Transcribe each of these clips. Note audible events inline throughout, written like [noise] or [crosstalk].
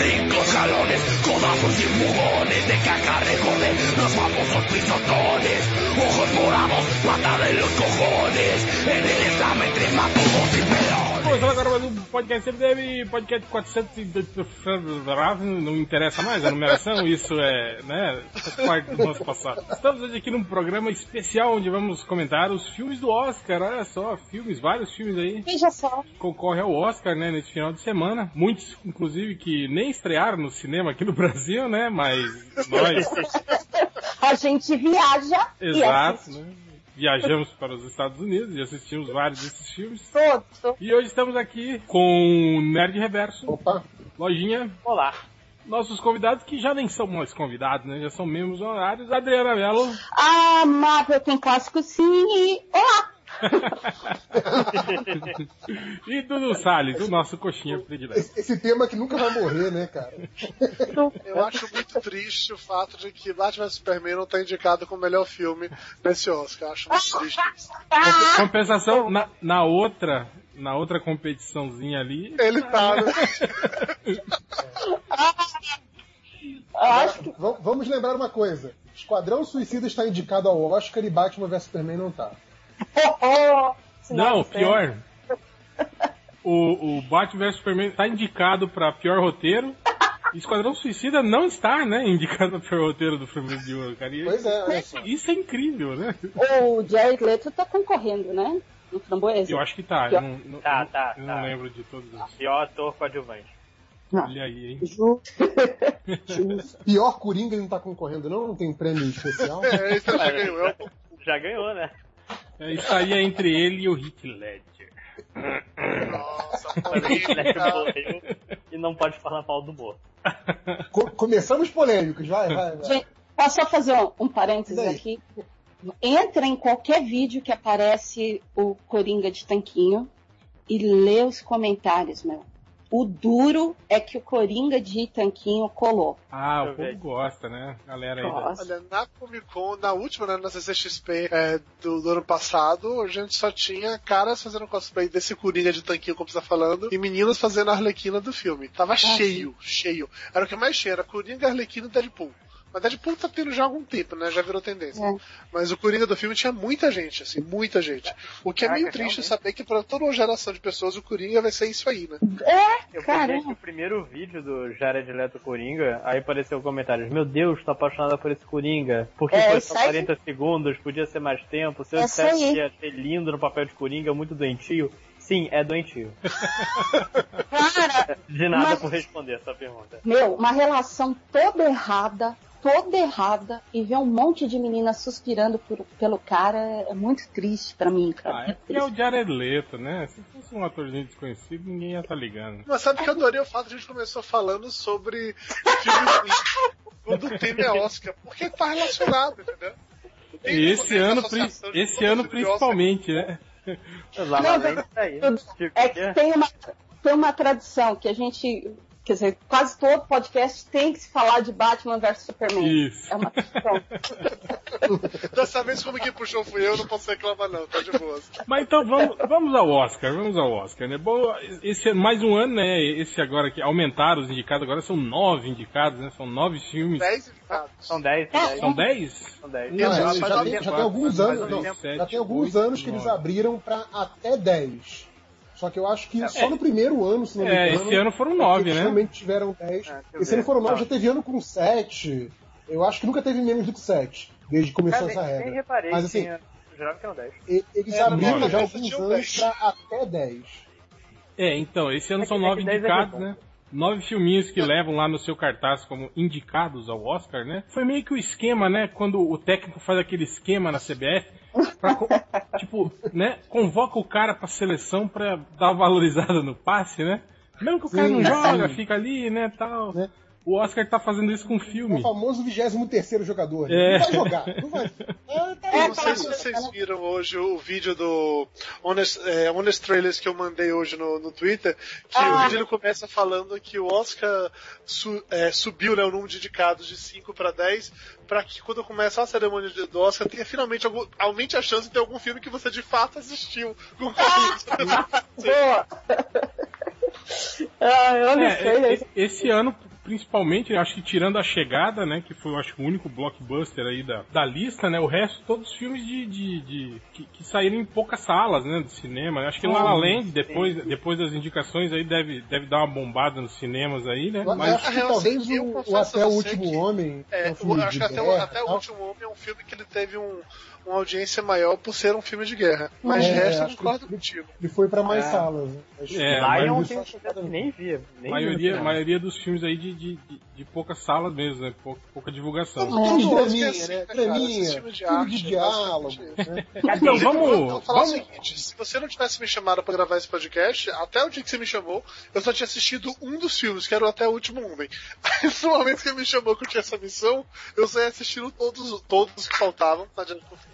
brincos, jalones, codazos y empujones de caca recorde los famosos pisotones. Ojos morados, pata de los cojones, en el examen entre matojos y. Começando agora mais um podcast MDM, podcast 400 e... não interessa mais a numeração, [laughs] isso é, né, faz parte do nosso passado. Estamos hoje aqui num programa especial onde vamos comentar os filmes do Oscar, olha só, filmes, vários filmes aí. Veja só. Concorre ao Oscar, né, nesse final de semana. Muitos, inclusive, que nem estrearam no cinema aqui no [laughs] Brasil, né, mas nós... A gente viaja e Exato, assiste né? Viajamos para os Estados Unidos e assistimos vários desses filmes. todos. E hoje estamos aqui com o Nerd Reverso, Opa, Lojinha, Olá. nossos convidados que já nem são mais convidados, né? Já são membros honorários. Adriana Mello. A Marvel tem clássico sim e... Olá! [laughs] e Dudu Salles, o nosso coxinha predileto. esse, esse tema que nunca vai morrer, né, cara? Eu acho muito triste o fato de que Batman vs Superman não tá indicado como melhor filme nesse Oscar. Eu acho muito triste isso. Ah, Compensação, na, na outra, na outra competiçãozinha ali, Ele tá, né? acho que... Va- Vamos lembrar uma coisa: Esquadrão Suicida está indicado ao Oscar e Batman vs Superman não tá. [laughs] Não, pior. O, o Batman vs Superman tá indicado pra pior roteiro. Esquadrão Suicida não está, né? Indicado pra pior roteiro do filme de ouro, cara. E Pois é, olha só. Isso é incrível, né? O Jared Leto tá concorrendo, né? No Framboesa. Eu acho que tá. Eu não, não- Tá, tá, eu tá. não lembro de todos os. Pior ator coadjuvante. Olha aí, hein? Ju... [laughs] Pior Coringa não tá concorrendo, não? Não tem prêmio especial? [laughs] É, esse eu já ganhou. Eu- Já ganhou, né? É, isso aí é entre ele e o Heath Ledger. Nossa, [laughs] Ledger polêmica. e não pode falar mal do morto. Co- começamos polêmicos, vai, vai, vai. Gente, posso só fazer um, um parênteses aqui? Entra em qualquer vídeo que aparece o Coringa de tanquinho e lê os comentários, meu. O duro é que o Coringa de tanquinho colou. Ah, o povo gosta, né? Galera aí. da- Nossa. Olha, na Comic Con, na última, né, na CCXP é, do, do ano passado, a gente só tinha caras fazendo cosplay desse Coringa de tanquinho, como você tá falando, e meninas fazendo a Arlequina do filme. Tava cheio, cheio. Era o que mais cheio, era Coringa, Arlequina e Deadpool. Mas Deadpool tá tendo já há algum tempo, né? Já virou tendência. É. Mas o Coringa do filme tinha muita gente, assim, muita gente. O que é meio Caraca, triste realmente. saber que para toda uma geração de pessoas o Coringa vai ser isso aí, né? Eu Caramba. peguei aqui o primeiro vídeo do Jared Leto Coringa, aí apareceu comentários, meu Deus, tô apaixonada por esse Coringa. Por que É, foi só aí. 40 segundos? Podia ser mais tempo. Se eu Essa dissesse que ia ser lindo no papel de Coringa, muito doentio. Sim, é doentio. Cara, [laughs] De nada Mas- por responder essa pergunta. meu, uma relação toda errada, toda errada, e ver um monte de meninas suspirando por- pelo cara é muito triste pra mim, cara. Ah, é porque é o Jared Leto, né? Se fosse um atorzinho desconhecido, ninguém ia estar ligando. Mas sabe que eu adorei o fato de a gente começou falando sobre filmes quando o tema é Oscar, porque tá relacionado, entendeu? Tem E esse ano, esse ano principalmente, né? Lá Não, aí. Tipo, É que tem uma, tem uma tradição que a gente, quer dizer, quase todo podcast tem que se falar de Batman vs Superman. Isso. É uma tradição. [laughs] Dessa vez, como que puxou fui eu, não posso reclamar não, tá de boa. Mas então vamos, vamos ao Oscar, vamos ao Oscar, né? Bom, esse mais um ano, né? Esse agora que aumentaram os indicados, agora são nove indicados, né? São nove filmes. 10 indicados. São 10, É, dez. São dez? São 10. Não, Já já, já tem, tempo, já tem alguns anos, não, já tem alguns anos que eles abriram pra até 10. Só que eu acho que só no primeiro ano, se não me É, engano. esse ano foram é nove, eles né? realmente tiveram 10. É, esse ver. ano foram 9, Tá. já teve ano com 7. Eu acho que nunca teve menos do que 7, desde que começou Cara, essa nem, nem regra. reparei Mas que assim, tinha... Jurava que eram 10. e- eles É, abriram já alguns anos 10. pra até 10. É, então, esse ano É são que- é nove dez é indicados, né? Nove filminhos que levam lá no seu cartaz como indicados ao Oscar, né? Foi meio que o esquema, né? Quando o técnico faz aquele esquema na CBF, pra, [laughs] tipo, né? Convoca o cara pra seleção pra dar uma valorizada no passe, né? Mesmo que o cara Sim, não joga, sim. fica ali, né, tal. Né? O Oscar tá fazendo isso com O filme. famoso 23 jogador. né? É. Não vai jogar. Não vai. [laughs] É, tá É, Não sei se vocês viram hoje o vídeo do Honest, é, Honest Trailers que eu mandei hoje no, no Twitter, que o Ah. vídeo ele começa falando que o Oscar su- é, subiu né, o número de indicados de 5 para 10, para que quando começar a cerimônia de- do Oscar tenha finalmente algum, aumente a chance de ter algum filme que você de fato assistiu concorrendo. [laughs] Boa! Ah, eu não É, sei. e- né? e- esse ano, principalmente, acho que tirando a chegada, né? Que foi, eu acho, o único blockbuster aí da, da lista, né? O resto, todos os filmes de. de, de- que, que saíram em poucas salas, né? De cinema. Acho que La La Land, depois, depois das indicações aí, deve, deve dar uma bombada nos cinemas aí, né? Eu Mas acho que talvez eu o, o a Até o Último que- Homem. É, um filme o- acho de que até, o, guerra até e o Último Homem é um filme que ele teve um, uma audiência maior por ser um filme de guerra. Mas É, de resto, eu concordo contigo. Ele foi pra mais É. salas. Né? Acho que- É, Lion tem um que nem via. Nem maioria, vi maioria dos filmes aí de, de, de, de poucas salas mesmo, né? Pouca, pouca divulgação. Todo draminha, mundo esquece, né? né, cara? Filme de filme arte, de diálogo. Né? Então, Eu vamos. vou falar vamos o seguinte, se você não tivesse me chamado pra gravar esse podcast, até o dia que você me chamou, eu só tinha assistido um dos filmes, que era o Até o Último Homem. Aí, no momento que ele me chamou que eu tinha essa missão, eu saí assistindo todos, todos que faltavam, tá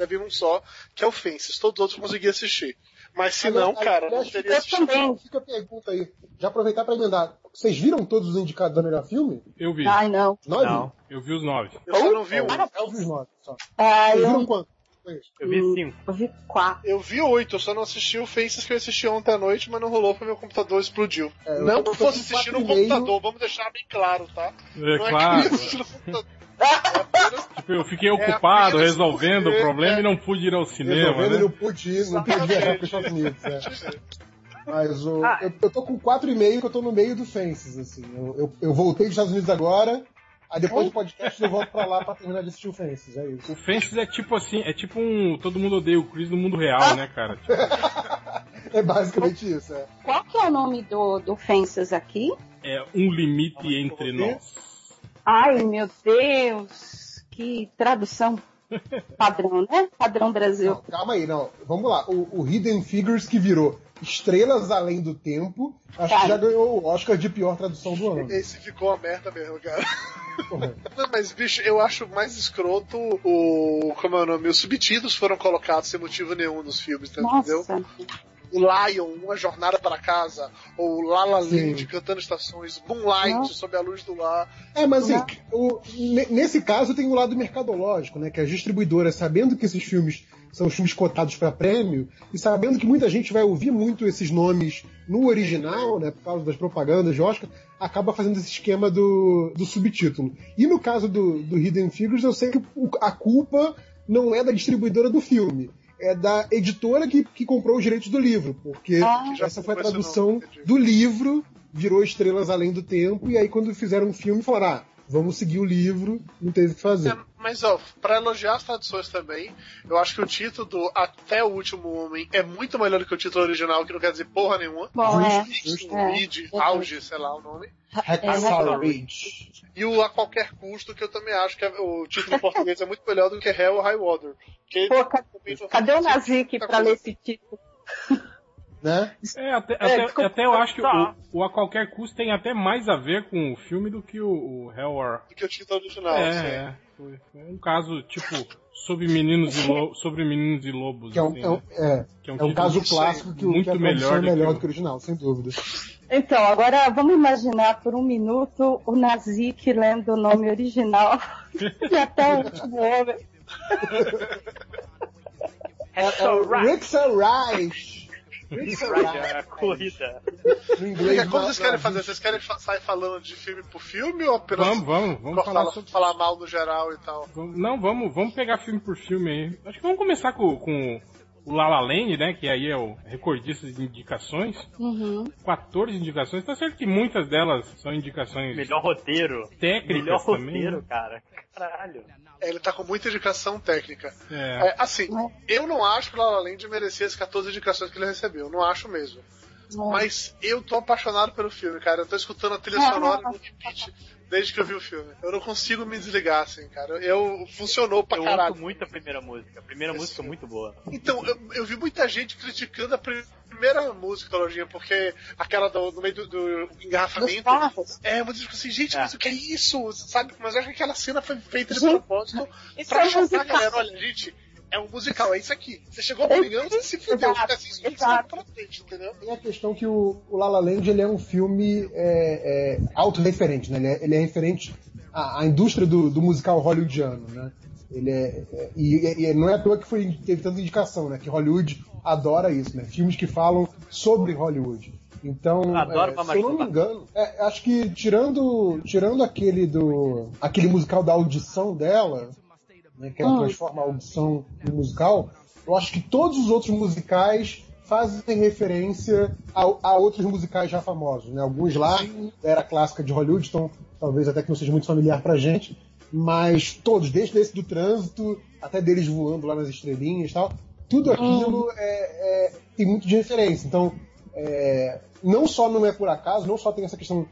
havia um só, que é o Fences. Todos os outros eu consegui assistir. Mas se não, Aliás, cara, não teria eu assistido. também. Fica a pergunta aí. Já aproveitar pra emendar. Vocês viram todos os indicados da melhor filme? Eu vi. Ai, não. Nove? Não, Eu vi os nove. Eu só não vi um. Eu vi os nove só. Ah, Vocês viram eu, quanto? Eu vi cinco. eu vi quatro. Eu vi oito, eu só não assisti o Faces que eu assisti ontem à noite, mas não rolou porque meu computador explodiu. É, não que fosse assistir no computador, vamos deixar bem claro, tá? É não é que eu claro. ia assistir no computador. É Tipo, eu fiquei É ocupado apenas resolvendo porque- o problema é. e não pude ir ao cinema, Resolvendo, né? não pude ir, não pude viajar para os Estados Unidos. é. Mas o, Ah. eu, eu tô com 4,5 que eu tô no meio do Fences, assim. Eu, eu, eu voltei dos Estados Unidos agora, aí depois do podcast eu volto pra lá pra terminar de assistir o Fences, é isso. O Fences é tipo assim, é tipo um. Todo mundo odeia o Chris no mundo real, né, cara? Tipo, [laughs] É basicamente isso, é. Qual que é o nome do, do Fences aqui? é um limite entre nós. Ai, meu Deus. Que tradução padrão, né? Padrão Brasil. Não, calma aí, não. Vamos lá. O, o Hidden Figures que virou Estrelas Além do Tempo, acho que Cara. já ganhou o Oscar de pior tradução do ano. Esse ficou uma merda mesmo, cara. [laughs] Não, mas, bicho, eu acho mais escroto o. Como é o nome? Os subtítulos foram colocados sem motivo nenhum nos filmes, tá, entendeu? Nossa. O Lion, Uma Jornada para Casa, ou La La Land, Sim. Cantando Estações, Moonlight, Nossa. Sob a Luz do Lar. É, mas assim, o- ne- nesse caso tem o lado mercadológico, né? Que as distribuidoras, sabendo que esses filmes são os filmes cotados para prêmio, e sabendo que muita gente vai ouvir muito esses nomes no original, né? Por causa das propagandas de Oscar, acaba fazendo esse esquema do, do subtítulo. E no caso do, do Hidden Figures, eu sei que a culpa não é da distribuidora do filme. É da editora que, que comprou os direitos do livro, porque Ah. Já essa foi a tradução do livro, virou Estrelas Além do Tempo, e aí quando fizeram um filme falaram, ah, vamos seguir o livro, não teve o que fazer. É, mas, ó, pra elogiar as traduções também, eu acho que o título do Até o Último Homem é muito melhor do que o título original, que não quer dizer porra nenhuma. Bom, é. Justo, É. Reed, Auge, sei lá o nome. Hacksaw Ridge. E o A Qualquer Custo, que eu também acho que é- o título em português é muito melhor do que Hell or High Water. Que Pô, ca- também não Cadê o Nazik muita pra ler esse título? Né? É, até, até, desculpa, até eu acho que tá. o, o A Qualquer Custo tem até mais a ver com o filme do que o, o Hell or... do que o título original. É, assim. É. Foi, foi um caso, tipo, sobre meninos e, lo, sobre meninos e lobos. Que é um, assim, é um- né? é, Que é um título caso clássico que, o- muito que a melhor é que melhor do que o original, sem dúvida. Então, agora vamos imaginar por um minuto o Nazik lendo o nome original [laughs] e até o último homem. É É a corrida. No inglês, Como vocês não- querem não, fazer? Vocês querem fa- sair falando de filme por filme ou apenas Vamos, vamos, vamos falar, falar sobre... falar mal no geral e tal? vamos- Não, vamos, vamos pegar filme por filme aí. Acho que vamos começar com, com o La La Land, né? Que aí é o recordista de indicações. Uhum. 14 indicações. Tá certo que muitas delas são indicações Melhor roteiro. técnicas Melhor também. roteiro, né? cara. Caralho. É, Ele tá com muita indicação técnica. É. É, assim, eu não acho que o La La Land merecia as 14 indicações que ele recebeu. Não acho mesmo. Mas eu tô apaixonado pelo filme, cara. Eu tô escutando a trilha Ah. sonora no repeat desde que eu vi o filme. Eu não consigo me desligar, assim, cara. Eu, funcionou pra eu caralho. ouço muito a primeira música. A primeira Esse música é muito boa. Então, eu, eu vi muita gente criticando a primeira música, Lojinha, porque aquela do, no meio do, do engarrafamento. É, gente ficou assim, gente, É. mas o que é isso? Sabe? Mas eu acho que aquela cena foi feita de propósito pra é chocar a galera. Olha, gente, é um musical, é isso aqui. Você chegou brigando, você se fudeu. Fica assim, isso pra frente, entendeu? Tem a questão que o, o La La Land ele é um filme é, é, autorreferente, né? Ele é, ele é referente à, à indústria do, do musical hollywoodiano, né? Ele é, é- e, e não é à toa que foi, teve tanta indicação, né? Que Hollywood adora isso, né? Filmes que falam sobre Hollywood. Então, Adoro é, se eu não me engano, é, acho que tirando, tirando aquele do. aquele musical da audição dela, né, que ela transforma a audição em musical, eu acho que todos os outros musicais fazem referência a, a outros musicais já famosos. Né? Alguns lá da era clássica de Hollywood, então talvez até que não seja muito familiar pra gente, mas todos, desde esse do trânsito até deles voando lá nas estrelinhas e tal, tudo aquilo é, é- tem muito de referência. Então, é, não só não é por acaso, não só tem essa questão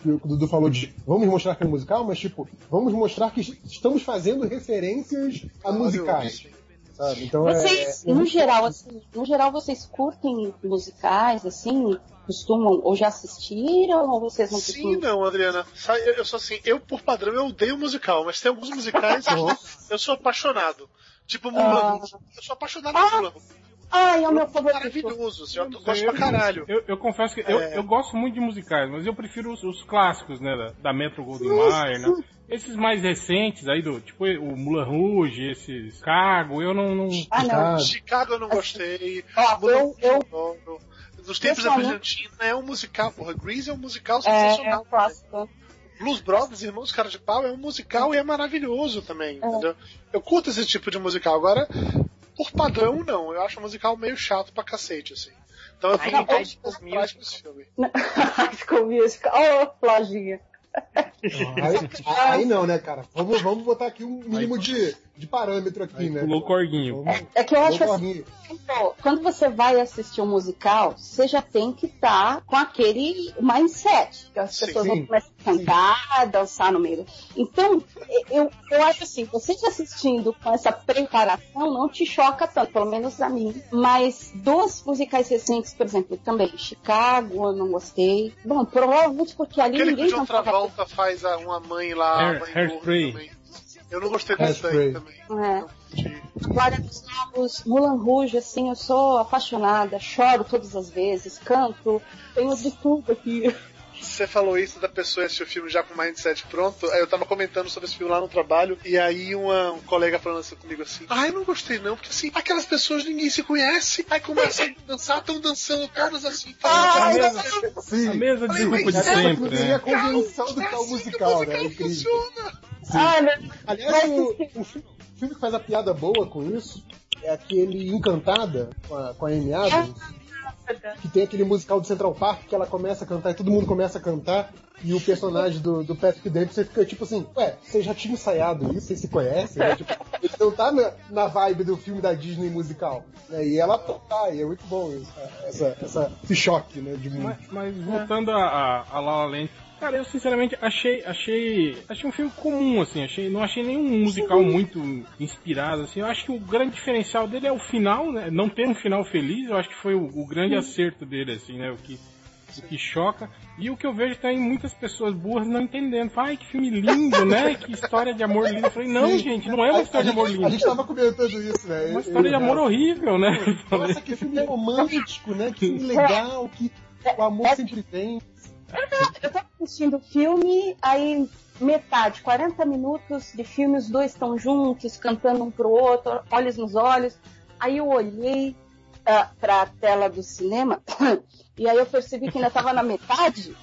que o Dudu falou de vamos mostrar que é musical, mas tipo, vamos mostrar que estamos fazendo referências a musicais. Sabe? Então Vocês, é, é no geral, assim, no geral, vocês curtem musicais, assim, costumam, ou já assistiram, ou vocês não Sim, costumam? não, Adriana. Eu, eu sou assim, eu por padrão eu odeio musical, mas tem alguns musicais [laughs] que eu sou apaixonado. Tipo Mulan Ah. Eu sou apaixonado por Mulan Rouge. Ai, é o meu favorito. Maravilhoso, eu gosto sei, pra caralho. Eu, eu confesso que eu, É. eu gosto muito de musicais, mas eu prefiro os, os clássicos, né? Da, da Metro Golden Mayer, né? Esses mais recentes aí, do tipo o Mulan Rouge, esses Cargo, eu não. não... Ah, não. Ah, Chicago eu não gostei. Mulan eu, Rouge eu. Nos tempos da Argentina é um musical, porra. Grease é um musical é, é sensacional. um clássico. Blues Brothers, Irmãos Cara de Pau, é um musical e é maravilhoso também, entendeu? Eu curto esse tipo de musical. Agora, por padrão, não. Eu acho o musical meio chato pra cacete, assim. Então eu fico os atrás desse filme. [laughs] Ficou musical. Ô, lojinha. aí, aí não, né, cara? Vamos, vamos botar aqui um mínimo de, de parâmetro aqui, né? Pulou o corguinho. Vamos- É que eu acho assim. Pô, quando você vai assistir um musical, você já tem que estar com aquele mindset. Que as Sim, pessoas sim, vão começar a cantar, dançar no meio. Então, eu, eu acho assim, você te assistindo com essa preparação não te choca tanto, pelo menos a mim. Mas dos musicais recentes, por exemplo, também Chicago, eu não gostei. Bom, provavelmente porque ali Aquele que o ninguém John cantava. Travolta faz a, uma mãe lá, a Hair- mãe Hairspray. Eu não gostei desse daí também. É. Agora, dos novos, Mulan Rouge, assim, eu sou apaixonada, choro todas as vezes, canto, tenho de tudo aqui. Você falou isso da pessoa assistir o filme já com o mindset pronto. Aí eu tava comentando sobre esse filme lá no trabalho. E aí uma- um colega falando assim comigo assim: Ah, eu não gostei não, porque assim, aquelas pessoas ninguém se conhece. Aí começam a dançar, estão dançando todas assim. Ai, falando, A "Ah, Sim. mesma desculpa de Essa sempre, seria a né? convenção do é assim que musical, o né? É incrível. funciona. Ai, meu Aliás, o, o filme, o filme que faz a piada boa com isso é aquele Encantada, com a, com a Amy Adams, que tem aquele musical do Central Park que ela começa a cantar e todo mundo começa a cantar. E o personagem do, do Patrick Dempsey fica tipo assim, ué, vocês já tinham ensaiado isso? Vocês se conhecem? né? Tipo, ele não tá na, na vibe do filme da Disney musical. né? E ela tá, e é muito bom isso, essa, essa, esse choque né, de mundo. Mas, mas voltando a, a, a La La Land, cara, eu sinceramente achei, achei, achei um filme comum, assim, achei, não achei nenhum musical muito inspirado, assim. Eu acho que o grande diferencial dele é o final, né? Não ter um final feliz, eu acho que foi o, o grande acerto dele, assim, né? O que, o que choca. E o que eu vejo tem muitas pessoas burras não entendendo. Ai, que filme lindo, né? [laughs] Que história de amor lindo. Eu falei, não, gente, não é uma história de amor A linda. gente tava comentando isso, né? É uma história de amor horrível, né? Eu Nossa, que filme romântico, né? Que filme legal, que o amor sempre tem. Eu tava assistindo o filme, aí metade, 40 minutos de filme, os dois estão juntos, cantando um pro outro, olhos nos olhos. Aí eu olhei ah, pra tela do cinema, [coughs] e aí eu percebi que ainda tava na metade.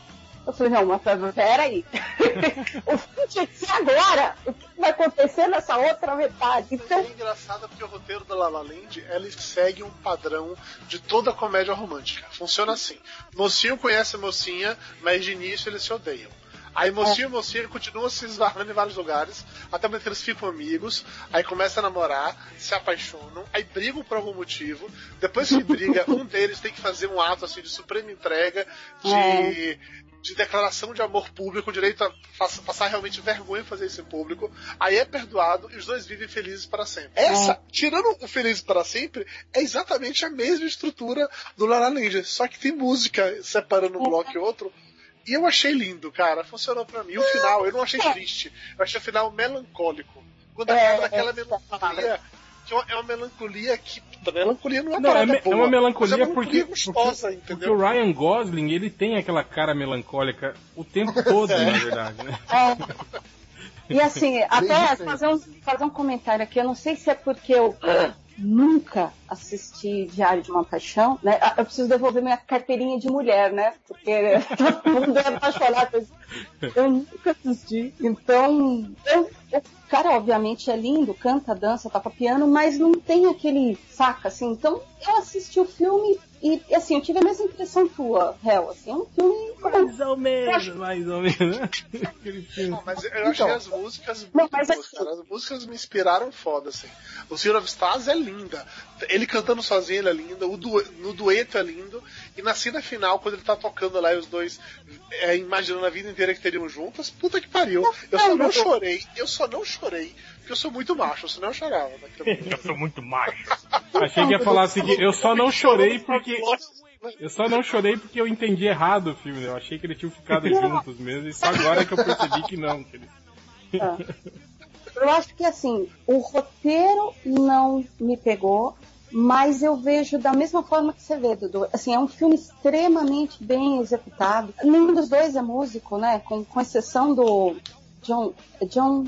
Eu falei, não, mas pera- peraí. [laughs] o filme tinha que ser agora. O que vai acontecer nessa outra metade? Então, É engraçado porque o roteiro da La La Land ele segue um padrão de toda comédia romântica. Funciona assim: mocinho conhece mocinha, mas de início eles se odeiam. Aí mocinho e mocinha continuam se esbarrando em vários lugares, até que eles ficam amigos, aí começam a namorar, se apaixonam, aí brigam por algum motivo, depois que briga, [laughs] um deles tem que fazer um ato assim de suprema entrega, de, É. de declaração de amor público, direito a pass- passar realmente vergonha em fazer isso em público, aí é perdoado e os dois vivem felizes para sempre. Essa, tirando o Felizes para Sempre, é exatamente a mesma estrutura do La La Land, só que tem música separando um bloco e outro, e eu achei lindo, cara. Funcionou pra mim. O final, eu não achei triste. Eu achei o final melancólico. Quando É, acaba daquela é, melancolia. Que é uma- é uma melancolia que. Melancolia não é uma Não, é, me- é boa, uma mas melancolia é uma porque, gostosa, porque, porque o Ryan Gosling, ele tem aquela cara melancólica o tempo [laughs] todo, na verdade, né? É. E assim, até fazer um, fazer um comentário aqui, eu não sei se é porque eu nunca assisti Diário de uma Paixão, né? Ah, Eu preciso devolver minha carteirinha de mulher, né? Porque todo mundo é apaixonado. Eu nunca assisti. Então, eu- o cara obviamente é lindo, canta, dança, toca piano, mas não tem aquele saca, assim. Então, eu assisti o filme e, assim, eu tive a mesma impressão tua, Hel, assim, é um filme... Mais ou menos, mais ou menos, né? Não, mas eu achei as músicas muito Não, mas boas, assim- cara. As músicas me inspiraram foda, assim. O Sea of Stars é linda. Ele cantando sozinho, ele é lindo. O du- no dueto é lindo. E na cena final, quando ele tá tocando lá e os dois é, imaginando a vida inteira que teriam juntas, puta que pariu. Eu só não chorei. Eu só não chorei. Porque eu sou muito macho, senão eu chorava. [laughs] Eu sou muito macho. [laughs] Achei que ia falar assim, eu só não chorei porque. Eu só não chorei porque eu entendi errado o filme, né? Eu achei que eles tinham ficado [laughs] juntos mesmo, e só agora que eu percebi que não. Que eles... Eu acho que assim, o roteiro não me pegou, mas eu vejo da mesma forma que você vê, Dudu. Assim, é um filme extremamente bem executado. Nenhum dos dois é músico, né? Com, com exceção do John, John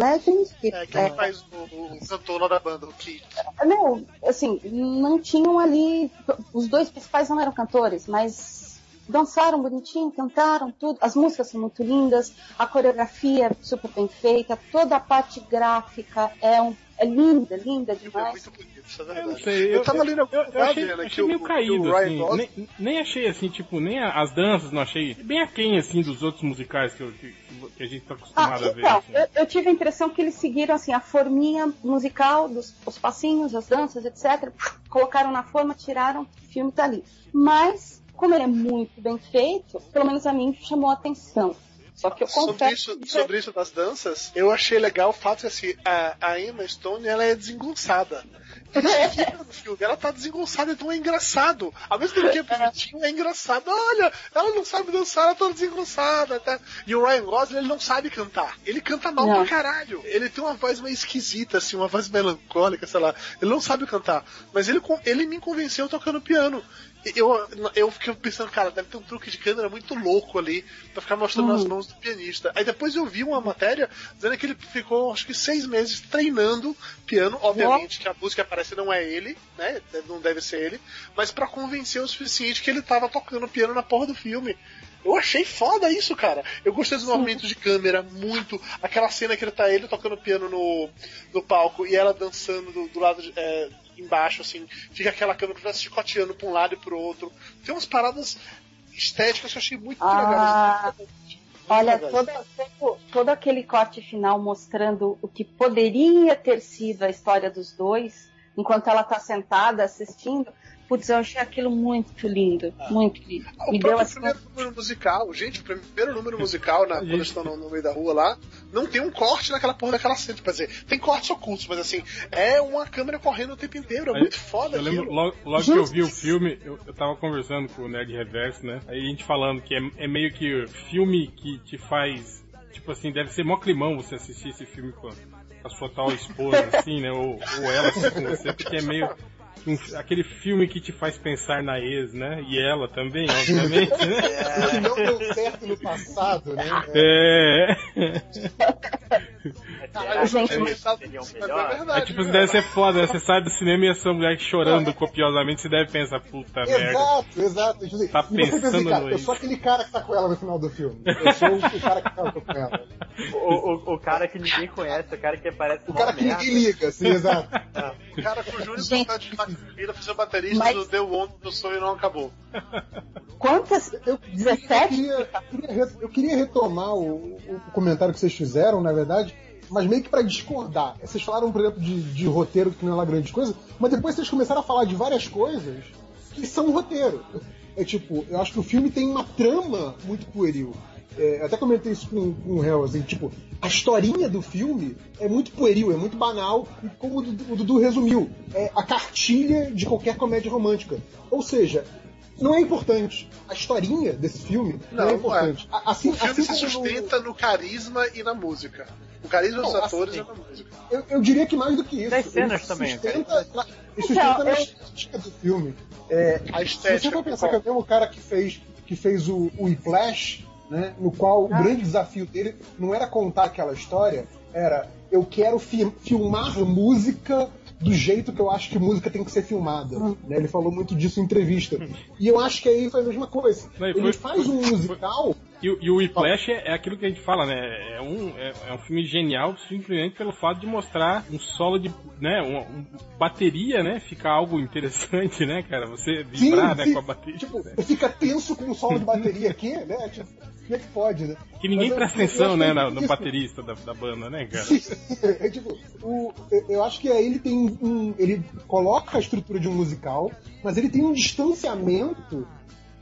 Legend, que É, que é, faz o, o cantor lá da banda, o Keith. não, assim, não tinham ali. Os dois principais não eram cantores, mas dançaram bonitinho, cantaram tudo. As músicas são muito lindas, a coreografia é super bem feita, toda a parte gráfica é, um, é linda, linda É demais. muito bonito, isso é Eu não sei, Eu tava ali na eu, eu achei, achei meio caído, assim. Nem, nem achei assim, tipo, nem a- as danças não achei. Bem aquém, assim, dos outros musicais que, eu- que, que a gente tá Ah, acostumado a ver. então, assim. eu, eu tive a impressão que eles seguiram assim a forminha musical dos os passinhos, as danças, etc. Colocaram na forma, tiraram, o filme tá ali. Mas, como ele é muito bem feito, pelo menos a mim chamou a atenção. Só que eu Sobre confesso isso, que sobre isso das danças, eu achei legal o fato que assim, a, a Emma Stone ela é desengonçada. [laughs] ela tá desengonçada, então é engraçado. Ao mesmo tempo que é bonitinho, é engraçado. Olha, ela não sabe dançar, ela tá desengonçada. Tá? E o Ryan Gosling, ele não sabe cantar. Ele canta mal Não. pra caralho. Ele tem uma voz meio esquisita, assim, uma voz melancólica, sei lá. Ele não sabe cantar. Mas ele, ele me convenceu tocando piano. Eu, eu fiquei pensando, cara, deve ter um truque de câmera muito louco ali pra ficar mostrando as mãos do pianista. Aí depois eu vi uma matéria dizendo que ele ficou, acho que seis meses treinando piano. Obviamente que a música aparece não é ele, né? Não deve ser ele. Mas pra convencer o suficiente que ele tava tocando piano na porra do filme. Eu achei foda isso, cara. Eu gostei dos movimentos de câmera, muito. Aquela cena que ele tá ele tocando piano no, no palco e ela dançando do, do lado de, é, embaixo, assim. Fica aquela câmera que vai se chicoteando pra um lado e pro outro. Tem umas paradas estéticas que eu achei muito Ah, legais. Muito Olha, todo, todo, todo aquele corte final mostrando o que poderia ter sido a história dos dois, enquanto ela tá sentada assistindo, putz, eu achei aquilo muito lindo, muito lindo. Ah, Me o deu assim. primeiro número musical, gente, o primeiro número musical, [laughs] na, quando Gente. eles estão no, no meio da rua lá, não tem um corte naquela porra daquela cena. Quer dizer, tem cortes ocultos, mas assim, é uma câmera correndo o tempo inteiro. É Aí, muito foda Eu lembro, aquilo. logo, logo que eu vi o filme, eu, eu tava conversando com o Nerd Reverso, né? Aí a gente falando que é, é meio que filme que te faz. Tipo assim, deve ser mó climão você assistir esse filme com a sua tal esposa, [laughs] assim, né? Ou, ou ela assistir com você, porque é meio. Um- aquele filme que te faz pensar na ex, né? E ela também, obviamente, né? O [laughs] que não deu certo no passado, né? É. Caralho, eu Gente, é verdade. É tipo, viu? deve ser foda, né? Você sai do cinema e a sua mulher chorando copiosamente, você deve pensar, puta merda. Exato, exato. Tipo assim, Tá e você pensa assim, pensando cara, no eu sou aquele cara que tá com ela no final do filme. Eu sou o cara que tá com ela. O, o, o cara que ninguém conhece, o cara que parece O cara que merda. ninguém liga, assim, exato. O cara com o Júnior Gente. vontade de vida fazer baterista Mas- do The One do sonho não acabou. Quantas? Eu 17? queria, eu queria eu queria retomar o, o comentário que vocês fizeram, na verdade, mas meio que pra discordar. Vocês falaram, por exemplo, de, de roteiro que não é lá grande coisa, mas depois vocês começaram a falar de várias coisas que são roteiro. É tipo, eu acho que o filme tem uma trama muito pueril. É, eu até comentei isso com, com o Hell, assim, tipo, a historinha do filme é muito pueril, é muito banal, e como o Dudu, o Dudu resumiu, é a cartilha de qualquer comédia romântica. Ou seja, não é importante. A historinha desse filme não, Não, é importante. A- Assim, o filme assim se como no- sustenta no carisma e na música. O carisma dos Não, atores assim- e na música. eu, eu diria que mais do que isso. Das cenas também, Sustenta, na, sustenta Então, na eu- estética do filme. É, A se estética. você for pensar que é o mesmo cara que fez, que fez o, o Whiplash, né, no qual Ah. o grande desafio dele não era contar aquela história, era eu quero fi- filmar música do jeito que eu acho que música tem que ser filmada. Né? Ele falou muito disso em entrevista. E eu acho que aí foi a mesma coisa. Não, Ele foi- faz um musical. E, o- e o Whiplash é, é aquilo que a gente fala, né? É um, é, é um filme genial simplesmente pelo fato de mostrar um solo de, né? Uma, um- bateria, né? Fica algo interessante, né, cara? Você vibrar, né, sim, com a bateria. Tipo, fica tenso com o solo de bateria aqui, né? Tipo, como é que pode, né? que ninguém Mas presta eu atenção, né, é no isso. baterista da, da banda, né, cara? É tipo, o- eu- acho que aí ele tem um. Ele coloca a estrutura de um musical, mas ele tem um distanciamento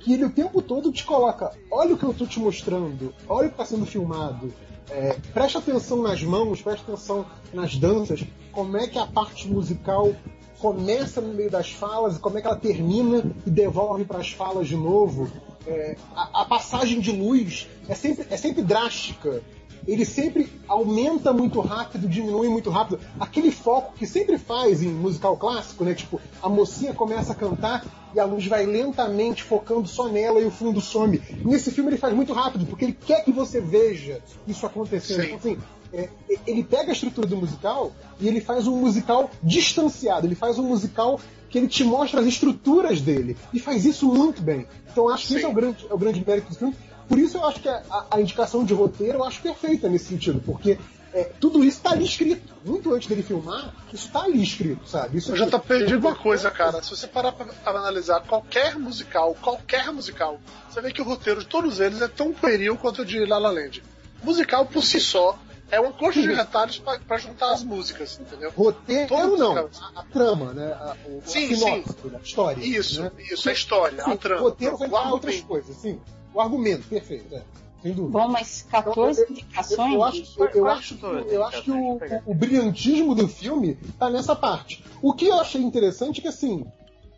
que ele o tempo todo te coloca. Olha o que eu tô te mostrando, olha o que tá sendo filmado. É, presta atenção nas mãos, presta atenção nas danças, como é que a parte musical começa no meio das falas e como é que ela termina e devolve para as falas de novo. É, a, a passagem de luz é sempre, é sempre drástica ele sempre aumenta muito rápido, diminui muito rápido. Aquele foco que sempre faz em musical clássico, né? Tipo, a mocinha começa a cantar e a luz vai lentamente focando só nela e o fundo some. Nesse filme ele faz muito rápido, porque ele quer que você veja isso acontecendo. Então, assim, é, ele pega a estrutura do musical e ele faz um musical distanciado, ele faz um musical que ele te mostra as estruturas dele. E faz isso muito bem. Então acho que Sim. esse é o grande, é o grande mérito do filme. Por isso eu acho que a, a- indicação de roteiro eu acho perfeita nesse sentido, porque é, tudo isso tá ali escrito. Muito antes dele filmar, isso tá ali escrito, sabe? Isso Eu já tô perdido uma coisa, cara. Se você parar pra, pra analisar qualquer musical, qualquer musical, você vê que o roteiro de todos eles é tão pueril quanto o de La La Land. Musical, por si só, é uma coxa de retalhos pra, pra juntar as músicas, entendeu? Roteiro Todo não, a, a trama, né? A, o, Sim, a sinopse, a história. Isso, né? isso, a história, Sim, a trama. O roteiro vai falar outras coisas, sim. O argumento, perfeito, é. Sem dúvida. Bom, mas 14 Eu- indicações. Eu acho, eu, eu acho, que, eu acho que o, o- o brilhantismo do filme tá nessa parte. O que eu achei interessante é que, assim,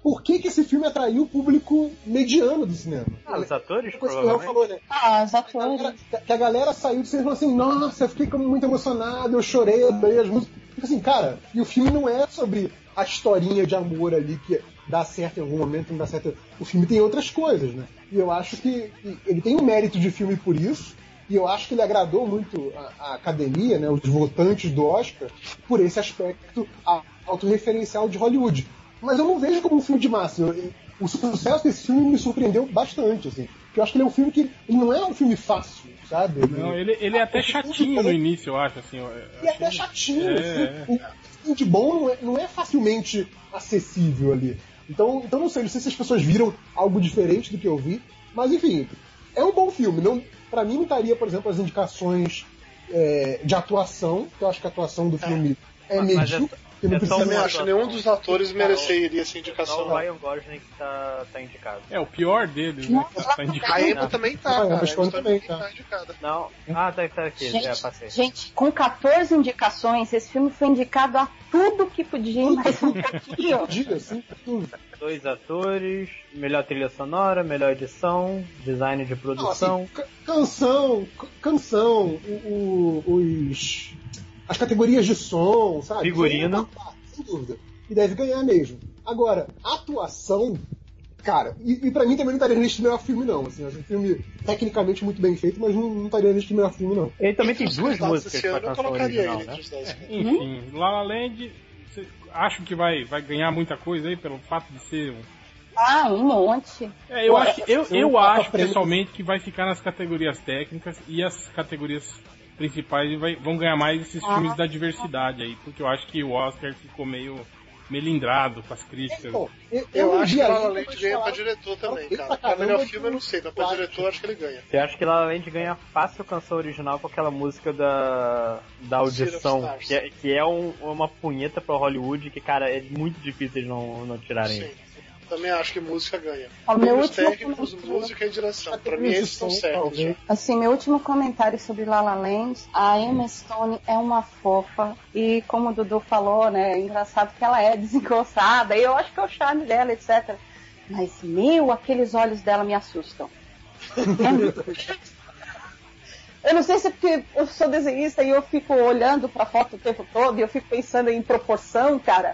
por que, que esse filme atraiu o público mediano do cinema? Ah, os atores, que provavelmente. falou, né? Ah, os A atores. galera- que a galera saiu do cinema e falou assim, nossa, eu fiquei muito emocionado, eu chorei, eu adorei as músicas. Tipo assim, cara, e o filme não é sobre a historinha de amor ali que dá certo em algum momento, não dá certo. O filme tem outras coisas, né? E eu acho que que ele tem um mérito de filme por isso, e eu acho que ele agradou muito a, a academia, né, os votantes do Oscar, por esse aspecto a- autorreferencial de Hollywood. Mas eu não vejo como um filme de massa. Eu- o sucesso desse filme me surpreendeu bastante, assim. Porque eu acho que ele é um filme que ele não é um filme fácil, sabe? Não, ele, ele é até chatinho no início, eu acho, assim. eu- eu E é até chatinho. É, assim. O filme de bom não é, não é facilmente acessível ali. Então, então não sei, não sei se as pessoas viram algo diferente do que eu vi. Mas enfim, é um bom filme. Não, pra mim não estaria, por exemplo, as indicações é, de atuação, que eu acho que a atuação do filme é, Mas- mas é- medíocre. Que não é precisa Também acho nenhum dos atores mereceria essa Só indicação. o não. Ryan Gosling que tá, tá indicado. É, o pior deles, né? Que tá A indicado. Emma também tá, Ah, cara. a A Emma também também tá. tá indicada. Não. Ah, tá, tá aqui. Gente, é, passei. gente, com 14 indicações, esse filme foi indicado a tudo que podia ir mais um pouquinho. [laughs] Diga, assim, tudo. Dois atores, melhor trilha sonora, melhor edição, design de Não, produção. assim, ca- canção, ca- canção, o- o- os, as categorias de som, sabe? Figurino. É Sem dúvida. E deve ganhar mesmo. Agora, atuação, cara, e, e pra mim também não estaria neste melhor filme, não. Assim, acho um filme tecnicamente muito bem feito, mas não, não estaria neste melhor filme, não. Ele também tem duas músicas esse pra ano, eu colocaria original, ele né? entre os dez. Enfim, La La Land, acho que vai, vai ganhar muita coisa aí pelo fato de ser um. Ah, um monte. É, eu Pô, acho, eu, eu- eu acho pessoalmente que vai ficar nas categorias técnicas e as categorias principais vai- vão ganhar mais esses Ah. filmes da diversidade aí, porque eu acho que o Oscar ficou meio melindrado com as críticas. Bom, eu, Eu não acho que La Land ganha pra diretor também, cara. Pra caramba, melhor filme eu não sei, mas pra eu diretor acho que ele ganha. Eu acho que La La Land ganha fácil canção original com aquela música da, da audição, que é, que é um- uma punheta pra Hollywood que, cara, é muito difícil eles não, não tirarem. Sim. Também acho que música ganha. O meu último técnicos, comentário- música e direção. Pra mim esses estão certos. Assim, meu último comentário sobre La La Land, a Emma Stone é uma fofa e como o Dudu falou, né, é engraçado que ela é desengonçada e eu acho que é o charme dela, etc. Mas, meu, aqueles olhos dela me assustam. [laughs] É muito- Eu não sei se é porque eu sou desenhista e eu fico olhando pra foto o tempo todo e eu fico pensando em proporção, cara.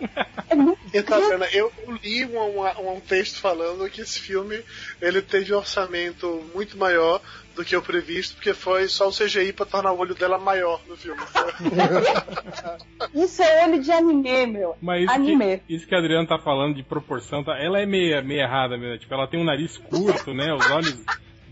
É muito [laughs] Então, Ana, eu li um, um, um texto falando que esse filme ele teve um orçamento muito maior do que o previsto, porque foi só o CGI pra tornar o olho dela maior no filme. [laughs] Isso é olho de anime, meu. Mas isso anime. que, isso que a Adriana tá falando de proporção, tá, ela é meio, meio errada mesmo. Tipo, ela tem um nariz curto, né? Os olhos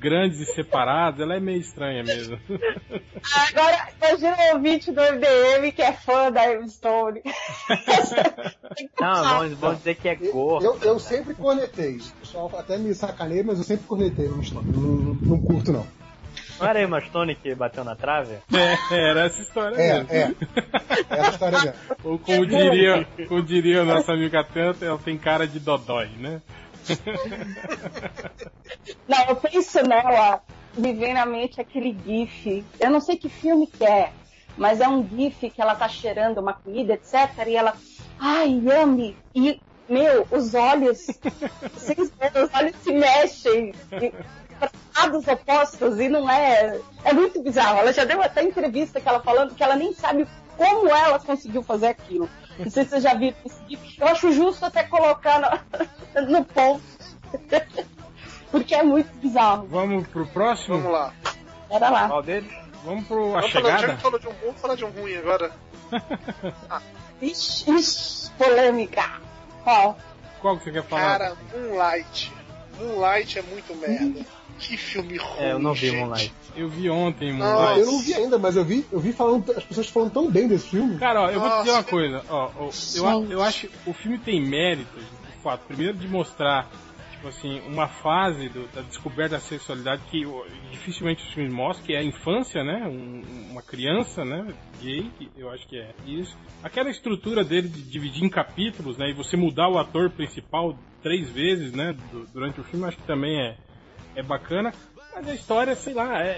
grandes e separados, ela é meio estranha mesmo. [laughs] Agora, imagina o ouvinte do MDM que é fã da Emma Stone. [laughs] Não, vamos, vamos dizer que é gordo. Eu, eu sempre cornetei. O pessoal até me sacanei, mas eu sempre cornetei no Stone. Não, não, não curto, não. Não era a Emma Stone que bateu na trave? [laughs] É, era essa história É, mesmo. é. É essa história mesmo. Ou como diria, como diria o nosso amigo ela tem cara de dodói, né? [laughs] Não, eu penso nela, me vem na mente aquele gif. Eu não sei que filme que é, mas é um gif que ela tá cheirando uma comida, etc. E ela, ai, yummy. E, meu, os olhos, [laughs] vocês veem, os olhos se mexem. E, lados opostos e não é. É muito bizarro. Ela já deu até entrevista que ela falando que ela nem sabe como ela conseguiu fazer aquilo. Não sei se vocês já viram esse gif. Eu acho justo até colocar [laughs] no, no post. [laughs] Porque é muito bizarro. Vamos pro próximo? Vamos lá. Era lá. Qual deles? Vamos pro A falar, já Chegada? que falou de um bom, vamos falar de um ruim agora. [laughs] Ixi, ixi, polêmica. Qual? Qual que você quer falar? Cara, Moonlight. Moonlight é muito merda. Que filme ruim. É, eu não vi gente. Moonlight. Eu vi ontem, Moonlight. Ah, Eu não vi ainda, mas eu vi, eu vi falando, as pessoas falando tão bem desse filme. Cara, ó, eu vou te dizer uma Nossa. coisa. Ó, ó, eu, eu acho que o filme tem méritos, de fato. Primeiro de mostrar, tipo assim, uma fase do- da descoberta da sexualidade que dificilmente os filmes mostram, que é a infância, né? Um- uma criança, né? Gay, eu acho que é isso. Aquela estrutura dele de dividir em capítulos, né? E você mudar o ator principal três vezes, né? du- durante o filme, acho que também é, é bacana. Mas a história, sei lá, é,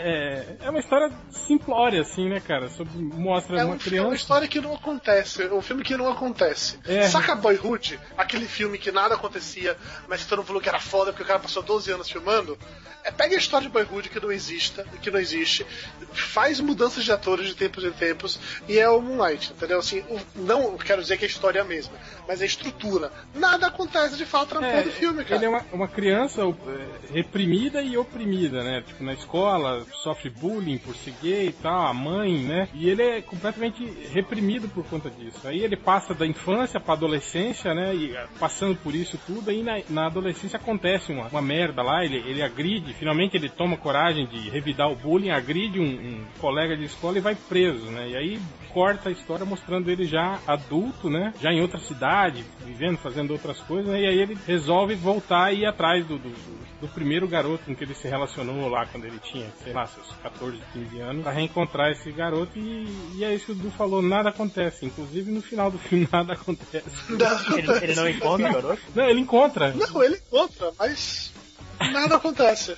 é, é uma história simplória, assim, né, cara? Sobre, mostra É uma um filme, uma criança. história que não acontece, um filme que não acontece. É. Saca Boyhood? Aquele filme que nada acontecia, mas que todo mundo falou que era foda porque o cara passou 12 anos filmando. É, pega a história de Boyhood que não exista, que não existe, faz mudanças de atores de tempos em tempos e é o Moonlight, entendeu? Assim, o- não quero dizer que a história é a mesma, mas a estrutura. Nada acontece de fato na porra do filme, cara. Ele é uma, uma criança é, reprimida e oprimida, né? Tipo, na escola, sofre bullying por ser gay e tal, a mãe, né? E ele é completamente reprimido por conta disso. Aí ele passa da infância pra adolescência, né? E ah, passando por isso tudo, aí na, na adolescência acontece uma, uma merda lá, ele, ele agride, finalmente ele toma coragem de revidar o bullying, agride um, um colega de escola e vai preso, né? E aí corta a história mostrando ele já adulto, né? Já em outra cidade, vivendo, fazendo outras coisas, né? E aí ele resolve voltar e ir atrás do, do, do- primeiro garoto com que ele se relacionou lá quando ele tinha, sei lá, seus 14, 15 anos, pra reencontrar esse garoto e, e é isso que o Du falou, nada acontece. Inclusive no final do filme [laughs] nada acontece. Ele, ele não encontra o garoto? Não, ele encontra. Não, ele encontra, mas nada acontece.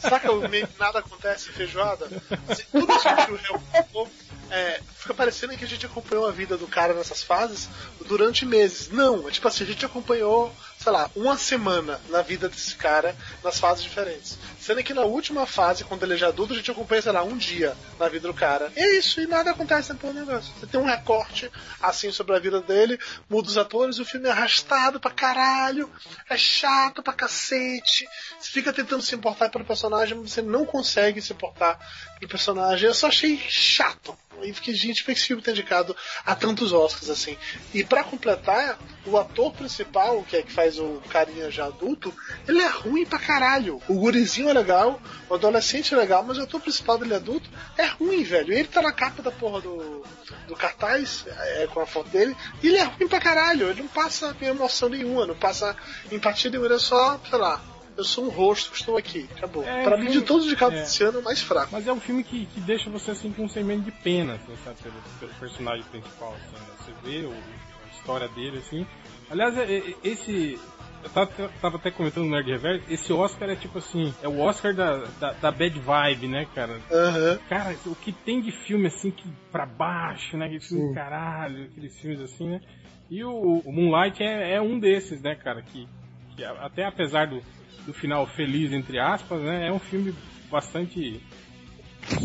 Saca o meme nada acontece feijoada? Assim, tudo isso que o Real falou, é, fica parecendo que a gente acompanhou a vida do cara nessas fases durante meses. Não, é tipo assim, a gente acompanhou, sei lá, uma semana na vida desse cara nas fases diferentes. Sendo que na última fase, quando ele é já adulto, a gente acompanha, sei lá, um dia na vida do cara. E é isso, e nada acontece naquele negócio. Você tem um recorte assim sobre a vida dele, muda os atores, o filme é arrastado pra caralho, é chato pra cacete. Você fica tentando se importar pelo personagem, mas você não consegue se importar pelo personagem. Eu só achei chato. E fiquei, gente, por que esse filme tá indicado a tantos Oscars assim? E pra completar, o ator principal, que é que faz o carinha já adulto, ele é ruim pra caralho. O gurizinho legal, o adolescente é legal, mas o ator principal dele adulto é ruim, velho. Ele tá na capa da porra do, do cartaz, é, com a foto dele, e ele é ruim pra caralho. Ele não passa emoção nenhuma, não passa empatia nenhuma, ele é só, sei lá. Eu sou um rosto estou aqui. Acabou. É, pra mim, de todos os indicados é. desse ano, é o mais fraco. Mas é um filme que, que deixa você assim com um sentimento de pena, assim, sabe, pelo, pelo personagem principal. Assim, né? Você vê o- a história dele, assim. Aliás, é- é- esse. Eu tava, tava até comentando no Nerd Reverso, esse Oscar é tipo assim, é o Oscar da, da, da bad vibe, né, cara? Aham. Cara, o que tem de filme assim que pra baixo, né? Aquele filme Sim. caralho, aqueles filmes assim, né? E o, o Moonlight é, é um desses, né, cara? Que, que até apesar do, do final feliz, entre aspas, né? É um filme bastante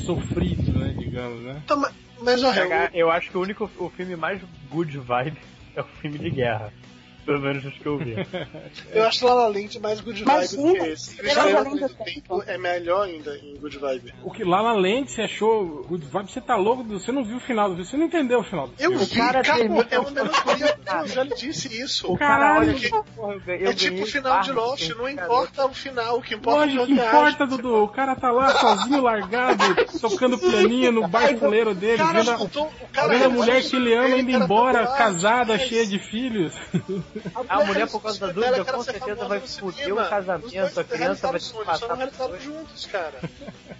sofrido, né, digamos, né? Então, mas, mas ó, Cara, Eu acho que o único o filme mais good vibe [laughs] é o filme de guerra. Pelo menos os que eu vi. [laughs] eu acho La La Land mais good vibe do Imagina, que esse. O La La Land do é é melhor ainda em good vibe. O que lá na lente você achou good vibe, você tá louco, você não viu o final do filme, você não entendeu o final do Eu filme. vi, cara cara, termina- é uma melancolia. Eu já lhe disse isso. O cara olha Caralho. que, eu É eu tipo o final de Lost, não cara. importa o final, o que importa é Lógico a que viagem. importa, Dudu. O cara tá lá sozinho, largado, tocando pianinho no bar fuleiro dele, Cara, vendo a, o cara vendo a resolve mulher que ele ama indo embora, popular, casada, mas cheia de filhos. A mulher, por causa da dúvida, dela, cara, com ser certeza vai no foder o casamento, a criança vai se Só passar não por realizaram dois. juntos, cara.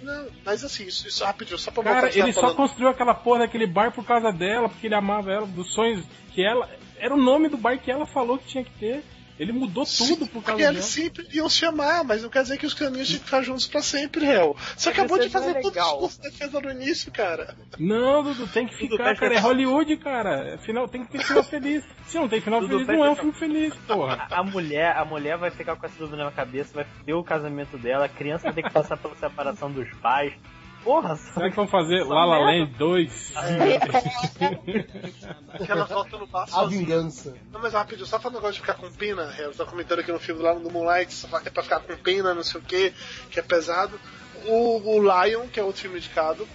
Não, mas assim, isso, isso rapidinho, só pra Cara, ele só falando. construiu aquela porra daquele bar por causa dela, porque ele amava ela, dos sonhos que ela. Era o nome do bar que ela falou que tinha que ter. Ele mudou tudo por causa eles sempre iam se amar, mas não quer dizer que os caminhos tinham que ficar juntos pra sempre, réu. Você acabou de é fazer todo o discurso de defesa no início, cara. Não, Dudu, tem que ficar, cara. É. Hollywood, cara. Final, tem que ter final feliz. Se não tem final Dudu, feliz, não é um filme feliz, porra. A, a mulher, a mulher vai ficar com essa dúvida na cabeça, vai foder o casamento dela, a criança vai ter que passar pela separação dos pais. Porra, Será que vão fazer La La Land 2? Que ela volta no bar A vingança. Não, mas rapidinho, só falando negócio de ficar com pena, eu tô comentando aqui no filme lá no Moonlight, só é pra ficar com pena, não sei o que, que é pesado. O, o Lion, que é outro filme indicado,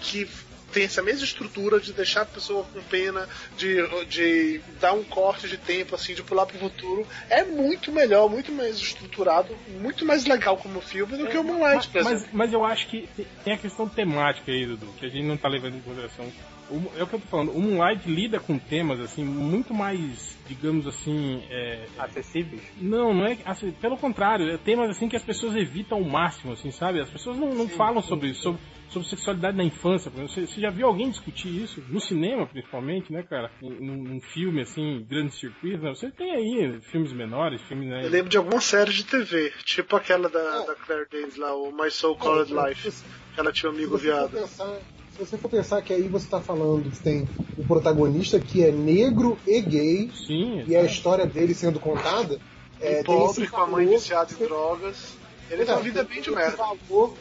que tem essa mesma estrutura de deixar a pessoa com pena, de, de dar um corte de tempo, assim, de pular pro futuro, é muito melhor, muito mais estruturado, muito mais legal como filme do que o Moonlight, por exemplo. Mas, mas eu acho que tem a questão temática aí, Dudu, que a gente não tá levando em consideração. O- é o que eu tô falando, o Moonlight lida com temas, assim, muito mais, digamos assim, é, acessíveis. Não, não é. Assim, pelo contrário, é temas assim que as pessoas evitam ao máximo, assim, sabe? As pessoas não, não falam sobre isso, sobre, sobre sexualidade na infância. por exemplo. Você, você já viu alguém discutir isso? No cinema, principalmente, né, cara? Num, num filme, assim, grande circuito, né? Você tem aí filmes menores, filmes, né? Eu lembro de alguma série de TV, tipo aquela da, da Claire Danes lá, o My So Called Life, que ela tinha um Se amigo viado. pensar, se você for pensar que aí você tá falando que tem o protagonista que é negro e gay, Sim, e a história dele sendo contada, é, pobre esse com a mãe viciada em drogas. Ele tem uma vida bem de merda. valor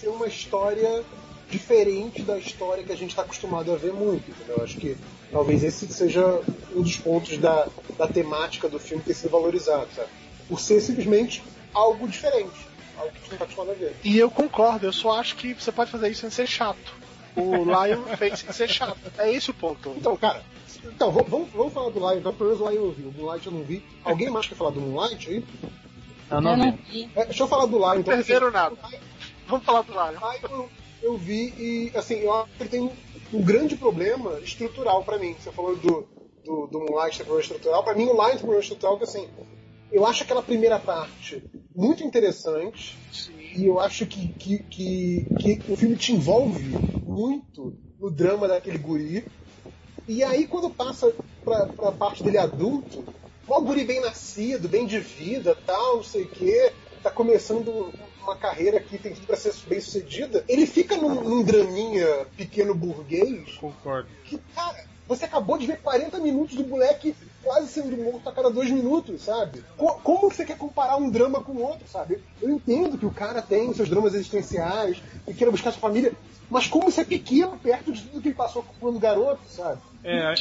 ser uma história diferente da história que a gente está acostumado a ver muito, entendeu? Acho que talvez esse seja um dos pontos da, da temática do filme ter sido valorizado, sabe? Por ser simplesmente algo diferente, algo que a gente não está acostumado a ver. E eu concordo, eu só acho que você pode fazer isso sem ser chato. O Lion [laughs] fez sem ser chato. É esse o ponto. Então, cara, então, vamos, vamos, falar do Lion, então, pelo menos o Lion eu vi, o Moonlight eu não vi. Alguém mais quer falar do Moonlight aí? Eu Eu não não vi. vi. É, deixa eu falar do Lion, Não então. perderam nada. Vamos falar do Lion. Eu, eu vi e, assim, eu acho que ele tem um, grande problema estrutural pra mim. Você falou do, do, do Moonlight ter problema estrutural. Pra mim, o Lion tem problema estrutural que, assim, eu acho aquela primeira parte muito interessante e eu acho que, que, que, que o filme te envolve muito no drama daquele guri. E aí, quando passa pra, pra parte dele adulto, um guri bem nascido, bem de vida, tal, não sei o quê, tá começando uma carreira que tem tudo pra ser bem sucedida, ele fica num, num draminha pequeno burguês concordo. que, cara, você acabou de ver 40 minutos do moleque quase sendo morto a cada dois minutos, sabe? Co- como você quer comparar um drama com o outro, sabe? Eu entendo que o cara tem os seus dramas existenciais e queira buscar sua família, mas como isso é pequeno perto de tudo que ele passou quando garoto, sabe? É, a,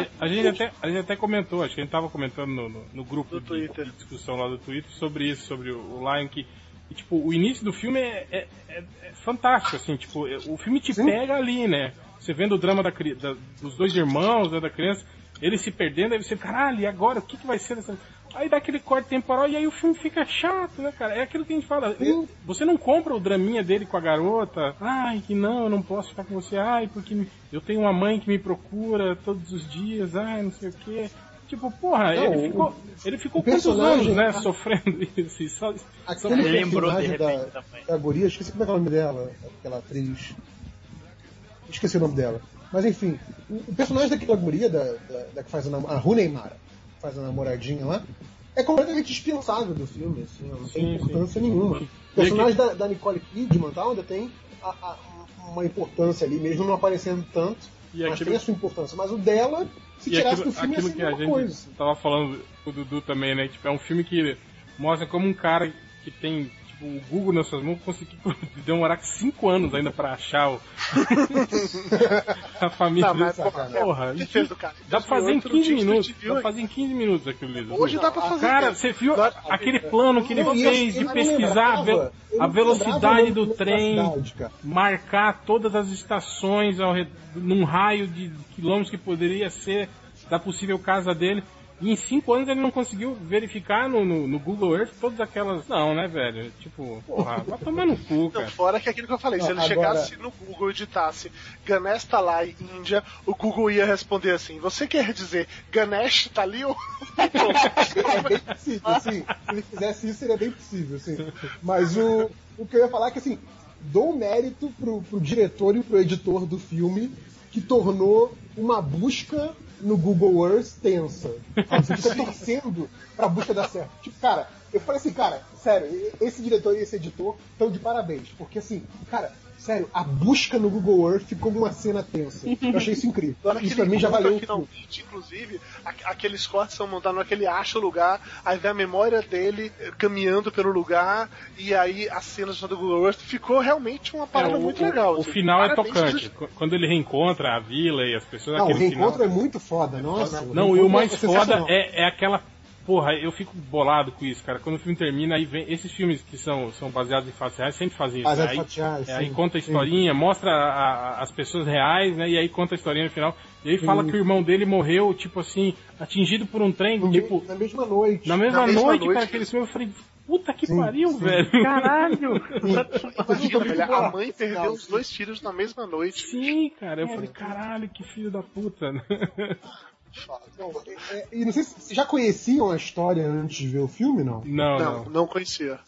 a- a gente até, a gente até comentou, acho que a gente tava comentando no, no- no grupo Do de, Twitter. de discussão lá do Twitter sobre isso, sobre o, o Lion que, que, tipo, o início do filme é, é- é- é fantástico, assim, tipo, é- o filme te Sim. pega ali, né? Você vendo o drama da, da- dos dois irmãos, né, da criança, ele se perdendo, aí você, caralho, e agora? O que, que vai ser dessa... Aí dá aquele corte temporal e aí o filme fica chato, né, cara? É aquilo que a gente fala. Sim. Você não compra o draminha dele com a garota. Ai, que não, eu não posso ficar com você. Ai, porque eu tenho uma mãe que me procura todos os dias. Ai, não sei o quê. Tipo, porra, Não, ele o- ficou, ele ficou o quantos personagem- anos, né, sofrendo isso? Só, só lembrou de personagem da, repente também. da guria, esqueci como é que é o nome dela, aquela atriz. Esqueci o nome dela. Mas enfim, o o personagem daquela guria, da, da, da que faz a, nam- a Runeimara, que faz a namoradinha lá, é completamente dispensável do filme, assim, não tem Sim, importância nenhuma. O personagem da, da Nicole Kidman tal, ainda tem a- a- uma importância ali, mesmo não aparecendo tanto, E mas aquilo- tem a sua importância. Mas o dela, se E tirasse aquilo, do filme, ia aquilo ser que a uma gente coisa. tava falando com o Dudu também, né? Tipo, é um filme que mostra como um cara que tem o Google nas suas mãos, conseguir [laughs] demorar 5 anos ainda pra achar o... [laughs] a família Não, mas, porra, Porra, que fez cara? Dá pra fazer em 2008 não 15 tinha minutos. Dá pra fazer em 15 minutos aquilo ali. Hoje dá pra fazer. Cara, você viu Não, aquele plano que ele Não, eu- fez de pesquisar lembrava, a velocidade do trem, velocidade, marcar todas as estações ao num raio de quilômetros que poderia ser da possível casa dele. E em cinco anos ele não conseguiu verificar no, no- no Google Earth todas aquelas. Não, né, velho? Tipo, porra, vai tomar no cu, Não, cara. fora que aquilo que eu falei, se Não, ele agora- chegasse no Google e digitasse Ganesh tá lá em Índia, o Google ia responder assim: Você quer dizer Ganesh tá ali? ou-" É bem possível, assim. Se ele fizesse isso, seria bem possível, assim. Mas o, o que eu ia falar é que, assim, dou mérito pro, pro diretor e pro editor do filme que tornou uma busca no Google Earth tensa. Você fica [laughs] torcendo pra busca dar certo. Tipo, cara, eu falei assim, cara, sério, esse diretor e esse editor estão de parabéns. Porque, assim, cara, sério, a busca no Google Earth ficou uma cena tensa. Eu achei isso incrível. Isso pra mim já valeu finalmente, inclusive, a- aqueles cortes são montados naquele acha o lugar, aí vem a memória dele eh, caminhando pelo lugar, e aí as cenas do Google Earth ficou realmente uma É, parada o, muito o- legal. o assim. final é tocante. Quando ele reencontra a vila e as pessoas. Não, o reencontro final... é muito foda, nossa. Não, e o mais é foda é, é aquela. Porra, eu fico bolado com isso, cara. Quando o filme termina, aí vem. Esses filmes que são, são baseados em fatos reais sempre fazem isso. Baseado né? Aí, é, aí sim, conta a sim. historinha, mostra a- a- as pessoas reais, né? E aí conta a historinha no final. E aí fala Sim. que o irmão dele morreu, tipo assim, atingido por um trem, No tipo, me- na mesma noite. na mesma, na mesma noite, noite, cara, aquele filme. Eu falei, puta que Sim, pariu, sim. velho. [laughs] Caralho! Imagina, velho, a mãe perdeu os sim. dois filhos na mesma noite. Sim, cara. Eu falei, caralho, que filho da puta, [laughs] Não, é- e não sei se vocês já conheciam a história antes de ver o filme, não? Não, Não, não. conhecia.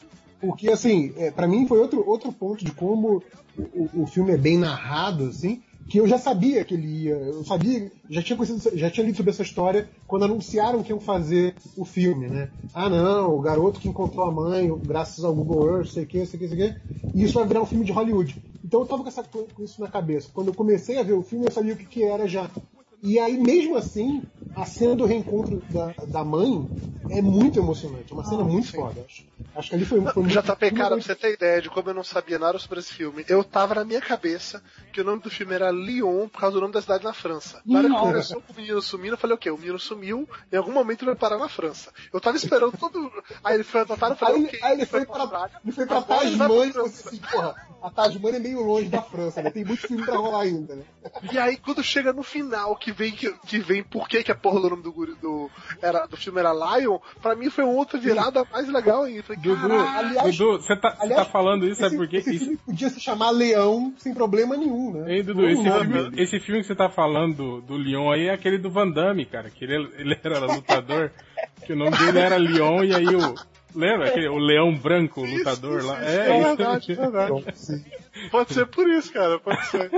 Porque, assim, é, para mim foi outro, outro ponto de como o, o- filme é bem narrado, assim, que eu já sabia que ele ia. Eu sabia, já tinha, conhecido, já tinha lido sobre essa história quando anunciaram que iam fazer o filme, né? Ah, não, o garoto que encontrou a mãe, graças ao Google Earth, sei o que, sei o que, sei o que. E isso vai virar um filme de Hollywood. Então eu tava com, essa, co- com isso na cabeça. Quando eu comecei a ver o filme, eu sabia o que, que era já. E aí, mesmo assim, a cena do reencontro da, da mãe é muito emocionante. É uma cena muito foda. Acho, acho que ali foi, foi muito. JP, cara, pra você ter ideia de como eu não sabia nada sobre esse filme, eu tava na minha cabeça que o nome do filme era Lyon por causa do nome da cidade na França. Na hora que começou com o menino sumindo, eu falei, o quê? O menino sumiu, em algum momento ele vai parar na França. Eu tava esperando todo. Aí ele foi adotado, eu falei, Aí, ok. aí ele foi pra, Austrália. ele foi pra Agora ele vai pra Tasmânia e França. você assim, porra, a Tasmânia é meio longe da França, né? Tem muito filme pra rolar ainda, né? E aí, quando chega no final, que vem, que, que vem por que, que a porra do nome do, do, era, do filme era Lion, pra mim foi uma outra virada mais legal ainda. Falei, Dudu, aliás- Dudu, você tá, você aliás, tá falando isso, sabe esse, por quê? esse Isso, filme podia se chamar Leão sem problema nenhum, né? Ei, Dudu, esse filme, esse filme que você tá falando do, do Leon aí é aquele do Van Damme, cara, que ele, ele era lutador, que o nome dele era Leon e aí o. Lembra? Aquele, o leão branco, o lutador isso, lá. isso, é, é isso. verdade, é verdade. Então. Pode ser por isso, cara, pode ser.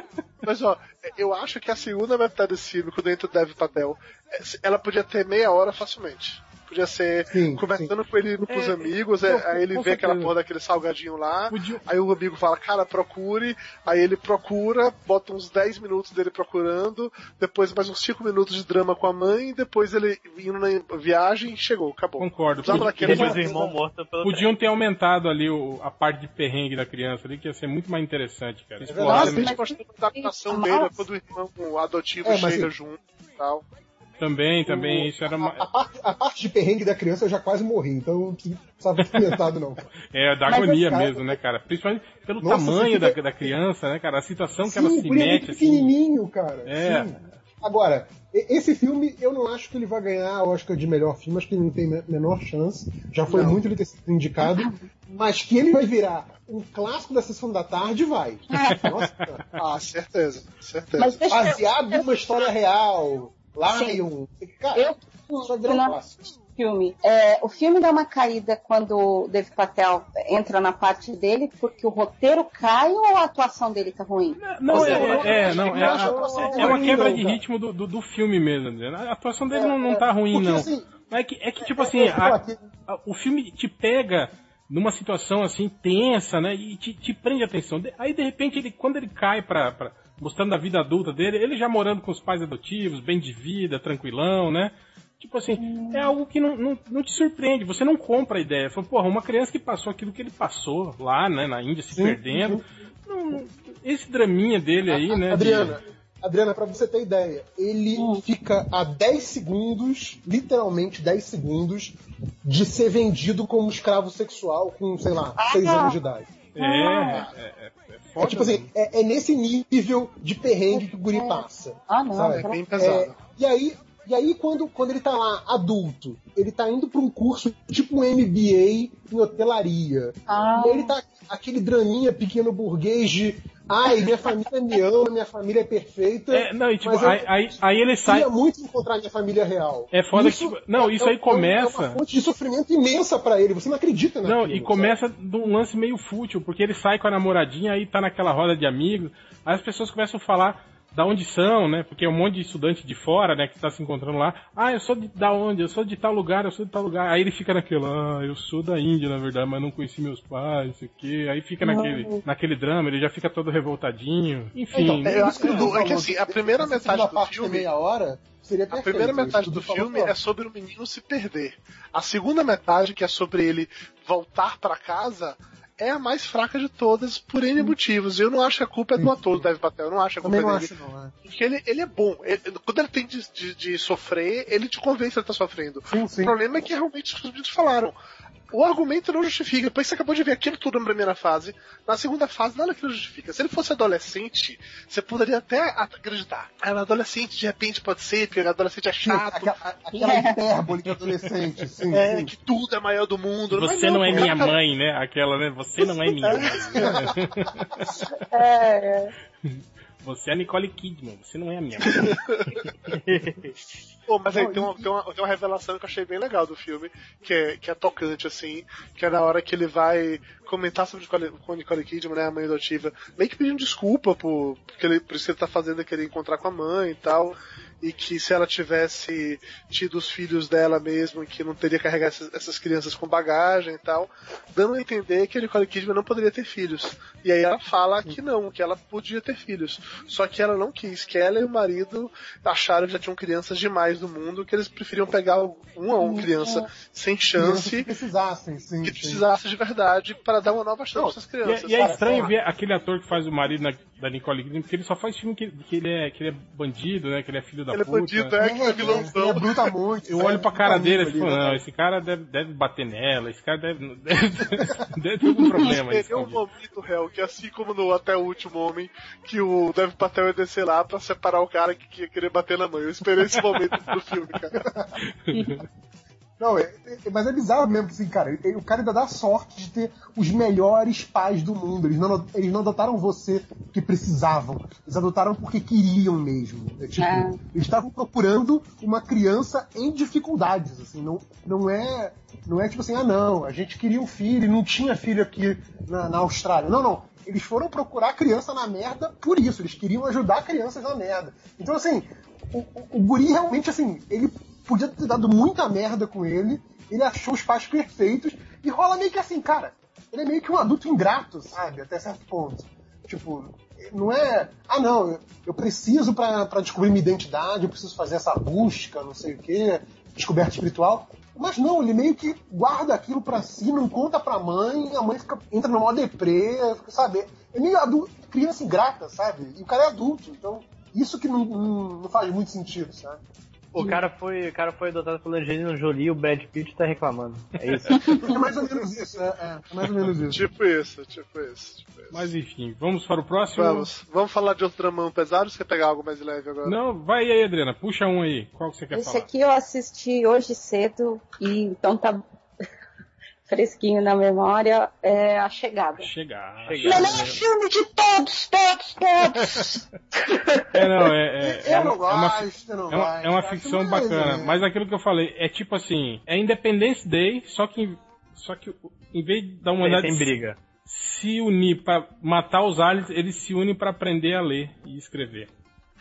Mas ó, eu acho que a segunda metade desse filme, quando entra o Dev Patel, é, ela podia ter meia hora facilmente. Podia ser Sim, conversando com ele pros É, amigos, é, aí ele com vê aquela porra daquele salgadinho lá, Podia- aí o amigo fala, cara, procure, aí ele procura, bota uns 10 minutos dele procurando, depois mais uns 5 minutos de drama com a mãe, e depois ele indo na viagem, chegou, acabou. Concordo. Podia- o irmão morto pelo Podiam ter aumentado ali o- a parte de perrengue da criança ali, que ia ser muito mais interessante, cara. verdade. Nossa, Explorar mas mostrando a adaptação Nossa. dele, quando o irmão adotivo É, mas chega e- junto e tal. Também, também, isso era A, uma... a parte, a parte de perrengue da criança eu já quase morri, então não precisava ter comentado, não. [laughs] É, da Mas, agonia cara, mesmo, né, cara? Principalmente pelo Nossa, tamanho da, da criança, né, cara? A situação que Sim, ela o se é muito mete, assim. pequenininho, cara. É. Sim. Agora, esse filme, eu não acho que ele vai ganhar o Oscar de melhor filme, acho que ele não tem a menor chance. Já foi Não. muito ele ter sido indicado. Mas que ele vai virar um clássico da sessão da tarde, vai. Nossa, cara. Ah, certeza, certeza. Mas deixa eu- baseado numa história real. Lion. Cara, Eu virar um não clássico. filme. É, o filme dá uma caída quando o Dave Patel entra na parte dele, porque o roteiro cai ou a atuação dele tá ruim? Não, Você- é, é, não, é, eu acho a- a atuação é uma quebra não, de ritmo do, do, do filme mesmo. né? A atuação dele não, não tá ruim, Porque, não. assim, é que, é que tipo assim, a- a- o filme te pega numa situação assim tensa, né? E te, te prende a atenção. De- Aí de repente ele, quando ele cai pra, pra- mostrando a vida adulta dele, ele já morando com os pais adotivos, bem de vida, tranquilão, né? Tipo assim, é algo que não, não, não te surpreende, você não compra a ideia. Fala, porra, uma criança que passou aquilo que ele passou lá, né, na Índia, se Sim, perdendo. não- não- esse draminha dele aí, né? de- Adriana, Adriana, pra você ter ideia, ele fica a 10 segundos, literalmente 10 segundos, de ser vendido como escravo sexual com, sei lá, 6 anos de idade. É, é, é, é É, foda. tipo assim, é, é nesse nível de perrengue que o guri passa. Ah, não. Sabe? É bem É, pesado. e aí, e aí quando, quando ele tá lá, adulto, ele tá indo pra um curso tipo um MBA em hotelaria. Ah, E aí ele tá aquele draminha pequeno burguês de ai, minha família me ama, minha família é perfeita. É, não, e tipo, mas eu aí, aí, aí ele sai. queria muito encontrar minha família real. É foda que, tipo, não, isso aí É começa- uma fonte de sofrimento imensa pra ele. Você não acredita naquilo. Não, e começa de um lance meio fútil, porque ele sai com a namoradinha, aí tá naquela roda de amigos, aí as pessoas começam a falar da onde são, né? Porque é um monte de estudante de fora, né, que tá se encontrando lá. Ah, eu sou de da onde? Eu sou de tal lugar, eu sou de tal lugar. Aí ele fica naquela, ah, eu sou da Índia, na verdade, mas não conheci meus pais, não sei o quê. Aí fica naquele, naquele drama, ele já fica todo revoltadinho. Enfim, Então, né? eu- que é, eu tô é que assim, a primeira metade do parte filme- de meia hora seria A primeira metade do filme é sobre o menino se perder. A segunda metade, que é sobre ele voltar pra casa, é a mais fraca de todas por N motivos. E eu não acho que a culpa é do ator do Dev Patel, eu não acho a culpa Também é não dele. acho, não. É. Porque ele, ele é bom. Ele- quando ele tem de, de- de sofrer, ele te convence que ele tá sofrendo. Sim, sim. O problema é que realmente os meninos falaram. O argumento não justifica. Depois você acabou de ver aquilo tudo na primeira fase. Na segunda fase, nada aquilo justifica. Se ele fosse adolescente, você poderia até acreditar. Ah, mas adolescente de repente pode ser, porque adolescente é chato. Aquela, aquela hipérbole de adolescente, [laughs] sim, É, sim. que tudo é maior do mundo. Você não é pô, minha cara, mãe, né? Aquela, né? Você não é minha mãe. [laughs] é, Você é a Nicole Kidman, você não é a minha mãe. [laughs] Pô, mas aí tem uma, tem, uma, tem uma revelação que eu achei bem legal do filme, que é, que é tocante, assim, que é na hora que ele vai comentar sobre Nicole, com a Nicole Kidman, né, a mãe adotiva, meio que pedindo desculpa por, porque ele, por isso que ele tá fazendo querer encontrar com a mãe e tal, e que se ela tivesse tido os filhos dela mesmo, que não teria carregado essas, essas crianças com bagagem e tal, dando a entender que a Nicole Kidman não poderia ter filhos. E aí ela fala que não, que ela podia ter filhos. Só que ela não quis, que ela e o marido acharam que já tinham crianças demais no mundo, que eles preferiam pegar uma ou uma criança sem Crianças que chance, precisassem, sim. que sim. precisasse de verdade, para dar uma nova chance para essas E é, crianças. e é sabe? estranho ver aquele ator que faz o marido na- da Nicole Kidman, porque ele só faz filme que, que ele, é, que ele é bandido, né? Que ele é filho da Ele é puta. bandido, é, que é Ele vilãozão. bruta muito. Eu olho pra cara dele e falo, né, não, cara? esse cara deve, deve bater nela, esse cara deve, [laughs] deve, deve ter algum problema aí. Ele é um momento, réu, que assim como no Até o Último Homem, que o Dev Patel ia descer lá pra separar o cara que ia querer bater na mãe. Eu esperei esse momento pro filme, cara. [laughs] Não, é- é- mas é bizarro mesmo, assim, cara. O cara ainda dá sorte de ter os melhores pais do mundo. Eles não, eles não adotaram você porque precisavam. Eles adotaram porque queriam mesmo. É, tipo, É. eles estavam procurando uma criança em dificuldades, assim. Não, não é, não é tipo assim, ah, não, a gente queria um filho e não tinha filho aqui na, na Austrália. Não, não. Eles foram procurar criança na merda por isso. Eles queriam ajudar crianças na merda. Então, assim, o, o, o guri realmente, assim, ele podia ter dado muita merda com ele, ele achou os pais perfeitos, e rola meio que assim, cara, ele é meio que um adulto ingrato, sabe? Até certo ponto. Tipo, não é, ah não, eu, preciso pra descobrir minha identidade, eu preciso fazer essa busca, não sei o quê, descoberta espiritual. Mas não, ele meio que guarda aquilo pra si, não conta pra mãe, a mãe fica, entra modo deprê, sabe? É meio adulto, criança ingrata, sabe? E o cara é adulto, então isso que não, não, não faz muito sentido, sabe? O cara foi, o cara foi adotado pela Angelina Jolie e o Brad Pitt tá reclamando. É isso. [laughs] É mais ou menos isso, é, é, é mais ou menos isso. tipo isso, tipo isso, tipo isso. Mas enfim, vamos para o próximo? Vamos, vamos falar de outro dramão pesado ou você quer pegar algo mais leve agora? Não, vai aí, Adriana, puxa um aí. Qual que você quer esse falar? aqui eu assisti hoje cedo e então tá fresquinho na memória. É A Chegada. Chegar. Chegar. Melhor filme de todos, todos, todos. É, não, é, é, é Eu uma, não é uma, gosto, eu não é uma, gosto. é uma ficção mais bacana, mas aquilo que eu falei, é tipo assim, é Independence Day, só que, só que em vez da humanidade Tem briga. se unir pra matar os aliens, eles se unem pra aprender a ler e escrever.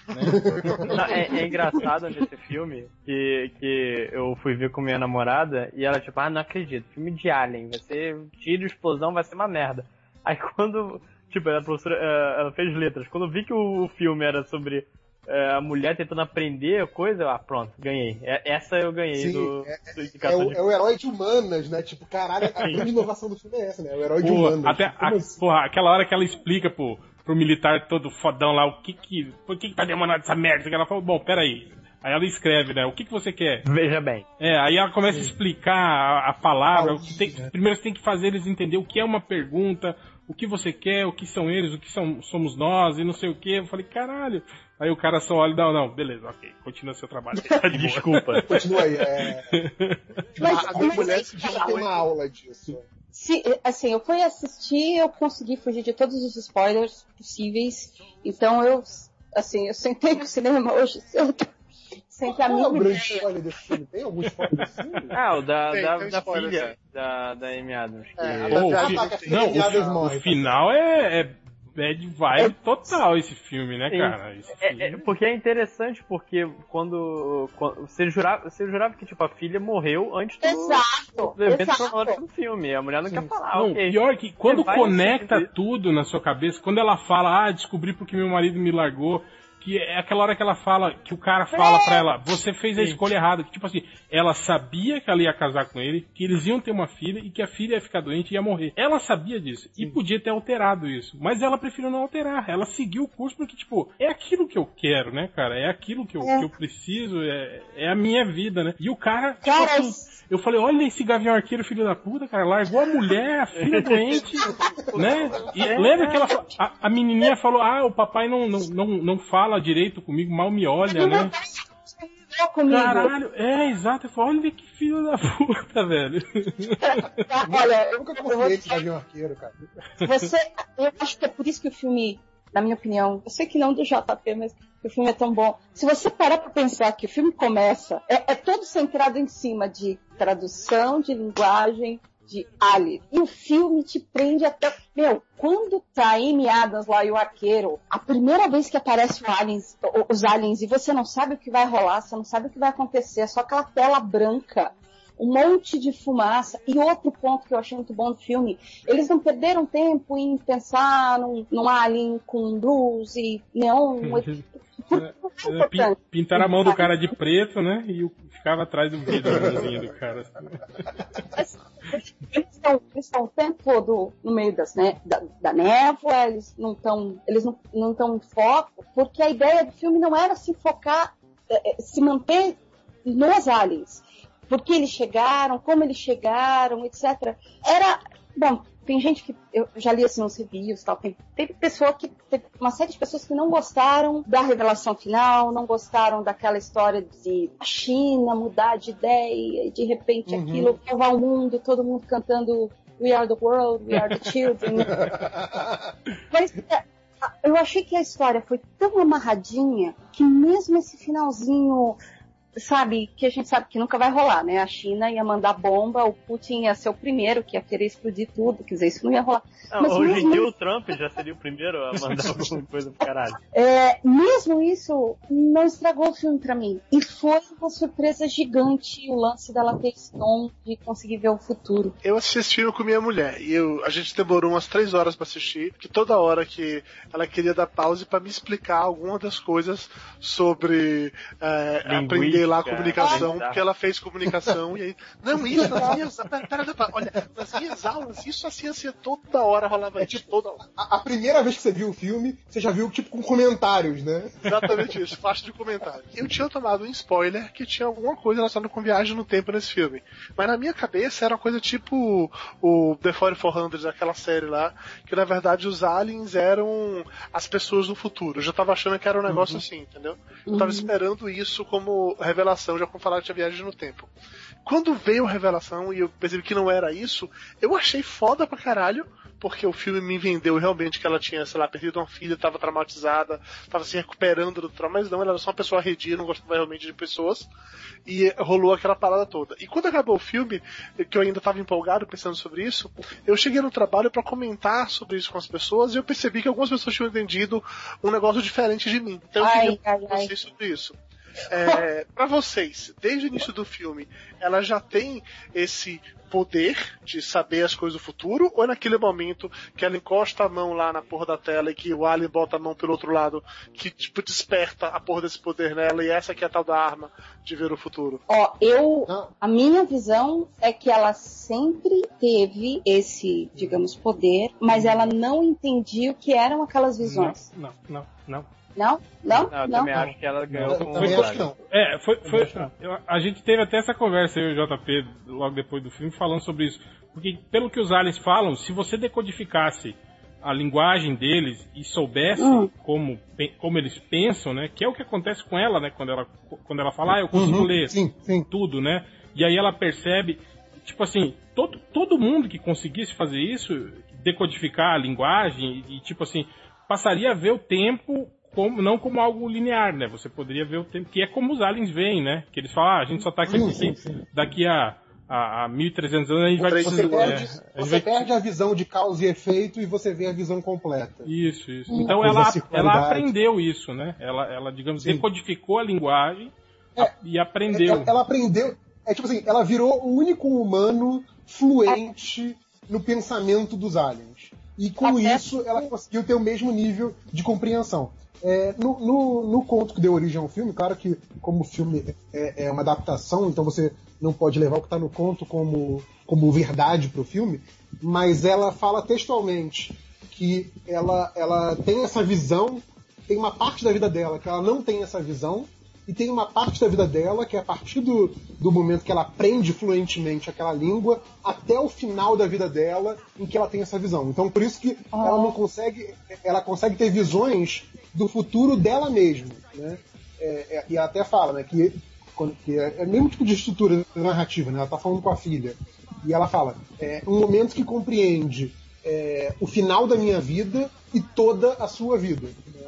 Não, é, é engraçado nesse filme que, que eu fui ver com minha namorada e ela, tipo, ah, não acredito, filme de Alien, vai ser tiro explosão, vai ser uma merda. Aí quando, tipo, a professora, eh, ela fez letras, quando eu vi que o filme era sobre é, a mulher tentando aprender a coisa, ah, pronto, ganhei. É, essa eu ganhei Sim, do, é, do é, indicador o, de- é o herói de humanas, né? Tipo, caralho, a grande inovação do filme é essa, né? É o herói de humanas. até a- assim? porra, aquela hora que ela explica pro, pro militar todo fodão lá o que que. Por que, que tá demorando essa merda? Que ela falou, bom, peraí. Aí ela escreve, né? O que, que você quer? Veja bem. É, aí ela começa a explicar a, a palavra. Ah, o que tem- sim, primeiro você tem que fazer eles entender o que é uma pergunta, o que você quer, o que são eles, o que são, somos nós e não sei o que. Eu falei, caralho. Aí o cara só olha e dá, não, beleza, ok, continua seu trabalho. [laughs] Tá de. Desculpa. Continua aí. É... [laughs] Mas- a, mas- mulher já tem uma aula disso. Se, assim, eu fui assistir, eu consegui fugir de todos os spoilers possíveis. Então eu, assim, eu sentei no cinema hoje cedo, sem que a Qual é o minha grande spoiler desse filme? Tem algum spoiler desse filme? [laughs] Ah, o da, Tem, da, tem da filha sim. da, da Amy Adams. que- É, a Pô, o fi- não, o, o final é, é bad vibe total esse filme, né, Sim. cara? Esse É, filme. é, porque é interessante, porque quando, quando você, jurava, você jurava que tipo, a filha morreu antes do, Exato, do evento exato. cronológico do filme. A mulher não quer falar, Não, ok. pior que quando conecta tudo na sua cabeça, quando ela fala, ah, descobri porque meu marido me largou, que é aquela hora que ela fala, que o cara fala pra ela, você fez a escolha errada, que tipo assim, ela sabia que ela ia casar com ele, que eles iam ter uma filha e que a filha ia ficar doente e ia morrer. Ela sabia disso e podia ter alterado isso, mas ela preferiu não alterar, ela seguiu o curso porque tipo, é aquilo que eu quero, né, cara? É aquilo que eu, É. que eu preciso, é, é a minha vida, né? E o cara, tipo Cara, assim, eu falei, olha esse gavião arqueiro, filho da puta, cara, largou a mulher, a filha doente, [laughs] né? E lembra que ela, a, a menininha falou, ah, o papai não, não, não, não fala direito comigo, mal me olha, né? Comigo. Caralho, é, exato. Eu falei, olha que filho da puta, velho. [laughs] Olha, Eu nunca confiei nesse Gavião Arqueiro, cara. Você, eu acho que é por isso que o filme, na minha opinião, eu sei que não do JP, mas que o filme é tão bom. Se você parar pra pensar que o filme começa, é, é todo centrado em cima de tradução, de linguagem, de alien. E o filme te prende até. Meu, quando tá Amy Adams lá e o arqueiro, a primeira vez que aparece aliens, os aliens e você não sabe o que vai rolar, você não sabe o que vai acontecer, é só aquela tela branca um monte de fumaça. E outro ponto que eu achei muito bom do filme, eles não perderam tempo em pensar num, num alien com luz e neon. [laughs] É É, pin- importante. Pintaram a mão do cara de preto, né? E ficava atrás do vidro, do cara. assim. Eles estão, eles estão o tempo todo no meio das, né, da, da névoa, eles não estão eles não não estão em foco, porque a ideia do filme não era se focar, eh, se manter nos aliens. Porque eles chegaram, como eles chegaram, etc. Era, bom, tem gente que, eu já li assim uns reviews e tal, tem, teve pessoa que, teve uma série de pessoas que não gostaram da revelação final, não gostaram daquela história de a China mudar de ideia e de repente Uhum. aquilo salvar o mundo, todo mundo cantando We are the world, we are the children. [laughs] Mas é, eu achei que a história foi tão amarradinha que mesmo esse finalzinho, sabe, que a gente sabe que nunca vai rolar, né? A China ia mandar bomba, o Putin ia ser o primeiro que ia querer explodir tudo, quer dizer, isso não ia rolar. Não, Mas hoje em mesmo- dia o Trump já seria o primeiro a mandar [laughs] alguma coisa pro caralho. É, mesmo isso não estragou o filme pra mim. E foi uma surpresa gigante o lance dela ter esse dom de conseguir ver o futuro. Eu assisti esse filme com minha mulher e eu, a gente demorou umas três horas pra assistir, que toda hora que ela queria dar pause pra me explicar alguma das coisas sobre é, Linguística, lá a comunicação, porque ela fez comunicação e aí, não, isso [laughs] nas minhas, pera, pera, pera, olha, nas minhas aulas, isso assim, assim, toda hora rolava É isso, tipo- toda hora. A, a primeira vez que você viu o filme, você já viu, tipo, com comentários, né? Exatamente isso, faixa de comentário. Eu tinha tomado um spoiler que tinha alguma coisa relacionada com viagem no tempo nesse filme. Mas na minha cabeça era uma coisa tipo o The 4400, aquela série lá, que na verdade os aliens eram as pessoas do futuro. Eu já tava achando que era um negócio assim, entendeu? Eu tava esperando isso como revelação, já como falar que tinha viagem no tempo. Quando veio a revelação e eu percebi que não era isso, eu achei foda pra caralho, porque o filme me vendeu realmente que ela tinha, sei lá, perdido uma filha, tava traumatizada, tava se recuperando do trauma, mas não, ela era só uma pessoa arredia, não gostava realmente de pessoas, e rolou aquela parada toda. E quando acabou o filme, que eu ainda tava empolgado pensando sobre isso, eu cheguei no trabalho pra comentar sobre isso com as pessoas e eu percebi que algumas pessoas tinham entendido um negócio diferente de mim. Então eu Ai, queria ai, ai. sobre isso. É, para vocês, desde o início do filme, ela já tem esse poder de saber as coisas do futuro, ou é naquele momento que ela encosta a mão lá na porra da tela e que o Alien bota a mão pelo outro lado, que tipo desperta a porra desse poder nela e essa que é a tal da arma de ver o futuro? Ó, eu. Não. A minha visão é que ela sempre teve esse, digamos, poder, mas ela não entendia o que eram aquelas visões. Não, não, não. Não? Não? Não, eu Não? também acho que ela ganhou Eu com o acho que não. É, foi. foi não. eu- a gente teve até essa conversa, eu e o JP, logo depois do filme, falando sobre isso. Porque, pelo que os aliens falam, se você decodificasse a linguagem deles e soubesse Hum. como, como eles pensam, né? Que é o que acontece com ela, né? Quando ela, quando ela fala, ah, eu consigo Uhum, ler Sim, sim. tudo, né? E aí ela percebe, tipo assim, todo, todo mundo que conseguisse fazer isso, decodificar a linguagem e, tipo assim, passaria a ver o tempo como, não como algo linear, né? Você poderia ver o tempo, que é como os aliens veem, né? Que eles falam, ah, a gente só tá aqui Sim, sim, sim. daqui a, a, a 1300 anos a gente vai Você Você, precisar- perde, é, você vai- perde a visão de causa e efeito e você vê a visão completa. Isso, isso. Uma Então ela, ela aprendeu isso, né? Ela, ela digamos, Sim. decodificou a linguagem É. a- e aprendeu. Ela, ela aprendeu. É tipo assim, ela virou o único humano fluente no pensamento dos aliens. E com Até- isso ela conseguiu ter o mesmo nível de compreensão. É, no, no, no conto que deu origem ao filme, claro que como o filme é, é uma adaptação, então você não pode levar o que está no conto como, como verdade para o filme, mas ela fala textualmente que ela, ela tem essa visão, tem uma parte da vida dela que ela não tem essa visão, e tem uma parte da vida dela que é a partir do, do momento que ela aprende fluentemente aquela língua até o final da vida dela em que ela tem essa visão. Então por isso que ela não consegue, ela consegue ter visões do futuro dela mesma, né? É, é, e ela até fala, né, que, que é, é o mesmo tipo de estrutura narrativa, né? Ela tá falando com a filha e ela fala, é um momento que compreende é, o final da minha vida e toda a sua vida. né?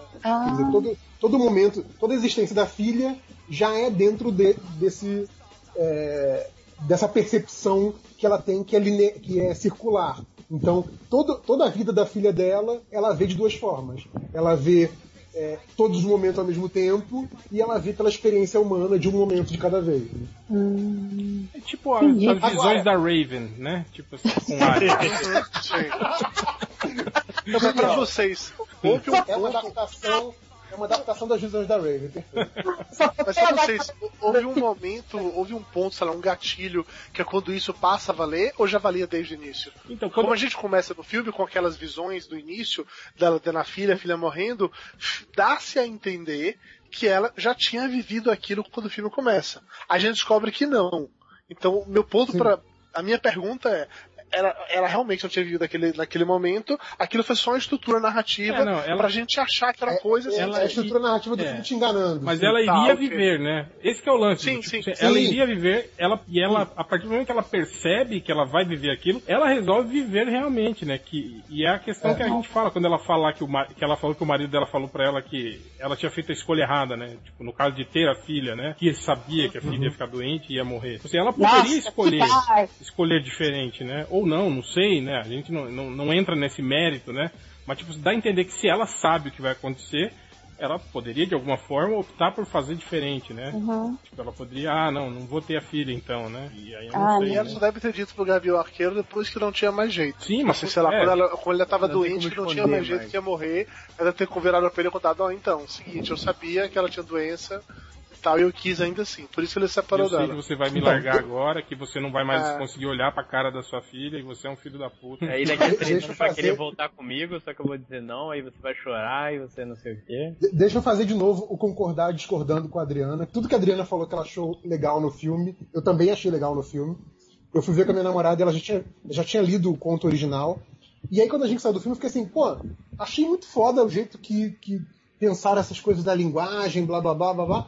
Quer dizer, todo, todo momento, toda a existência da filha já é dentro de- desse, é, dessa percepção que ela tem que é, line- que é circular. Então, todo, toda a vida da filha dela, ela vê de duas formas. Ela vê é, todos os momentos ao mesmo tempo e ela vê pela experiência humana de um momento de cada vez. né? É tipo a- as visões Agora- da Raven, né? Tipo assim, com. [laughs] Sim. [laughs] Então, pra vocês, houve um É uma ponto adaptação, é uma adaptação das visões da Raven, perfeito. Mas pra vocês, houve um momento, houve um ponto, sei lá, um gatilho, que é quando isso passa a valer, ou já valia desde o início? Então, quando, Como a gente começa no filme com aquelas visões do início, dela tendo a filha, a filha morrendo, dá-se a entender que ela já tinha vivido aquilo quando o filme começa. A gente descobre que não. Então, o meu ponto para A minha pergunta é. Ela, ela realmente não tinha vivido aquele, naquele momento, aquilo foi só uma estrutura narrativa É, não, ela- pra gente achar que eram coisas. É, ela- é a estrutura narrativa do é. filme te enganando. Mas sim. ela iria Tá, viver, né? Esse que é o lance. Sim, Tipo, sim. Ela Sim. iria viver, ela, e ela, a partir do momento que ela percebe que ela vai viver aquilo, ela resolve viver realmente, né? Que, e é a questão É. que a gente fala, quando ela fala que, o, que ela falou que o marido dela falou pra ela que ela tinha feito a escolha errada, né? Tipo, no caso de ter a filha, né? Que ele sabia que a filha ia ficar doente e ia morrer. Tipo Assim, ela poderia Nossa, escolher escolher diferente, né? Ou não, não sei, né? A gente não, não, não entra nesse mérito, né? Mas, tipo, dá a entender que se ela sabe o que vai acontecer, ela poderia, de alguma forma, optar por fazer diferente, né? Uhum. Tipo, ela poderia, ah, não, não vou ter a filha então, né? E aí eu Ah, não E sei, ela né? só deve ter dito pro Gavião Arqueiro depois que não tinha mais jeito. Sim, mas Assim, sei lá, é. quando, ela, quando ela tava doente, que não tinha mais jeito mais. que ia morrer, ela ter convidado pra ele e contado, ó, então, seguinte, eu sabia que ela tinha doença e tal, e eu quis ainda assim. Por isso ele separou Eu sei que você vai me Então, largar agora, que você não vai mais É. conseguir olhar pra cara da sua filha e você é um filho da puta. Aí daqui [laughs] a três Deixa eu anos vai fazer- querer voltar comigo, só que eu vou dizer não, aí você vai chorar e você não sei o quê. De- Deixa eu fazer de novo o concordar discordando com a Adriana. Tudo que a Adriana falou que ela achou legal no filme, eu também achei legal no filme. Eu fui ver com a minha namorada e ela já tinha, já tinha lido o conto original. E aí quando a gente saiu do filme, eu fiquei assim, pô, achei muito foda o jeito que, que pensaram essas coisas da linguagem, blá blá blá blá blá.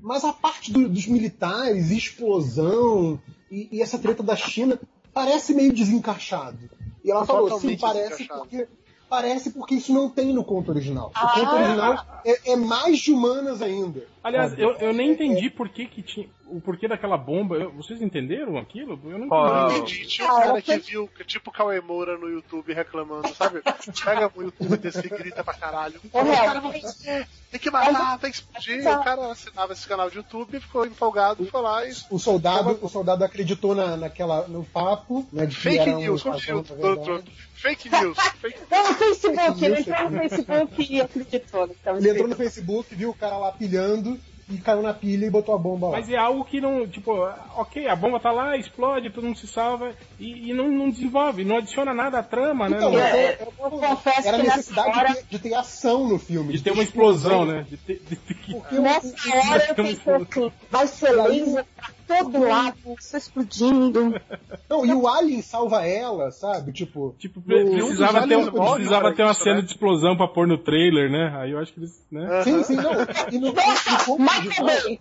Mas a parte do- dos militares, explosão e, e essa treta da China parece meio desencaixado. E ela falou, sim, parece porque parece porque isso não tem no conto original. O Ah. conto original é, é mais de humanas ainda. Aliás, eu, eu nem É- entendi por que, que tinha. O porquê daquela bomba. Eu- vocês entenderam aquilo? Eu não Qual- entendi. entendi. Tinha um cara que viu, que é tipo Cauê Moura no YouTube reclamando, sabe? Pega o YouTube desse e grita pra caralho. Ô, Léo, Cara, você- Tem que matar, tem que explodir. O cara assinava esse canal de YouTube, ficou empolgado, foi lá e. O soldado, o soldado acreditou na, naquela, no papo, né? De Fake news, doutor. Fake news. Fake [laughs] Não, no Facebook, ele Isso, entrou no Facebook e acreditou Ele entrou no. Facebook, viu o cara lá pilhando e caiu na pilha e botou a bomba lá. Mas é algo que não, tipo, ok, a bomba tá lá, explode, todo mundo se salva e, e não, não desenvolve, não adiciona nada à trama, né? Então, Não- mas É, eu confesso era a necessidade hora- de, ter, de ter ação no filme. de ter uma explosão, né? De ter, de ter Nessa hora eu pensei assim, vai ser laser todo lado, isso explodindo. Não, e o Alien salva ela, sabe? Tipo. Tipo, precisava ter, um- precisava ter uma isso, cena né? de explosão pra pôr no trailer, né? Aí eu acho que eles, né? Sim, sim, não. E no, no, no conto Michael.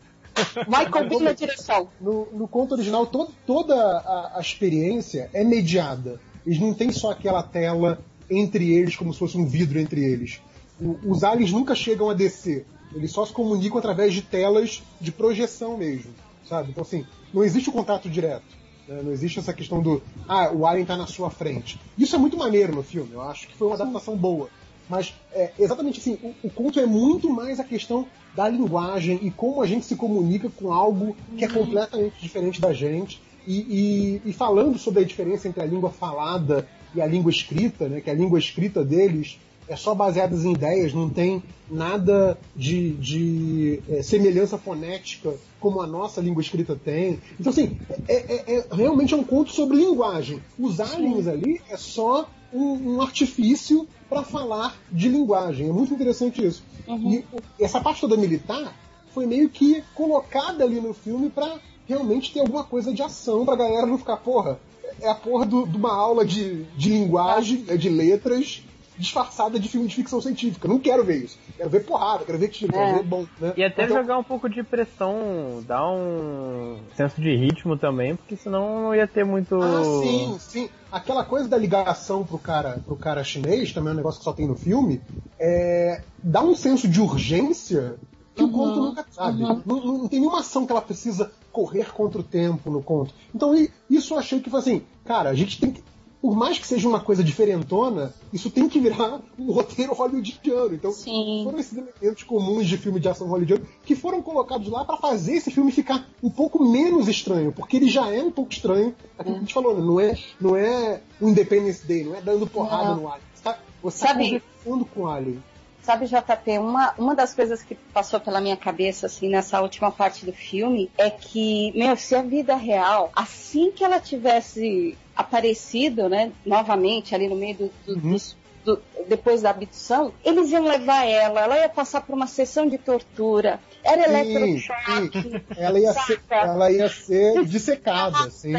Michael Bay na direção. no, no conto original to- toda a, a experiência é mediada. Eles não têm só aquela tela entre eles, como se fosse um vidro entre eles. O- os aliens nunca chegam a descer. Eles só se comunicam através de telas de projeção mesmo, sabe? Então, assim, não existe o contato direto. né? Não existe essa questão do, ah, o alien tá na sua frente. Isso é muito maneiro no filme. Eu acho que foi uma adaptação boa. Mas, é, exatamente assim, o, o conto é muito mais a questão da linguagem e como a gente se comunica com algo que é completamente diferente da gente. E, e- e falando sobre a diferença entre a língua falada e a língua escrita, né, que a língua escrita deles é só baseada em ideias, não tem nada de, de, é, semelhança fonética como a nossa língua escrita tem. Então, assim, é, é- é- realmente é um conto sobre linguagem. Os aliens ali é só um, um artifício para falar de linguagem. É muito interessante isso. E o- essa parte toda militar foi meio que colocada ali no filme para realmente ter alguma coisa de ação pra galera não ficar, porra, é a porra de uma aula de, de linguagem, né, de letras, disfarçada de filme de ficção científica. Não quero ver isso. Quero ver porrada, quero ver tiro, É. quero ver bom. Né? E até Então, jogar um pouco de pressão, dar um senso de ritmo também, porque senão não ia ter muito. Ah, sim, sim. Aquela coisa da ligação pro cara, pro cara chinês, também é um negócio que só tem no filme, é, dá um senso de urgência que o conto nunca sabe. Não, não- não tem nenhuma ação que ela precisa correr contra o tempo no conto. Então isso eu achei que foi assim, cara, a gente tem que. Por mais que seja uma coisa diferentona, isso tem que virar um roteiro hollywoodiano. Então, Sim. foram esses elementos comuns de filme de ação hollywoodiano que foram colocados lá para fazer esse filme ficar um pouco menos estranho, porque ele já é um pouco estranho. Aquilo que a gente falou, né? não é, não é o Independence Day, não é dando porrada Não. no Alien. Você tá, você Sabe- tá conversando com o Alien. Sabe, JP, uma, uma das coisas que passou pela minha cabeça, assim, nessa última parte do filme, é que, meu, se a vida real, assim que ela tivesse aparecido, né, novamente, ali no meio do, do- Uhum. dos- do- depois da abdução, eles iam levar ela, ela ia passar por uma sessão de tortura, era eletrochoque, Ela ia ser, ela ia ser dissecada, sim.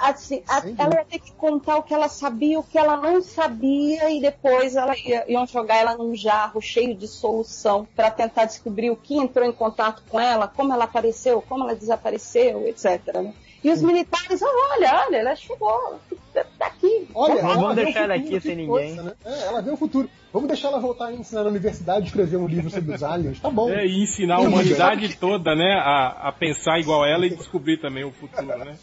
Assim, a- ela ia ter que contar o que ela sabia, o que ela não sabia, e depois ela ia, iam jogar ela num jarro cheio de solução para tentar descobrir o que entrou em contato com ela, como ela apareceu, como ela desapareceu, etc. né? E os militares, "Ah, olha, olha, ela chegou daqui. Olha, Vamos ela vê deixar o ela aqui sem coisa, ninguém. né? É, ela vê o futuro. Vamos deixar ela voltar a ensinar na universidade, escrever um livro sobre os aliens. Tá bom. É, e ensinar a humanidade toda, né, a, a pensar igual ela e descobrir também o futuro, né?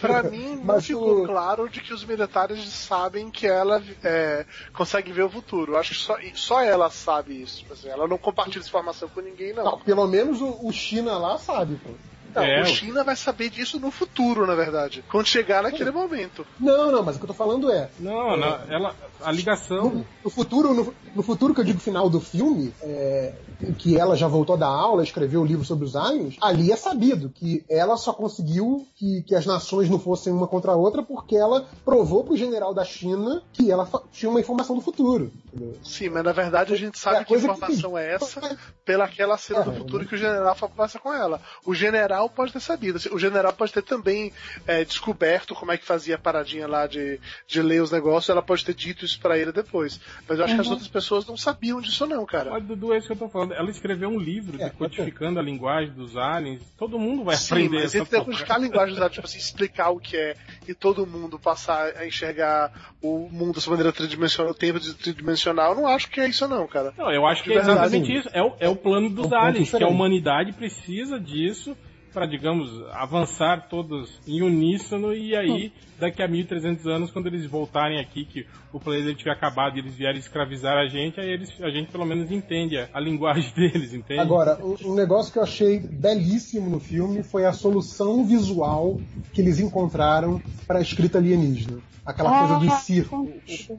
Pra mim, [laughs] não Mas ficou o- claro de que os militares sabem que ela é, consegue ver o futuro. Eu acho que só, só ela sabe isso. Tipo assim, ela não compartilha essa informação com ninguém, não. Não, pelo menos o, o China lá sabe, pô. Não, É, o China vai saber disso no futuro, na verdade. Quando chegar naquele momento. Não, não, mas o que eu tô falando é. Não, não, ela, a ligação. No, no futuro, no, no futuro que eu digo final do filme, é, em que ela já voltou da aula, escreveu o livro sobre os aliens, ali é sabido que ela só conseguiu que, que as nações não fossem uma contra a outra porque ela provou pro general da China que ela tinha uma informação do futuro. entendeu? Sim, mas na verdade a gente É sabe a que informação que- é essa pela aquela cena É, do futuro né? que o general conversa com ela. O general pode ter sabido. assim, O general pode ter também é, descoberto como é que fazia a paradinha lá de, de ler os negócios. Ela pode ter dito isso pra ele depois. Mas eu acho que as outras pessoas não sabiam disso, não, cara. Mas, Dudu, é isso que eu tô falando. Ela escreveu um livro É, decodificando a linguagem dos aliens. Todo mundo vai Sim, aprender mas essa ele decodificar a linguagem usada, tipo assim, explicar o que é e todo mundo passar a enxergar o mundo dessa maneira tridimensional, o tempo tridimensional, eu não acho que é isso não, cara. Não, eu acho que é exatamente isso. É o, é o plano dos É um aliens, que a humanidade precisa disso para digamos, avançar todos em uníssono e aí, daqui a 1300 anos, quando eles voltarem aqui, que o planeta tiver acabado e eles vierem escravizar a gente, aí eles, a gente pelo menos entende a, a linguagem [laughs] deles, entende? Agora, um negócio que eu achei belíssimo no filme foi a solução visual que eles encontraram para a escrita alienígena aquela ah, coisa dos círculos.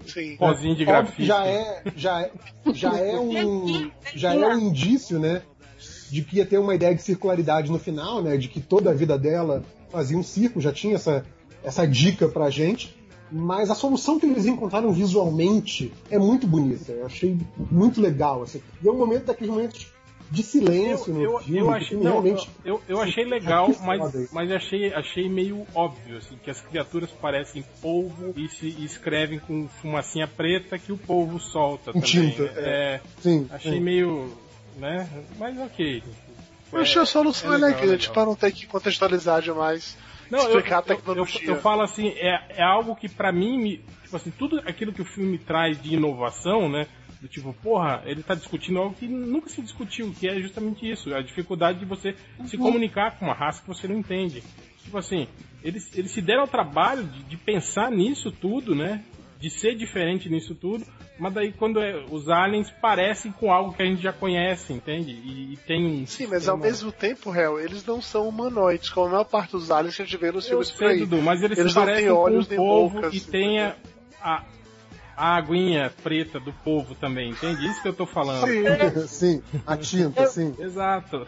Sim. Pozinho de grafite. Já é, já é, já é um, [laughs] já é um indício, né, de que ia ter uma ideia de circularidade no final, né, de que toda a vida dela fazia um círculo, já tinha essa, essa dica pra gente. Mas a solução que eles encontraram visualmente é muito bonita. Eu achei muito legal. Assim. E é um momento daqueles momentos de silêncio eu, no eu, filme. Eu achei, não, realmente... eu, eu achei legal, mas, mas achei, achei meio óbvio, assim, que as criaturas parecem polvo e se e escrevem com fumacinha preta que o polvo solta também. Tinta, é. é. Sim, achei sim. meio. Né? Mas ok. Eu achei a solução é legal, elegante para não ter que contextualizar demais. Não, explicar eu, a tecnologia. Eu, eu, eu, falo assim, é, é algo que para mim, me, tipo assim, tudo aquilo que o filme traz de inovação, né? Do tipo, porra, ele tá discutindo algo que nunca se discutiu, que é justamente isso, a dificuldade de você uhum. se comunicar com uma raça que você não entende. Tipo assim, eles, eles se deram ao trabalho de, de pensar nisso tudo, né? De ser diferente nisso tudo, mas daí quando é, os aliens parecem com algo que a gente já conhece, entende? E, e tem um. Sim, mas ao mesmo tempo, Hel, eles não são humanoides, como a maior parte dos aliens que a gente vê nos filmes por aí. Dudu, mas eles, eles parecem com um povo e assim, tem a, a, a aguinha preta do povo também, entende? Isso que eu tô falando. Sim, [laughs] sim. a tinta, eu, sim. Exato.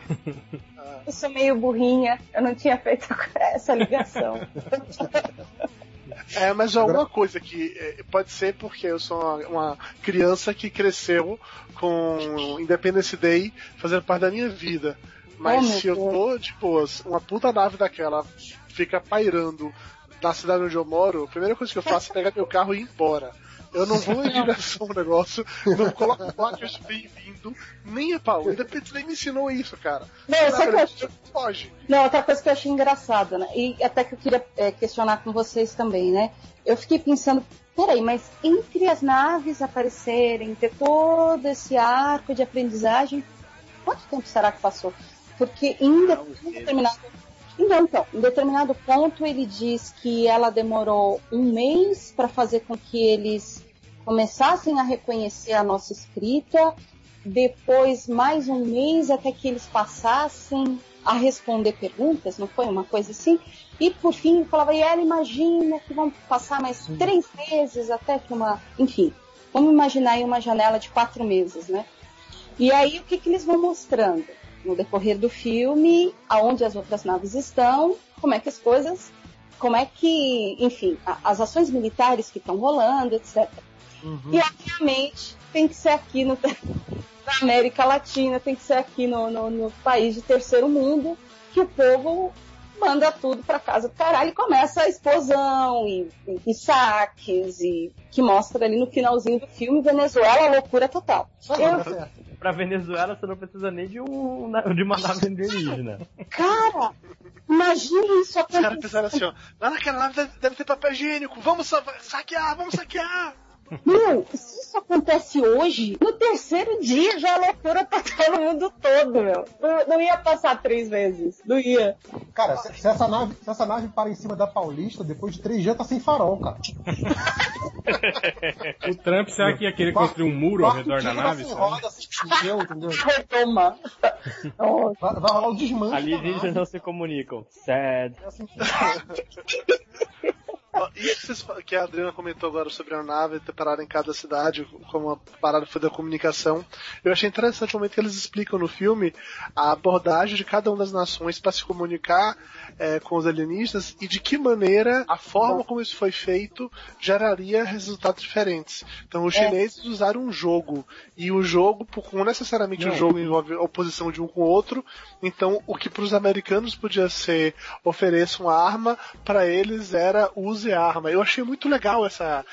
Eu sou meio burrinha, eu não tinha feito [laughs] essa ligação. [laughs] É, mas alguma coisa que é, pode ser porque eu sou uma, uma, criança que cresceu com Independence Day fazendo parte da minha vida. Mas oh, se eu tô, tipo, uma puta nave daquela fica pairando na cidade onde eu moro, a primeira coisa que eu faço é pegar meu carro e ir embora. Eu não vou em direção ao negócio, não coloco placas bem-vindo, nem a pau. O Independence nem me ensinou isso, cara. Não, sabe que eu. Foge. Não, outra coisa que eu achei engraçada, né? E até que eu queria é, questionar com vocês também, né? Eu fiquei pensando, peraí, mas entre as naves aparecerem, ter todo esse arco de aprendizagem, quanto tempo será que passou? Porque em, determinado então, então, em determinado ponto ele diz que ela demorou um mês para fazer com que eles começassem a reconhecer a nossa escrita, depois mais um mês até que eles passassem a responder perguntas, não foi uma coisa assim? E por fim falava, e ela imagina que vão passar mais três meses até que uma. Enfim, vamos imaginar aí uma janela de quatro meses, né? E aí o que, que eles vão mostrando? No decorrer do filme, aonde as outras naves estão, como é que as coisas, como é que, enfim, as ações militares que estão rolando, etc. Uhum. E obviamente tem que ser aqui no, [laughs] na América Latina, tem que ser aqui no, no, no país de terceiro mundo, que o povo manda tudo para casa do caralho e começa a explosão e, e, e, saques e que mostra ali no finalzinho do filme Venezuela loucura total. Eu, pra Venezuela você não precisa nem de, um, de uma nave alienígena. Cara, imagina isso acontecer. Os caras pensaram assim, ó, lá naquela nave deve, deve ter papel higiênico, vamos saquear, vamos saquear! Meu, se isso acontece hoje, no terceiro dia já é loucura pra todo mundo todo, meu. Não, não, ia passar três vezes. Não ia. Cara, se, se, essa nave, se essa nave para em cima da Paulista, depois de três dias tá sem farol, cara. o Trump, será que ia querer construir um muro ao redor da nave? Assim, roda, assim, entendeu? entendeu? Retoma. [laughs] Vai, vai rolar o desmanche. Alienígenas não se comunicam. Sad. É assim. [laughs] Isso que a Adriana comentou agora sobre a nave ter parado em cada cidade, como a parada foi da comunicação, eu achei interessante o momento que eles explicam no filme a abordagem de cada uma das nações para se comunicar é, com os alienistas e de que maneira a forma como isso foi feito geraria resultados diferentes. Então, os é. chineses usaram um jogo e o jogo, como necessariamente o jogo envolve oposição de um com o outro, então o que para os americanos podia ser ofereça uma arma, para eles era use arma. Eu achei muito legal essa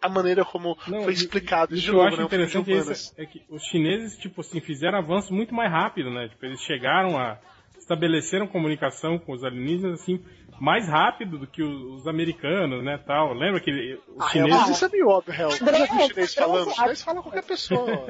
a maneira como Não, foi explicado. Isso, eu acho né, interessante é, é, que os chineses, tipo assim, fizeram avanço muito mais rápido, né? Tipo, eles chegaram a estabeleceram comunicação com os alienígenas, assim, mais rápido do que os, os americanos, né, tal. Lembra que os Ah, chineses... mas isso é meio óbvio, Hel. Eu já vi É, chinês eu falando. Chinês fala qualquer pessoa.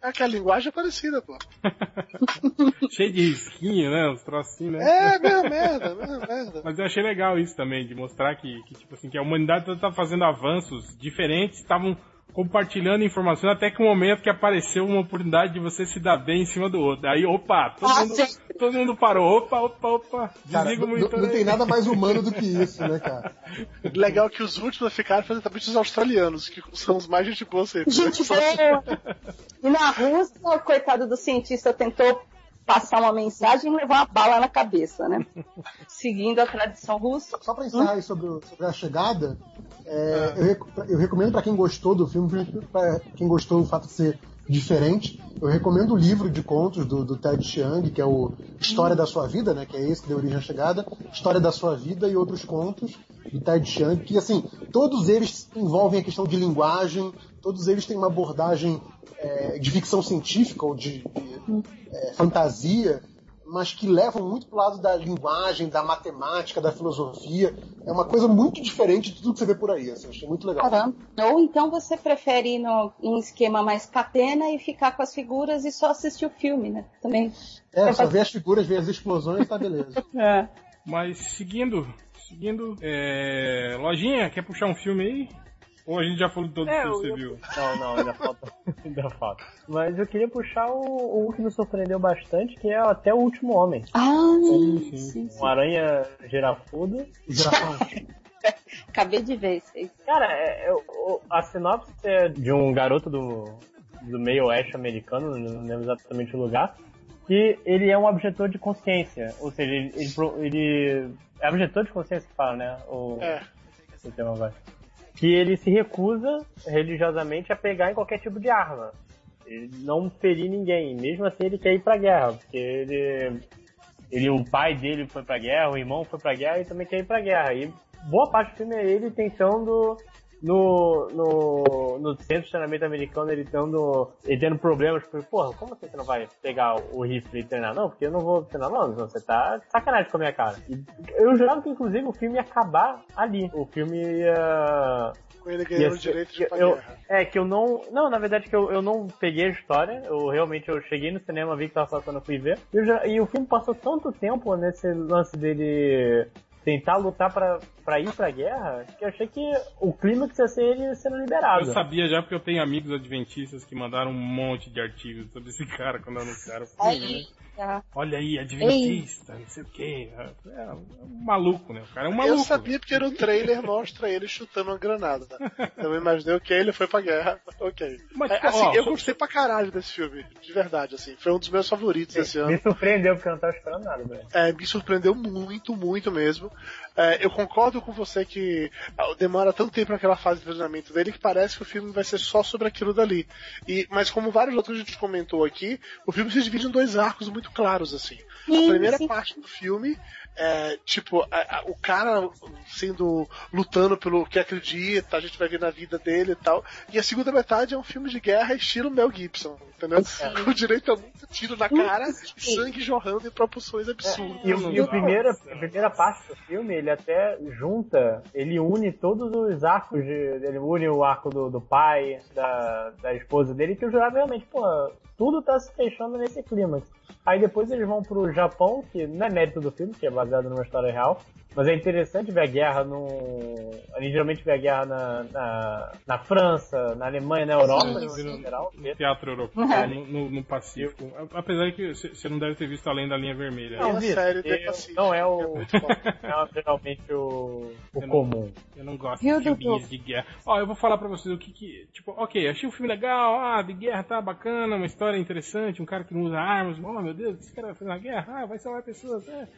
É que a linguagem é parecida, pô. [laughs] cheio de risquinho, né, uns trocinhos, né. É, mesma merda, mesma merda. Mas eu achei legal isso também, de mostrar que, que tipo assim, que a humanidade está fazendo avanços diferentes, estavam compartilhando informações até que o momento que apareceu uma oportunidade de você se dar bem em cima do outro. Aí, opa, todo, Ah, mundo, todo mundo parou, opa, opa, opa, desliga o não, monitor. não tem nada mais humano do que isso, né, cara? [laughs] Legal que os últimos a ficar foram exatamente os australianos, que são os mais gente boa sempre. Gente boa. [laughs] E na Rússia, o coitado do cientista tentou passar uma mensagem e levar uma bala na cabeça, né? [laughs] Seguindo a tradição russa. Só pra encerrar aí sobre, o- sobre a chegada, é, eu, rec- eu recomendo pra quem gostou do filme, pra quem gostou do fato de ser diferente, eu recomendo o livro de contos do, do Ted Chiang, que é o História da Sua Vida, né? Que é esse que deu origem à chegada, História da Sua Vida e outros contos do Ted Chiang, que assim, todos eles envolvem a questão de linguagem, todos eles têm uma abordagem é, de ficção científica ou de, de, é, fantasia, mas que levam muito pro lado da linguagem, da matemática, da filosofia. É uma coisa muito diferente de tudo que você vê por aí. Assim, eu achei muito legal. Caramba. Ou então você prefere ir no, em um esquema mais catena e ficar com as figuras e só assistir o filme, né? Também. É, só ver as figuras, ver as explosões, tá beleza. [laughs] É. Mas seguindo, seguindo, é... Lojinha, quer puxar um filme aí? Ou a gente já falou de todos É, que você eu- viu? Não, não, ainda falta. [laughs] ainda falta. Mas eu queria puxar o, o que me surpreendeu bastante, que é até o último homem. Ah, sim. sim, sim. Um aranha girafão. [laughs] Acabei de ver isso aí. Cara, é- é- o- a sinopse é de um garoto do, do meio oeste americano, não lembro exatamente o lugar, que ele é um objetor de consciência. Ou seja, ele, ele, ele- é objetor de consciência que fala, né? O, É. o tema agora. Que ele se recusa religiosamente a pegar em qualquer tipo de arma. Ele não ferir ninguém. Mesmo assim, ele quer ir pra guerra, porque ele, ele o pai dele foi pra guerra, o irmão foi pra guerra e também quer ir pra guerra. E boa parte do filme é ele tentando no, no, no centro de treinamento americano, ele tendo, ele tendo problemas, porque, porra, como você não vai pegar o rifle e treinar? Não, porque eu não vou treinar, não, você tá sacanagem com a minha cara. Eu jurava que, inclusive, o filme ia acabar ali. O filme ia... Com ele ganhando o direito de eu-. É, que eu não... Não, na verdade, que eu, eu não peguei a história, eu realmente, eu cheguei no cinema, vi que tava passando, eu fui ver, e, já- e o filme passou tanto tempo nesse lance dele tentar lutar pra, pra ir pra guerra, que eu achei que o clímax ia ser ele sendo liberado. Eu sabia já porque eu tenho amigos adventistas que mandaram um monte de artigos sobre esse cara quando anunciaram o filme, né? Olha aí, adventista, não sei o quê. É um maluco, né? O cara é um maluco. Eu sabia porque no trailer mostra ele chutando uma granada. Eu imaginei que ele foi pra guerra. Ok. Mas, É, assim, ó, eu só- gostei pra caralho desse filme. De verdade, assim. Foi um dos meus favoritos esse ano. Me surpreendeu porque eu não tava esperando nada, velho. É, me surpreendeu muito, muito mesmo. É, eu concordo com você que ah, demora tanto tempo naquela fase de treinamento dele que parece que o filme vai ser só sobre aquilo dali. E, mas como vários outros a gente comentou aqui, o filme se divide em dois arcos muito claros, assim. A Sim, primeira sim. parte do filme é, tipo, a- a- o cara sendo, lutando pelo que acredita, a gente vai ver na vida dele e tal. E a segunda metade é um filme de guerra estilo Mel Gibson, entendeu? [laughs] O direito é muito tiro na cara, sangue jorrando em proporções absurdas. E, o- e o primeira, a primeira parte do filme, ele até junta, ele une todos os arcos, de, ele une o arco do, do pai, da, da esposa dele, que eu jurava realmente, pô, tudo tá se fechando nesse clímax. Aí depois eles vão pro Japão, que não é mérito do filme, que é baseado numa história real, mas é interessante ver a guerra no. A gente geralmente vê a guerra na, na, na França, na Alemanha, na Europa, Sim, no geral. no teatro europeu, no, no- no Pacífico. Apesar de que você não deve ter visto além da linha vermelha. Não, vi, série do eu- não é o-. [laughs] Não é geralmente o, o comum. Eu não gosto de Dudu? de guerra. Ó, eu vou falar pra vocês o que que... Tipo, ok, achei o filme legal, ah, de guerra tá bacana, uma história interessante, um cara que não usa armas, oh meu Deus, esse cara fez uma guerra, ah, vai salvar pessoas, é...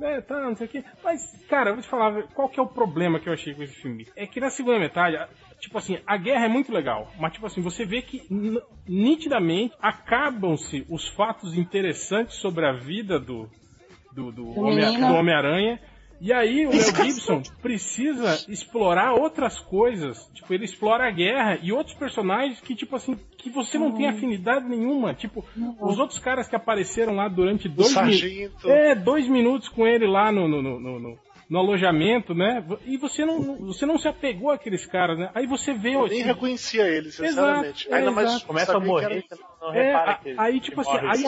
É, tá, não sei o que. Mas, cara, eu vou te falar, qual que é o problema que eu achei com esse filme? É que na segunda metade, tipo assim, a guerra é muito legal, mas tipo assim, você vê que nitidamente acabam-se os fatos interessantes sobre a vida do, do, do Homem-Aranha E aí o Mel Gibson precisa explorar outras coisas. Tipo, ele explora a guerra e outros personagens que, tipo assim, que você não tem afinidade nenhuma. Tipo, os outros caras que apareceram lá durante dois minutos. É, dois minutos com ele lá no, no, no, no- no- alojamento, né? E você não, você não se apegou àqueles caras, né? Aí você vê. Eu nem assim, reconhecia ele, sinceramente. Exato, Ainda mais exato. Começa a morrer, não É, que aí, tipo assim, aí-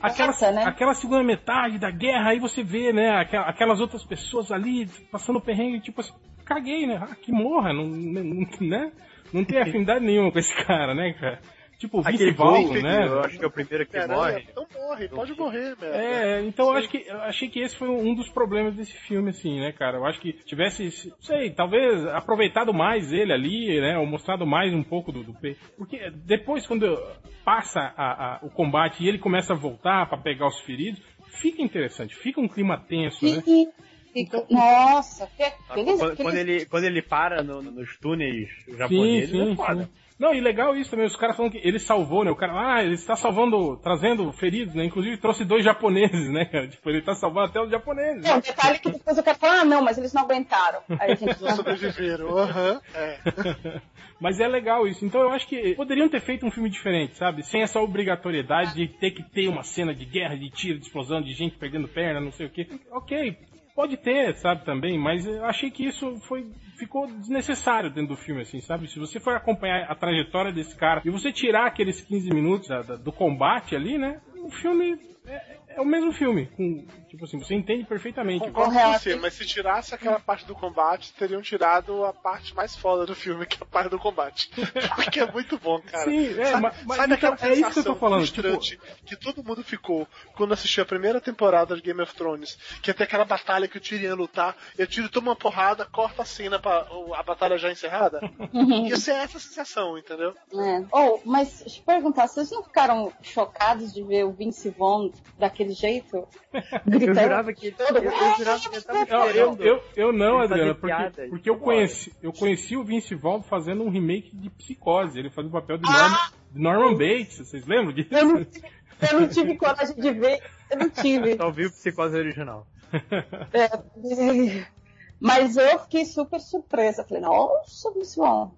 aquela, né? aquela segunda metade da guerra, aí você vê, né, aquela- aquelas outras pessoas ali passando perrengue, tipo assim, caguei, né? Ah, que morra, não, não, né? Não tem [laughs] afinidade nenhuma com esse cara, né, cara? Tipo, o Vince Aquele Vaughn, né? eu acho que é o primeiro que Caramba, morre. Então morre, pode morrer, merda. É, então eu acho que eu achei que esse foi um dos problemas desse filme, assim, né, cara? Eu acho que tivesse, sei, talvez aproveitado mais ele ali, né? Ou mostrado mais um pouco do, do P. Porque depois, quando passa a- a- o combate e ele começa a voltar pra pegar os feridos, fica interessante, fica um clima tenso, né? E- fica- Nossa, que, aqueles, Quando, aqueles- quando ele, quando ele para no- no- nos túneis Sim, japoneses, sim, é foda. sim. Não, e legal isso também, os caras falando que ele salvou, né? O cara, ah, ele está salvando, trazendo feridos, né? Inclusive trouxe dois japoneses, né, cara? Tipo, ele tá salvando até os japoneses. Não, né? detalhe que depois eu quero falar, ah, não, mas eles não aguentaram. Aí a gente [laughs] Não sobreviveram. Aham. É. [laughs] Mas é legal isso. Então eu acho que poderiam ter feito um filme diferente, sabe? Sem essa obrigatoriedade de ter que ter uma cena de guerra, de tiro, de explosão, de gente perdendo perna, não sei o quê. Ok, pode ter, sabe, também, mas eu achei que isso foi ficou desnecessário dentro do filme, assim, sabe? Se você for acompanhar a trajetória desse cara e você tirar aqueles 15 minutos da- da- do combate ali, né? O filme é, é o mesmo filme. Com, tipo assim, você entende perfeitamente. Concordo com você, mas se tirasse aquela parte do combate, teriam tirado a parte mais foda do filme, que é a parte do combate. [laughs] Porque é muito bom, cara. Sim, é, Sabe- mas- mas sabe então, aquela é isso que eu tô sensação falando, tipo- frustrante que todo mundo ficou quando assistiu a primeira temporada de Game of Thrones, que até aquela batalha que o Tyrion ia lutar, e o Tyrion toma uma porrada, corta a cena pra a batalha já encerrada? Isso é essa sensação, entendeu? É. Oh, mas deixa eu perguntar, vocês não ficaram chocados de ver o Vince Vaughn daquele jeito? [laughs] Eu Gritando? jurava que eu, eu jurava que ele tava Eu, eu, esperando. eu, não, Adriana, porque, piada porque eu, conheci, eu conheci o Vince Vaughn fazendo um remake de Psicose. Ele fazia o papel de Norman, de Norman Bates. Vocês lembram disso? Eu não, eu não tive coragem de ver, eu não tive. Só ouvi o Psicose original. É, mas eu fiquei super surpresa. Falei, nossa, Vince Vaughn.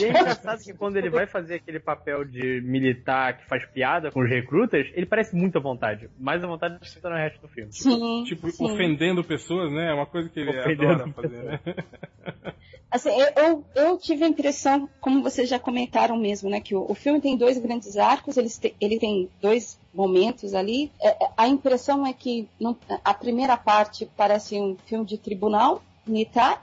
E é engraçado que quando ele vai fazer aquele papel de militar que faz piada com os recrutas, ele parece muito à vontade. Mais à vontade do que tá no resto do filme. Sim, Tipo, sim. ofendendo pessoas, né? É uma coisa que ele Ofendendo adora fazer, né? [laughs] Assim, eu, eu, tive a impressão, como vocês já comentaram mesmo, né, que o, o filme tem dois grandes arcos, eles te- ele tem dois momentos ali. É, é, a impressão é que não- a primeira parte parece um filme de tribunal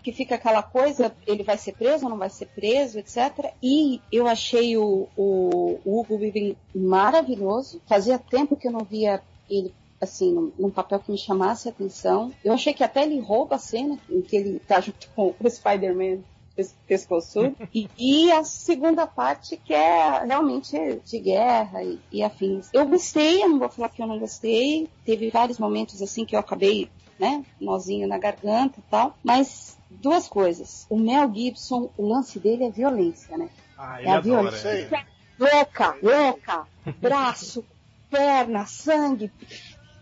que fica aquela coisa, ele vai ser preso ou não vai ser preso, etc. E eu achei o, o, o Hugo Weaving maravilhoso. Fazia tempo que eu não via ele assim, num, num papel que me chamasse a atenção. Eu achei que até ele rouba a cena em que ele tá junto com o Spider-Man pes- pescoçudo. [laughs] e, e a segunda parte que é realmente de guerra e, e afins. Eu gostei, eu não vou falar que eu não gostei. Teve vários momentos assim que eu acabei, né, nozinho na garganta e tal. Mas duas coisas. O Mel Gibson, o lance dele é violência, né? Ah, ele É a adora. violência. né? louca, louca, braço, [laughs] perna, sangue.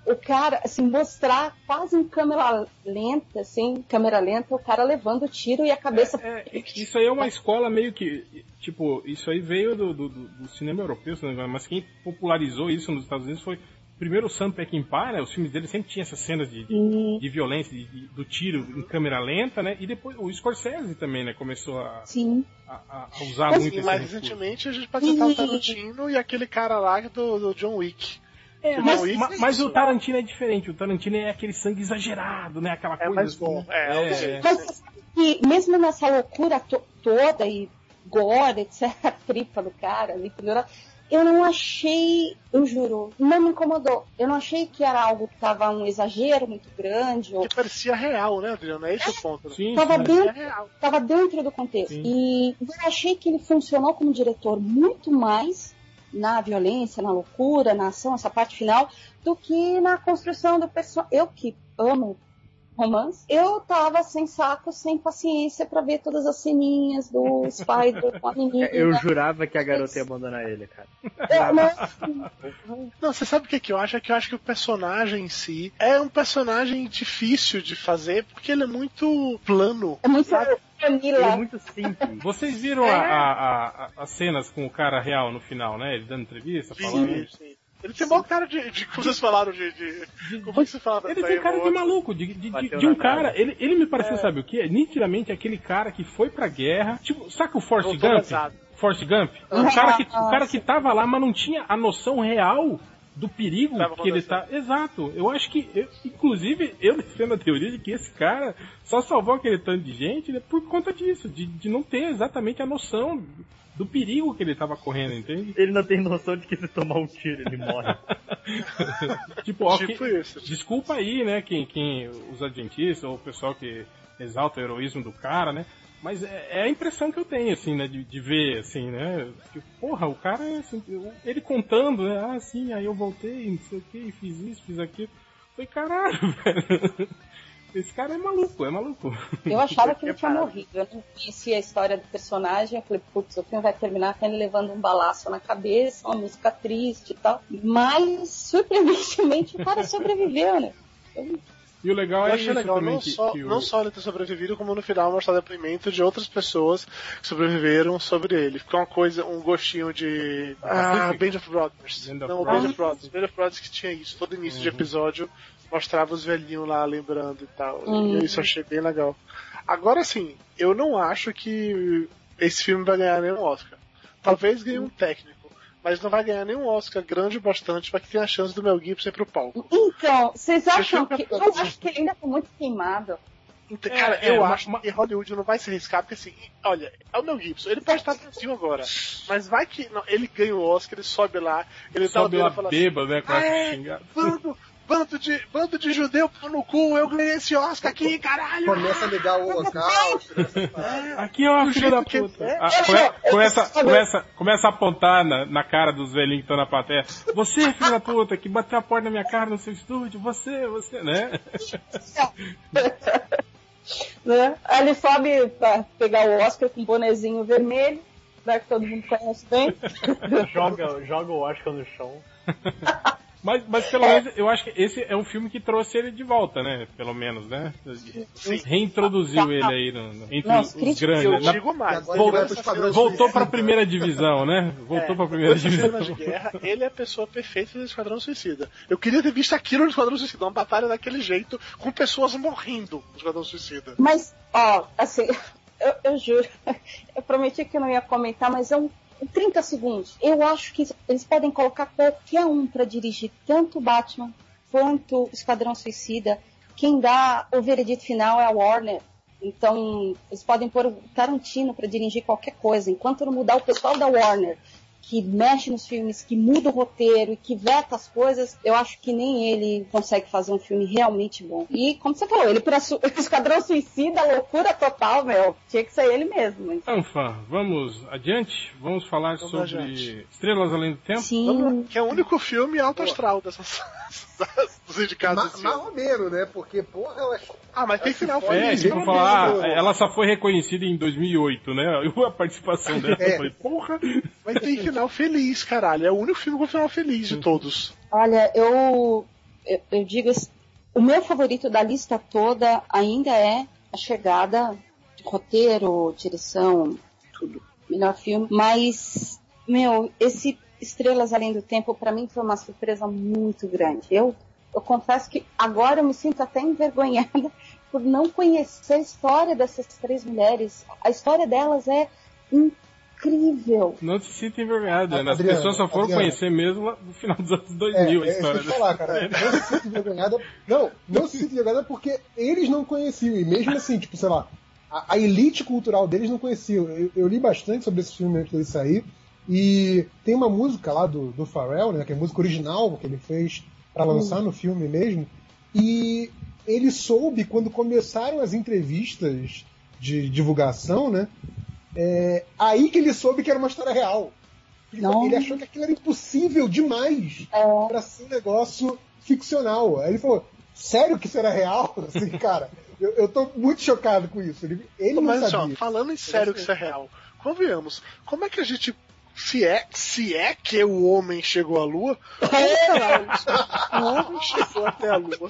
O cara, assim, mostrar quase em câmera lenta, assim, câmera lenta, o cara levando o tiro e a cabeça. É, isso aí é uma escola meio que. Tipo, isso aí veio do, do, do- cinema europeu, mas quem popularizou isso nos Estados Unidos foi primeiro o Sam Peckinpah, né? Os filmes dele sempre tinham essas cenas de, de, de violência, de- de- do tiro em câmera lenta, né? E depois o Scorsese também, né? Começou a, sim. a- a usar Mas, muito E esse mais recentemente a gente pode citar o Tarantino e aquele cara lá do, do John Wick. É, John mas, Wick ma- é mas isso. o Tarantino é diferente. O Tarantino é aquele sangue exagerado, né? Aquela É coisa. mais assim, bom. né? É, é o jeito. Mas você sabe que mesmo nessa loucura to- toda e gore, etc., a [laughs] tripa do cara ali pendurado, eu não achei, eu juro, não me incomodou. Eu não achei que era algo que tava um exagero muito grande ou Que parecia real, né, Adriano? É esse o ponto. né? Sim, tava sim. dentro É real. estava dentro do contexto. Sim. E eu achei que ele funcionou como diretor muito mais na violência, na loucura, na ação, essa parte final, do que na construção do personagem. Eu que amo romance. Eu tava sem saco, sem paciência pra ver todas as ceninhas do Spider com a menina. Eu jurava que a garota ia abandonar ele, cara. É, mas, Não, você sabe o que, que eu acho? É que eu acho que o personagem em si é um personagem difícil de fazer porque ele é muito plano. é muito Ele é Camila. muito simples. Vocês viram a- a- a- as cenas com o cara real no final, né? Ele dando entrevista, falando. Sim, sim. Ele tem maior cara de, de. Como vocês falaram de. de como é que você fala? Ele da tem cara de maluco, de, de- de- um cara. Ele, ele me pareceu, sabe o que? Nitidamente aquele cara que foi pra guerra. Tipo, saca o Voltou Gump? Forrest Gump? O cara, que, o cara que tava lá, mas não tinha a noção real do perigo Tava que ele tá. Exato. Eu acho que. eu- inclusive, eu defendo a teoria de que esse cara só salvou aquele tanto de gente né, por conta disso, de, de não ter exatamente a noção do perigo que ele tava correndo, entende? Ele não tem noção de que se tomar um tiro ele morre. [laughs] tipo, ó, Tipo que- isso. Desculpa aí, né, quem, quem os adventistas ou o pessoal que exalta o heroísmo do cara, né? Mas é, é a impressão que eu tenho, assim, né, de, de ver, assim, né? Que, porra, o cara é assim, ele contando, né? Ah, sim, aí eu voltei, não sei o que, fiz isso, fiz aquilo. Falei, caralho, [laughs] velho. Esse cara é maluco, é maluco. Eu achava que ele tinha morrido. Eu não conhecia a história do personagem. Eu falei, putz, o filme vai terminar com ele levando um balaço na cabeça, uma música triste e tal. Mas, surpreendentemente, o cara sobreviveu, né? E o legal Eu é achei isso legal também não, que, só, que o- não só ele ter sobrevivido, como no final mostrar depoimento de outras pessoas que sobreviveram sobre ele. Ficou uma coisa, um gostinho de. Ah, [laughs] Band of Brothers. Band of não, Brothers. Band of Brothers. Band of Brothers que tinha isso. Todo início de Uhum. episódio mostrava os velhinhos lá lembrando e tal. Uhum. E isso eu achei bem legal. Agora sim, eu não acho que esse filme vai ganhar nenhum Oscar. Talvez ganhe um técnico. Mas não vai ganhar nenhum Oscar grande o bastante para que tenha a chance do Mel Gibson ir pro palco. Então, vocês acham que. eu- acho que ele ainda tá muito queimado. Então, É, cara, é, eu ma- acho ma- que Hollywood não vai se arriscar, porque assim, olha, é o Mel Gibson, ele pode estar no agora, mas vai que não, ele ganha o Oscar, ele sobe lá, ele tá sobe lá lá e fala assim, bêbado, né? Começa a "É. bando, de, bando de judeu pau no cu, eu ganhei esse Oscar aqui, caralho! Começa a negar o holocausto. Aqui, ó, Do filho da puta. é, Ah, é, come- é, começa, é, começa, começa a apontar na, na cara dos velhinhos que estão na plateia. Você, filho da puta, que bateu a porta na minha cara no seu estúdio. Você, você, né? [laughs] Né? Aí ele sobe pra pegar o Oscar com um bonezinho vermelho, né, que todo mundo conhece bem. joga, joga o Oscar no chão. [laughs] Mas, mas pelo menos eu acho que esse é um filme que trouxe ele de volta, né? Pelo menos, né? Reintroduziu ele aí no, no- entre Não, os críticos, grandes. Eu né? Digo mais, Esquadrão voltou pra primeira divisão, né? Voltou É, pra primeira essa divisão. de guerra, ele é a pessoa perfeita do Esquadrão Suicida. Eu queria ter visto aquilo no Esquadrão Suicida, uma batalha daquele jeito, com pessoas morrendo no Esquadrão Suicida. Mas, ó, assim, [laughs] eu, eu juro, [laughs] eu prometi que eu não ia comentar, mas é um, 30 segundos. Eu acho que eles podem colocar qualquer um pra dirigir tanto Batman quanto Esquadrão Suicida. Quem dá o veredito final é a Warner. Então, eles podem pôr o Tarantino pra dirigir qualquer coisa. Enquanto não mudar o pessoal da Warner, que mexe nos filmes, que muda o roteiro e que veta as coisas, eu acho que nem ele consegue fazer um filme realmente bom. E, como você falou, ele su [laughs] Esquadrão Suicida, loucura total, meu. Tinha que ser ele mesmo. Então, fã, vamos adiante? Vamos falar Vamos sobre adiante. Estrelas Além do Tempo? Sim. que é o único filme alto astral dessas, [laughs] dos indicados Ma- ou menos, né? Porque, porra, eu acho. Ah, mas tem final É, feliz. tipo pelo falar, ah, ela só foi reconhecida em 2008, né? [laughs] A participação dela. É. Eu falei, porra! Mas tem final feliz, caralho. É o único filme com final feliz de todos. Olha, eu, eu, eu digo, assim, o meu favorito da lista toda ainda é A Chegada, roteiro, direção, tudo. Melhor filme. Mas, meu, esse Estrelas Além do Tempo, pra mim, foi uma surpresa muito grande. Eu, eu confesso que agora eu me sinto até envergonhada [laughs] por não conhecer a história dessas três mulheres. A história delas é incrível. Não se sinta envergonhada, né? As pessoas só foram Adriana. conhecer mesmo lá no final dos anos É, 2000 a é, isso que história falar, cara. Não se sinta envergonhada. Não, não se sinta envergonhada porque eles não conheciam. E mesmo assim, tipo, sei lá, a, a elite cultural deles não conheciam. Eu, eu li bastante sobre esse filme antes dele sair. E tem uma música lá do, do Pharrell, né? Que é a música original que ele fez pra lançar no filme mesmo. E ele soube quando começaram as entrevistas de divulgação, né? É, aí que ele soube que era uma história real. Ele, Não. ele achou que aquilo era impossível demais É. pra ser um negócio ficcional. Aí ele falou: sério que isso era real? [laughs] Assim, cara, eu, eu tô muito chocado com isso. Ele, ele não Mas, ó, sabia. falando em sério que isso é real, convenhamos, como é que a gente. Se é, se é que o homem chegou à Lua, [laughs] o homem chegou até a Lua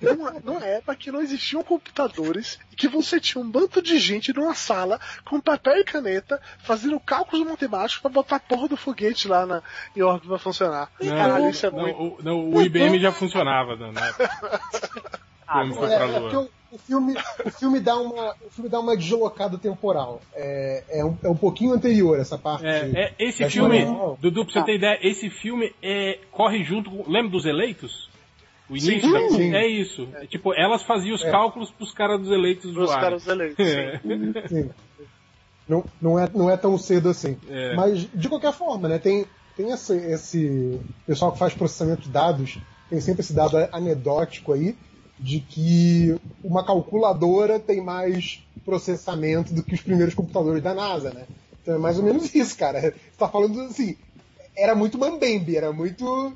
numa, numa época que não existiam computadores e que você tinha um bando de gente numa sala com papel e caneta fazendo cálculos matemáticos pra botar a porra do foguete lá na, em órbita pra funcionar. Caralho, isso é não, muito. o, não, o IBM já funcionava, né? [laughs] Ah, É, pra é. O, filme, o, filme dá uma, o filme dá uma deslocada temporal. É, é, um, é um pouquinho anterior essa parte. É, é, esse filme, história. Dudu, pra você ter ideia, esse filme é, corre junto com. Lembra dos eleitos? O início Sim, da- sim. É isso. É, tipo, elas faziam os É. cálculos pros caras dos eleitos Os voarem. caras eleitos. sim. [laughs] É. Sim. Não, não, é, não é tão cedo assim. É. Mas, de qualquer forma, né, tem, tem esse, esse pessoal que faz processamento de dados, tem sempre esse dado anedótico aí, de que uma calculadora tem mais processamento do que os primeiros computadores da NASA, né? Então é mais ou menos isso, cara. Você tá falando assim, era muito mambembe, era muito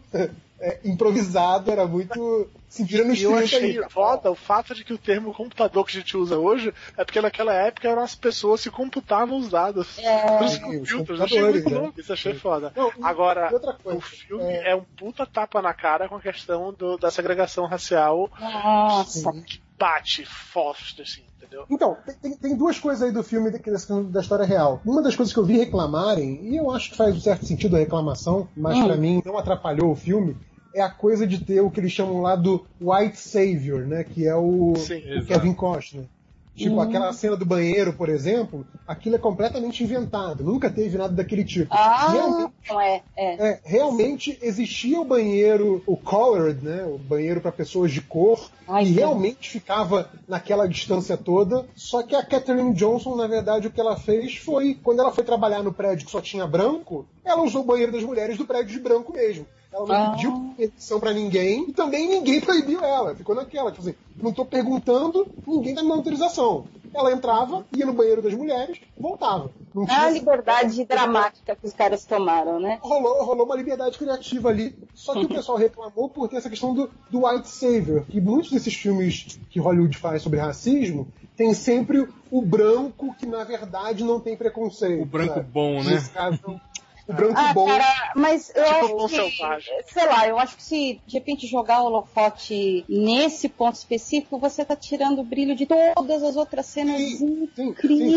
é, improvisado, era muito se vira nos E eu 30 achei aí. foda o fato de que o termo computador que a gente usa hoje é porque naquela época eram as pessoas que computavam [laughs] os dados. É. Os. Eu achei computadores, muito né? louco, isso achei foda. Não, Agora, outra coisa, o filme é- é... um puta tapa na cara com a questão do- da segregação racial Nossa. que bate forte, assim, entendeu? Então, tem- tem, duas coisas aí do filme da, história real. Uma das coisas que eu vi reclamarem, e eu acho que faz um certo sentido a reclamação, mas Hum. pra mim não atrapalhou o filme, é a coisa de ter o que eles chamam lá do White Savior, né? Que é o, Sim. o. Kevin Costner. Tipo, Hum. aquela cena do banheiro, por exemplo, aquilo é completamente inventado. Nunca teve nada daquele tipo. Ah, Realmente, não é, é. é, realmente existia o banheiro, o colored, né? O banheiro para pessoas de cor, Ai, e realmente ficava naquela distância toda. Só que a Catherine Johnson, na verdade, o que ela fez foi, quando ela foi trabalhar no prédio que só tinha branco, ela usou o banheiro das mulheres do prédio de branco mesmo. Ela não Ah. pediu permissão pra ninguém e também ninguém proibiu ela. Ficou naquela, tipo assim, não tô perguntando, ninguém tá me dando autorização. Ela entrava, ia no banheiro das mulheres, voltava. Não É tinha- a liberdade dramática que os caras tomaram, né? rolou, rolou uma liberdade criativa ali. Só que o pessoal reclamou por ter essa questão do, do white savior, que muitos desses filmes que Hollywood faz sobre racismo tem sempre o branco que na verdade não tem preconceito. O branco sabe? bom, né? Nesse caso, o branco Ah, bom. cara, mas eu Tipo acho bom que, selvagem. sei lá, eu acho que se de repente jogar o holofote nesse ponto específico, você tá tirando o brilho de todas as outras cenas Sim, sim, incríveis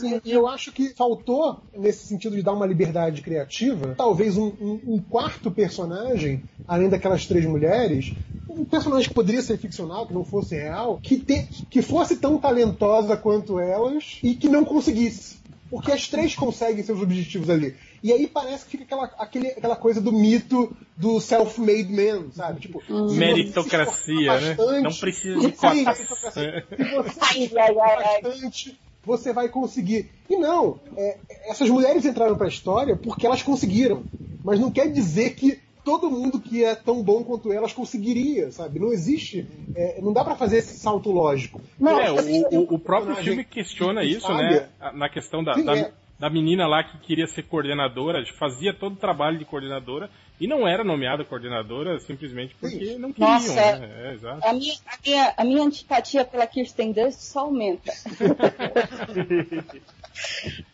sim. E- e eu acho que faltou, nesse sentido de dar uma liberdade criativa, talvez um, um- um quarto personagem, além daquelas três mulheres, um personagem que poderia ser ficcional, que não fosse real, que, te- que fosse tão talentosa quanto elas e que não conseguisse. Porque as três conseguem seus objetivos ali. E aí parece que fica aquela, aquele- aquela coisa do mito do self-made man, sabe? Tipo, Meritocracia, esforçar né? bastante- Não precisa de Sim, cotas. meritocracia. Se você bastante, você vai conseguir. E não, é, essas mulheres entraram pra história porque elas conseguiram. Mas não quer dizer que todo mundo que é tão bom quanto elas conseguiria, sabe? Não existe, é, não dá pra fazer esse salto lógico. Não, É, assim, o, o- o próprio filme questiona que isso, sabe, né? Na questão da, Sim, da, é. Da menina lá que queria ser coordenadora, fazia todo o trabalho de coordenadora e não era nomeada coordenadora simplesmente porque não queriam, Nossa. né? É, exato. A minha, a, minha, a minha antipatia pela Kirsten Dunst só aumenta. [laughs]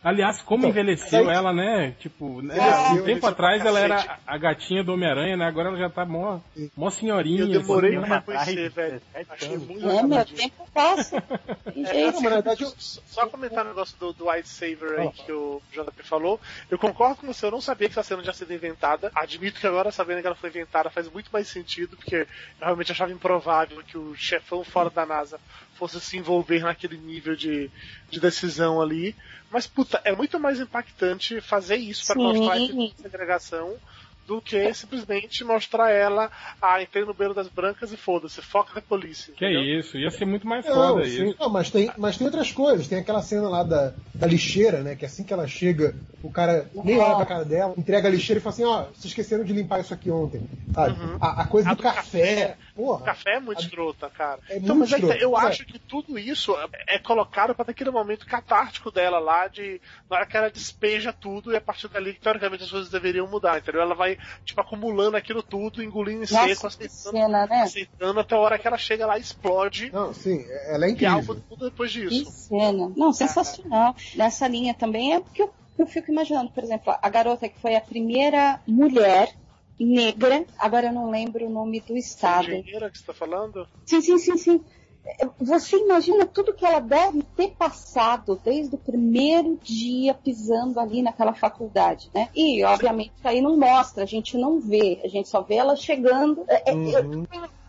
Aliás, como Então, envelheceu ela, né? Tipo, né? É, um tempo atrás ela era a gatinha do Homem-Aranha, né? Agora ela já tá mó, mó senhorinha. Eu demorei pra reconhecer, atrás, velho. 17 Achei anos. muito É, meu engraçadinho. tempo passa. É, assim, na verdade, eu- Só comentar o negócio do, do White Saver aí Ah. que o JP falou. Eu concordo com você, eu não sabia que essa cena tinha sido inventada. Admito que agora, sabendo que ela foi inventada, faz muito mais sentido, porque eu realmente achava improvável que o chefão fora da NASA fosse se envolver naquele nível de, de decisão ali. Mas, puta, é muito mais impactante fazer isso para mostrar essa segregação do que simplesmente mostrar ela, ah, entrei no beiro das brancas e foda-se, foca na polícia. Que entendeu? é isso, ia ser muito mais Não, foda sim. isso. Não, mas tem, mas tem outras coisas. Tem aquela cena lá da, da lixeira, né? Que assim que ela chega, o cara nem olha pra cara dela, entrega a lixeira e fala assim, ó, vocês esqueceram de limpar isso aqui ontem. Sabe? Uhum. A, a coisa A do, café, O porra. café é muito a- escrota, cara. É então, muito mas é que escroto. eu É. acho que tudo isso é colocado para aquele momento catártico dela lá, de na hora que ela despeja tudo e a partir dali, teoricamente, as coisas deveriam mudar, entendeu? Ela vai, tipo, acumulando aquilo tudo, engolindo em seco, que aceitando, cena, né? aceitando até a hora que ela chega lá e explode. Não, sim, ela é E algo incrível. tudo depois Que disso. cena. Não, sensacional. Nessa linha também é porque eu, eu fico imaginando, por exemplo, a garota que foi a primeira mulher negra, agora eu não lembro o nome do estado. Engenheira que você tá falando? Sim, sim, sim, sim. Você imagina tudo que ela deve ter passado desde o primeiro dia pisando ali naquela faculdade, né? E, obviamente, isso aí não mostra, a gente não vê, a gente só vê ela chegando. É, é, eu, Uhum.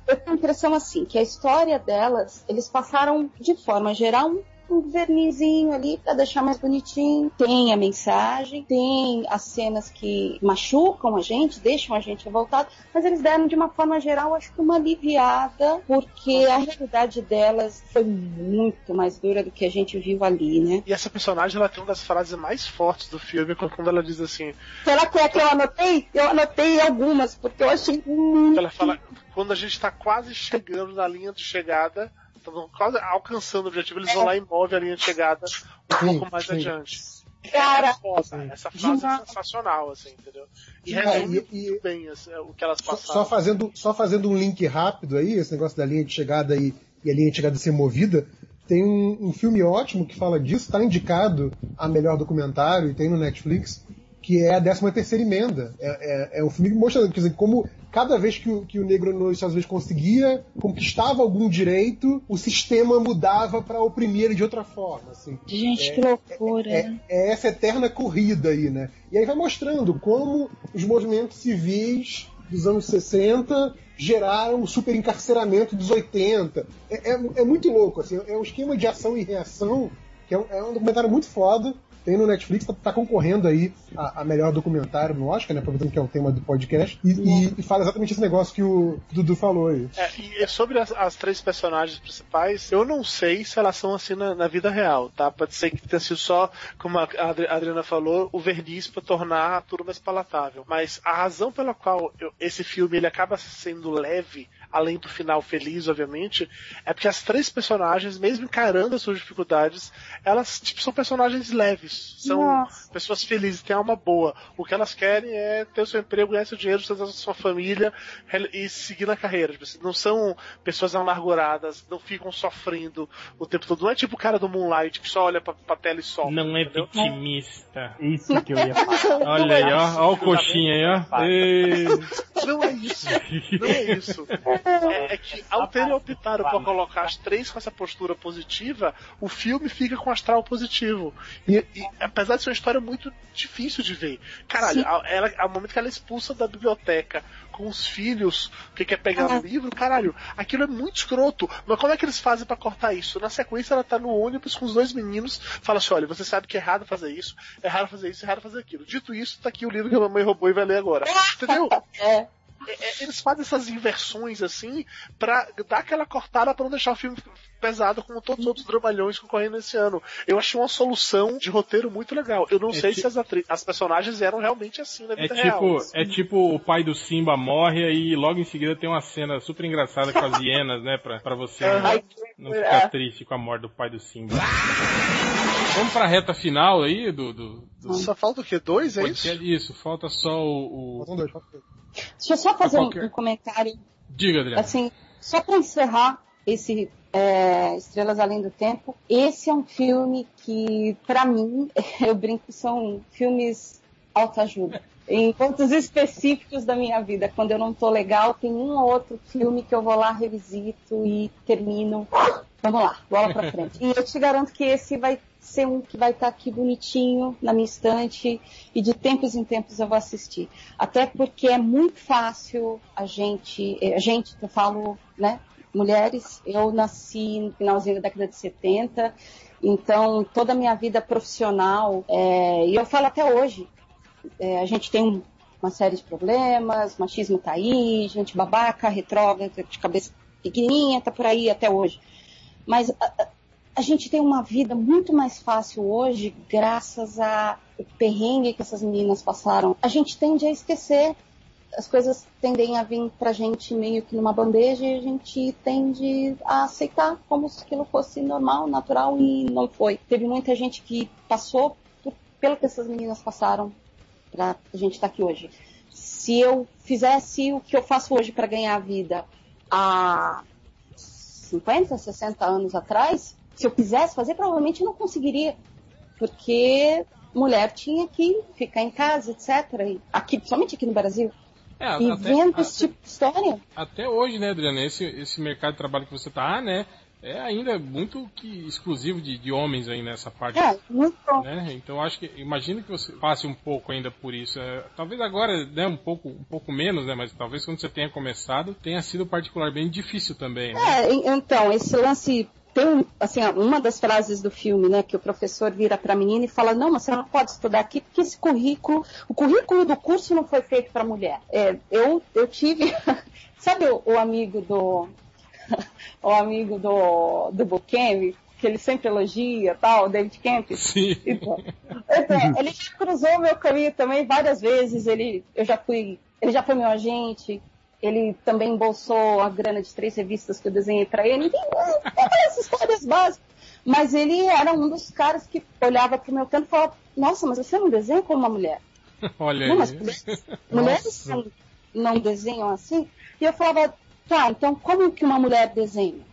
eu tenho a impressão assim, que a história delas, eles passaram, de forma geral, um, um vernizinho ali para deixar mais bonitinho. Tem a mensagem, tem as cenas que machucam a gente, deixam a gente revoltado, mas eles deram de uma forma geral, acho que uma aliviada, porque a realidade delas foi muito mais dura do que a gente viu ali, né? E essa personagem, ela tem uma das frases mais fortes do filme, quando ela diz assim, Será que é que eu anotei? Eu anotei algumas, porque eu achei muito. ela fala, quando a gente tá quase chegando na linha de chegada, estamos quase alcançando o objetivo, eles vão lá e movem a linha de chegada um Sim, pouco mais sim. adiante. Cara, É. Essa frase é sensacional, assim, entendeu? E É, resume e- e- muito bem assim, o que elas Só, passaram. só fazendo, só fazendo um link rápido aí, esse negócio da linha de chegada e, e a linha de chegada ser movida, tem um, um filme ótimo que fala disso, está indicado a melhor documentário e tem no Netflix, que é a 13 terceira emenda. É, é, é um filme que mostra dizer, como cada vez que o, que o negro nos Estados Unidos conseguia, conquistava algum direito, o sistema mudava para oprimir ele de outra forma. Assim. gente, É, que loucura. É, né? é essa eterna corrida aí, né? E aí vai mostrando como os movimentos civis dos anos 60 geraram o superencarceramento dos 80. É, é- é muito louco, assim, é um esquema de ação e reação que é um, é um documentário muito foda. Tem no Netflix, tá, tá concorrendo aí a, a melhor documentário no Oscar, né? Aproveitando que é o tema do podcast. E, e- e fala exatamente esse negócio que o Dudu falou aí. É, e sobre as, as três personagens principais, eu não sei se elas são assim na, na vida real, tá? Pode ser que tenha sido só, como a Adri- a Adriana falou, o verniz pra tornar tudo mais palatável. Mas a razão pela qual eu- esse filme ele acaba sendo leve, além do final feliz, obviamente, é porque as três personagens, mesmo encarando as suas dificuldades, elas tipo, são personagens leves, são Nossa. pessoas felizes, têm alma boa. O que elas querem é ter o seu emprego, ganhar seu dinheiro, sustentar a sua família e seguir na carreira. Tipo, não são pessoas amarguradas, não ficam sofrendo o tempo todo. Não é tipo o cara do Moonlight que só olha pra, pra tela e sofre. Não é entendeu? vitimista. Isso que eu ia falar. [laughs] Olha aí, ó. Ó o coxinha aí, ó. Ei. Não é isso. Não é isso. É, é que ao terem optado por colocar as três com essa postura positiva, o filme fica com astral positivo. E, e apesar de ser uma história muito difícil de ver. Caralho, a- ela, ao momento que ela é expulsa da biblioteca com os filhos, que quer pegar o livro, caralho, aquilo é muito escroto. Mas como é que eles fazem pra cortar isso? Na sequência, ela tá no ônibus com os dois meninos, fala assim: olha, você sabe que é errado fazer isso, é errado fazer isso, é errado fazer aquilo. Dito isso, tá aqui o livro que a mamãe roubou e vai ler agora. [laughs] Entendeu? É. É, é, eles fazem essas inversões assim pra dar aquela cortada pra não deixar o filme pesado como todos os outros dramalhões concorrendo esse ano. Eu achei uma solução de roteiro muito legal. Eu não É sei ti- se as, atri- as personagens eram realmente assim na É vida tipo, real. é tipo o pai do Simba morre e logo em seguida tem uma cena super engraçada com as [laughs] hienas, né? Pra, pra você Ai, não ficar triste com a morte do pai do Simba. [laughs] Vamos pra reta final aí do, do, do Só falta o quê? Dois, é isso? Isso, falta só o. o... Faltam dois, faltam dois. Deixa eu só fazer um, qualquer- um comentário Diga, Adriano. assim, só para encerrar esse é, Estrelas Além do Tempo, esse é um filme que, para mim, [laughs] eu brinco, são filmes autoajuda. Em pontos específicos da minha vida, quando eu não tô legal, tem um ou outro filme que eu vou lá, revisito e termino. Vamos lá, bola pra frente. E eu te garanto que esse vai ser um que vai estar aqui bonitinho na minha estante e de tempos em tempos eu vou assistir. Até porque é muito fácil a gente, a gente, que eu falo, né, mulheres, eu nasci no finalzinho da década de 70, então toda a minha vida profissional, é, e eu falo até hoje, é, a gente tem um- uma série de problemas, machismo tá aí, gente babaca, retrógrada, de cabeça pequenininha, tá por aí até hoje. Mas a- a- gente tem uma vida muito mais fácil hoje, graças ao perrengue que essas meninas passaram. A gente tende a esquecer. As coisas tendem a vir pra gente meio que numa bandeja e a gente tende a aceitar como se aquilo fosse normal, natural e não foi. Teve muita gente que passou pelo que essas meninas passaram pra a gente estar tá aqui hoje. Se eu fizesse o que eu faço hoje para ganhar a vida há 50, 60 anos atrás, se eu quisesse fazer, provavelmente não conseguiria. Porque mulher tinha que ficar em casa, etc. Aqui, principalmente aqui no Brasil. É, e até, vendo esse tipo de história. Até hoje, né, Adriana? Esse, esse mercado de trabalho que você tá, né? É ainda muito que exclusivo de, de homens aí nessa parte. É, muito bom. Né? Então acho que imagino que você passe um pouco ainda por isso. É, talvez agora, né, um pouco, um pouco menos, né? Mas talvez quando você tenha começado tenha sido particularmente difícil também. Né? É, então esse lance tem assim uma das frases do filme, né, que o professor vira para a menina e fala: não, mas você não pode estudar aqui porque esse currículo, o currículo do curso não foi feito para mulher. É, eu eu tive, [laughs] sabe o, o amigo do o amigo do, do Bukemi, que ele sempre elogia, tal, o David Kemp. Sim. Então, então, ele já cruzou meu caminho também várias vezes. Ele, eu já fui, ele já foi meu agente. Ele também embolsou a grana de três revistas que eu desenhei para ele. Tem essas histórias básicas. Mas ele era um dos caras que olhava pro meu canto e falava: Nossa, mas você não desenha como uma mulher? [laughs] Olha não, aí. Mas mulheres, mulheres não, não desenham assim? E eu falava: Tá, então como que uma mulher desenha?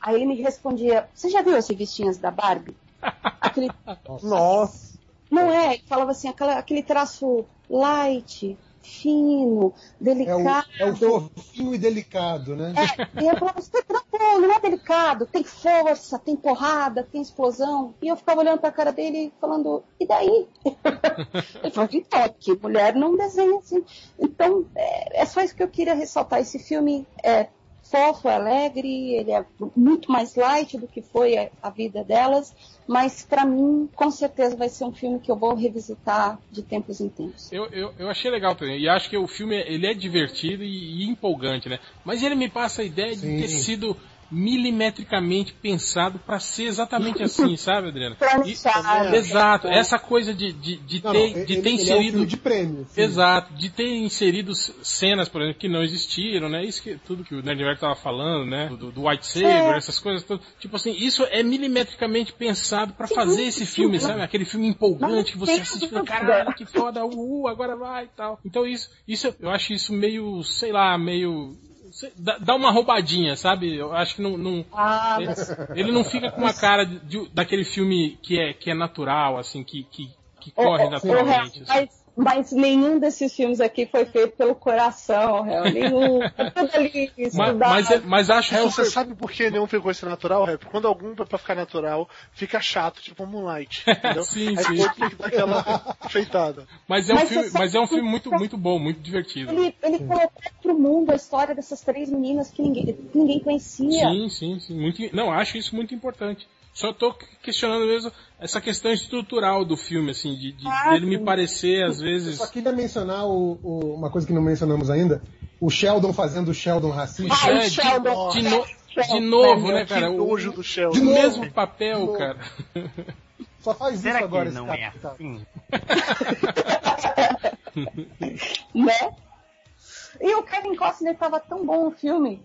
Aí ele me respondia, você já viu as revistinhas da Barbie? [laughs] Aquele... Nossa! Não é? Ele falava assim, aquela, aquele traço light, fino, delicado. É o, é o fofinho e delicado, né? É, e eu falava, você tá não é delicado, tem força, tem porrada, tem explosão. E eu ficava olhando pra cara dele falando, e daí? [laughs] Ele falou, então, aqui mulher não desenha assim. Então, é, é só isso que eu queria ressaltar. Esse filme é fofo, é alegre, ele é muito mais light do que foi a, a vida delas, mas para mim, com certeza vai ser um filme que eu vou revisitar de tempos em tempos. Eu, eu, eu achei legal também, e acho que o filme ele é divertido e, e empolgante, né? Mas ele me passa a ideia Sim. de ter sido milimetricamente pensado para ser exatamente [laughs] assim, sabe, Adriana? E, exato, essa coisa de, de, de não, ter, não, de ele, ter inserido. É um de prêmio. Sim. Exato, de ter inserido cenas, por exemplo, que não existiram, né? Isso que tudo que o Nerdberg estava falando, né? Do, do White Saber, é. essas coisas todas. Tipo assim, isso é milimetricamente pensado para fazer esse filme, sabe? Aquele filme empolgante que você assiste e fala, caralho, que foda, uh, agora vai e tal. Então isso, isso, eu acho isso meio, sei lá, meio dá uma roubadinha, sabe? Eu acho que não. não ah, ele, ele, não fica com uma cara de, de, daquele filme que é, que é natural, assim, que, que, que corre naturalmente. Assim. Mas, mas nenhum desses filmes aqui foi feito pelo coração, réu. Nenhum. É [laughs] tudo ali mas, mas, é, mas, acho que. Você sabe por que nenhum ficou esse natural, Réu? Quando algum pra ficar natural fica chato, tipo Moonlight. [laughs] Entendeu? sim, Aí sim. tem que dar aquela feitada. Mas é um, mas filme, mas é um filme muito, muito bom, muito divertido. Ele, ele colocou pro mundo a história dessas três meninas que ninguém, que ninguém conhecia. Sim, sim, sim. Muito, não, acho isso muito importante. Só tô questionando mesmo essa questão estrutural do filme, assim, de, de ah, dele me parecer, às vezes. Eu só queria mencionar o, o, uma coisa que não mencionamos ainda: o Sheldon fazendo o Sheldon racista. Ah, o Sheldon. De, de, no, de novo, né, cara? Que nojo do Sheldon. De mesmo papel, cara. Só faz Será isso agora, que não é assim? [laughs] né? E o Kevin Costner tava tão bom no filme.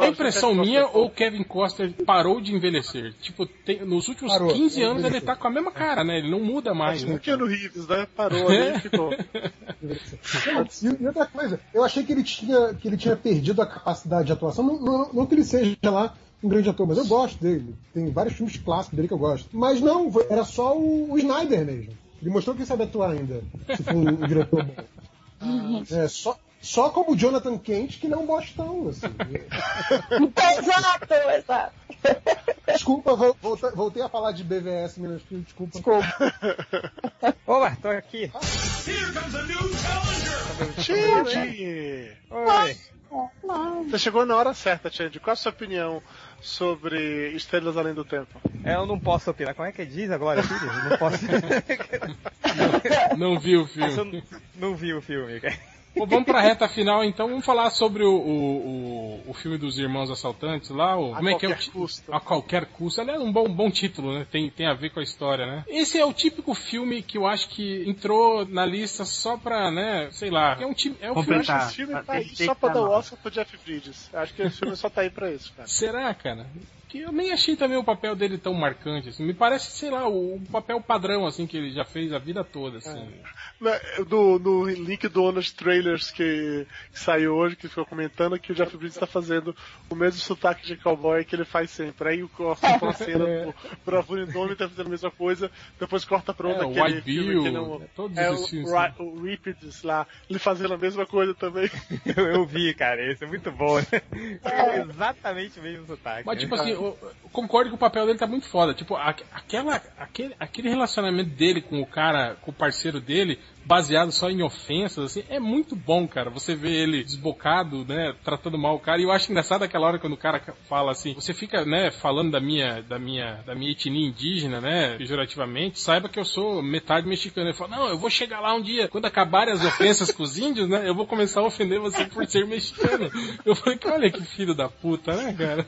A impressão minha ou Kevin Costner parou de envelhecer? Tipo, tem, nos últimos parou, 15 anos ele tá com a mesma cara, né? Ele não muda mais. Né? O Keanu Reeves, né? Parou ali e ficou. e, outra coisa, eu achei que ele tinha, que ele tinha perdido a capacidade de atuação. Não, não, não que ele seja lá um grande ator, mas eu gosto dele. Tem vários filmes clássicos dele que eu gosto. Mas não, era só o, o Snyder mesmo. Ele mostrou que sabe atuar ainda, se for um, um diretor bom. Ah, é, só, só como Jonathan Kent, que um bostão, assim. [laughs] exato, exato. Desculpa, voltei, voltei a falar de BVS Minas Filho, desculpa. Desculpa. [laughs] Olá, tô aqui. Here comes a new challenger! Oi. Você chegou na hora certa, Change. Qual a sua opinião sobre Estrelas Além do Tempo? É, eu não posso opinar. Como é que diz agora, filho? não posso. [laughs] não, não vi o filme. Não, não vi o filme. Bom, vamos pra reta final então. Vamos falar sobre o, o, o, o filme dos irmãos assaltantes lá. O, A como é que é o custo. A qualquer custo. Aliás, um bom, bom título, né? Tem, tem a ver com a história, né? Esse é o típico filme que eu acho que entrou na lista só pra, né? Sei lá. É um, time, é um filme. Eu acho que esse filme tá aí só pra dar o. Oscar pro Jeff Bridges. Eu acho que esse filme só tá aí pra isso, cara. Será, cara? Que eu nem achei também o papel dele tão marcante, assim. Me parece, sei lá, o, o papel padrão, assim, que ele já fez a vida toda, assim. Né, No, no link do Honest Trailers que, que saiu hoje, que ficou comentando que o Jeff Bridges tá fazendo o mesmo sotaque de cowboy que ele faz sempre. Aí corta pra [laughs] uma cena do Bravura tá fazendo a mesma coisa, depois corta pra outra É, o aquele White filme Bill, que não, né, todos é esses o, filmes, né? o Ripids lá, ele fazendo a mesma coisa também. Eu, [laughs] eu vi, cara, esse é muito bom, né? É exatamente o mesmo sotaque. Mas, né? tipo assim, eu, concordo que o papel dele tá muito foda. Tipo, aquela, aquele, aquele relacionamento dele com o cara, com o parceiro dele, baseado só em ofensas, assim, é muito bom, cara. Você vê ele desbocado, né, tratando mal o cara. E eu acho engraçado aquela hora quando o cara fala assim, você fica, né, falando da minha, da minha, da minha etnia indígena, né, pejorativamente, saiba que eu sou metade mexicano. Ele fala, não, eu vou chegar lá um dia, quando acabarem as ofensas com os índios, né, eu vou começar a ofender você por ser mexicano. Eu falei, olha que filho da puta, né, cara?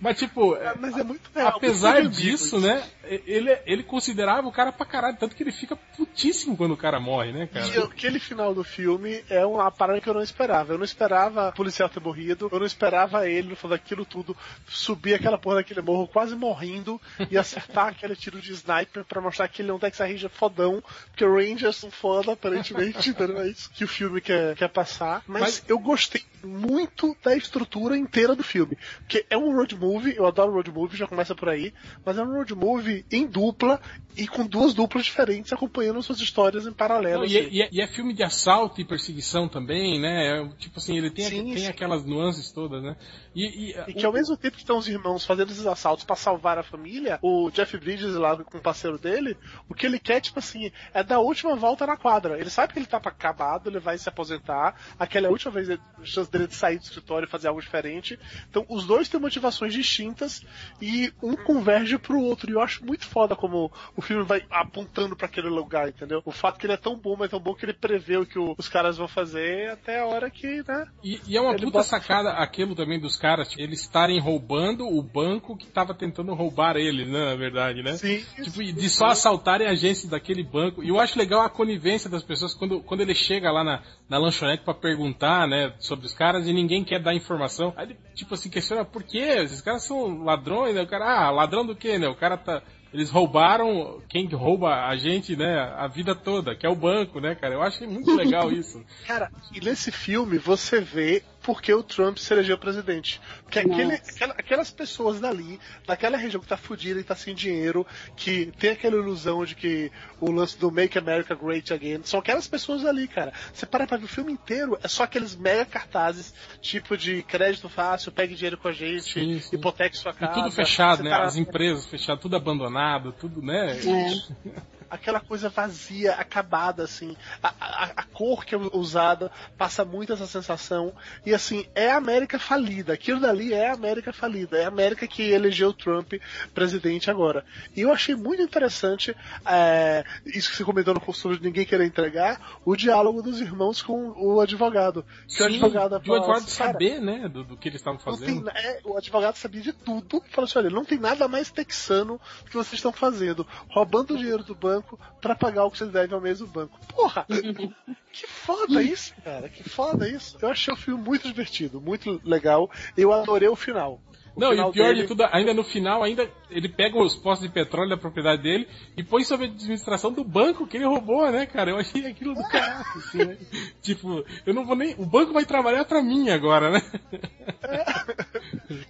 Mas, tipo, Mas é muito real. apesar disso, isso. né? Ele, ele considerava o cara pra caralho, tanto que ele fica putíssimo quando o cara morre, né, cara? E aquele final do filme é uma parada que eu não esperava. Eu não esperava o policial ter morrido, eu não esperava ele, no fundo daquilo tudo, subir aquela porra daquele morro quase morrendo e acertar [laughs] aquele tiro de sniper pra mostrar que ele é um Texas Ranger fodão, porque Rangers são foda, aparentemente, [laughs] entendeu? É isso que o filme quer, quer passar. Mas, Mas- eu gostei muito da estrutura inteira do filme. Porque é um road movie, eu adoro road movie, já começa por aí, mas é um road movie em dupla e com duas duplas diferentes acompanhando suas histórias em paralelo. Não, e, assim. é, e é- e é filme de assalto e perseguição também, né? É, tipo assim, ele tem, Sim, tem sim. aquelas nuances todas, né? E, e, E que ao mesmo tempo que estão os irmãos fazendo esses assaltos pra salvar a família, o Jeff Bridges lá com o parceiro dele, o que ele quer, tipo assim, é dar a última volta na quadra. Ele sabe que ele tá acabado, ele vai se aposentar, aquela é a última vez a chance dele de sair do escritório e fazer algo diferente. Então os dois têm motivações distintas e um converge pro outro. E eu acho muito foda como o filme vai apontando pra aquele lugar, entendeu? O fato que ele é tão bom, mas tão bom que ele prevê o que o- os caras vão fazer até a hora que, né? E, e é uma Ele puta bota- sacada aquilo também dos caras, tipo, eles estarem roubando o banco que tava tentando roubar eles, né, na verdade, né? Sim. Tipo, de só assaltarem agentes daquele banco. E eu acho legal a conivência das pessoas quando, quando ele chega lá na, na lanchonete pra perguntar, né, sobre os caras e ninguém quer dar informação. Aí ele, tipo assim, questiona por quê? Esses caras são ladrões, né? O cara, ah, ladrão do quê, né? O cara tá. Eles roubaram quem rouba a gente, né, a vida toda, que é o banco, né, cara? Eu acho muito legal [laughs] isso. Cara, e nesse filme você vê por que o Trump se elegeu presidente. Porque aquele, aquela- aquelas pessoas dali, daquela região que tá fudida e tá sem dinheiro, que tem aquela ilusão de que o lance do Make America Great Again, são aquelas pessoas ali, cara. Você para pra ver o filme inteiro, é só aqueles mega cartazes, tipo de crédito fácil, pegue dinheiro com a gente, Sim, sim. hipoteque sua E casa. tudo fechado, né? tá- As empresas fechadas, tudo abandonado, tudo, né? É. [laughs] aquela coisa vazia, acabada, assim. A, a, a cor que é usada passa muito essa sensação. E assim, é a América falida. Aquilo dali é a América falida. É a América que elegeu o Trump presidente agora. E eu achei muito interessante é, isso que você comentou no curso sobre ninguém querer entregar, o diálogo dos irmãos com o advogado. Que o Sim, advogado de o advogado assim, "Cara, saber, né, do, do que eles estavam tem, fazendo. na- é, o advogado sabia de tudo falou assim: olha, não tem nada mais texano que vocês estão fazendo, roubando o dinheiro do banco pra pagar o que vocês devem ao mesmo banco. Porra! [laughs] que foda isso, cara, que foda isso. Eu achei o filme muito divertido, muito legal. Eu adorei o final. O Não, e pior dele- de tudo, ainda no final, ainda ele pega os postos de petróleo da propriedade dele e põe sob a administração do banco que ele roubou, né, cara? Eu achei aquilo do caralho, assim, né? [laughs] Tipo, eu não vou nem. O banco vai trabalhar pra mim agora, né?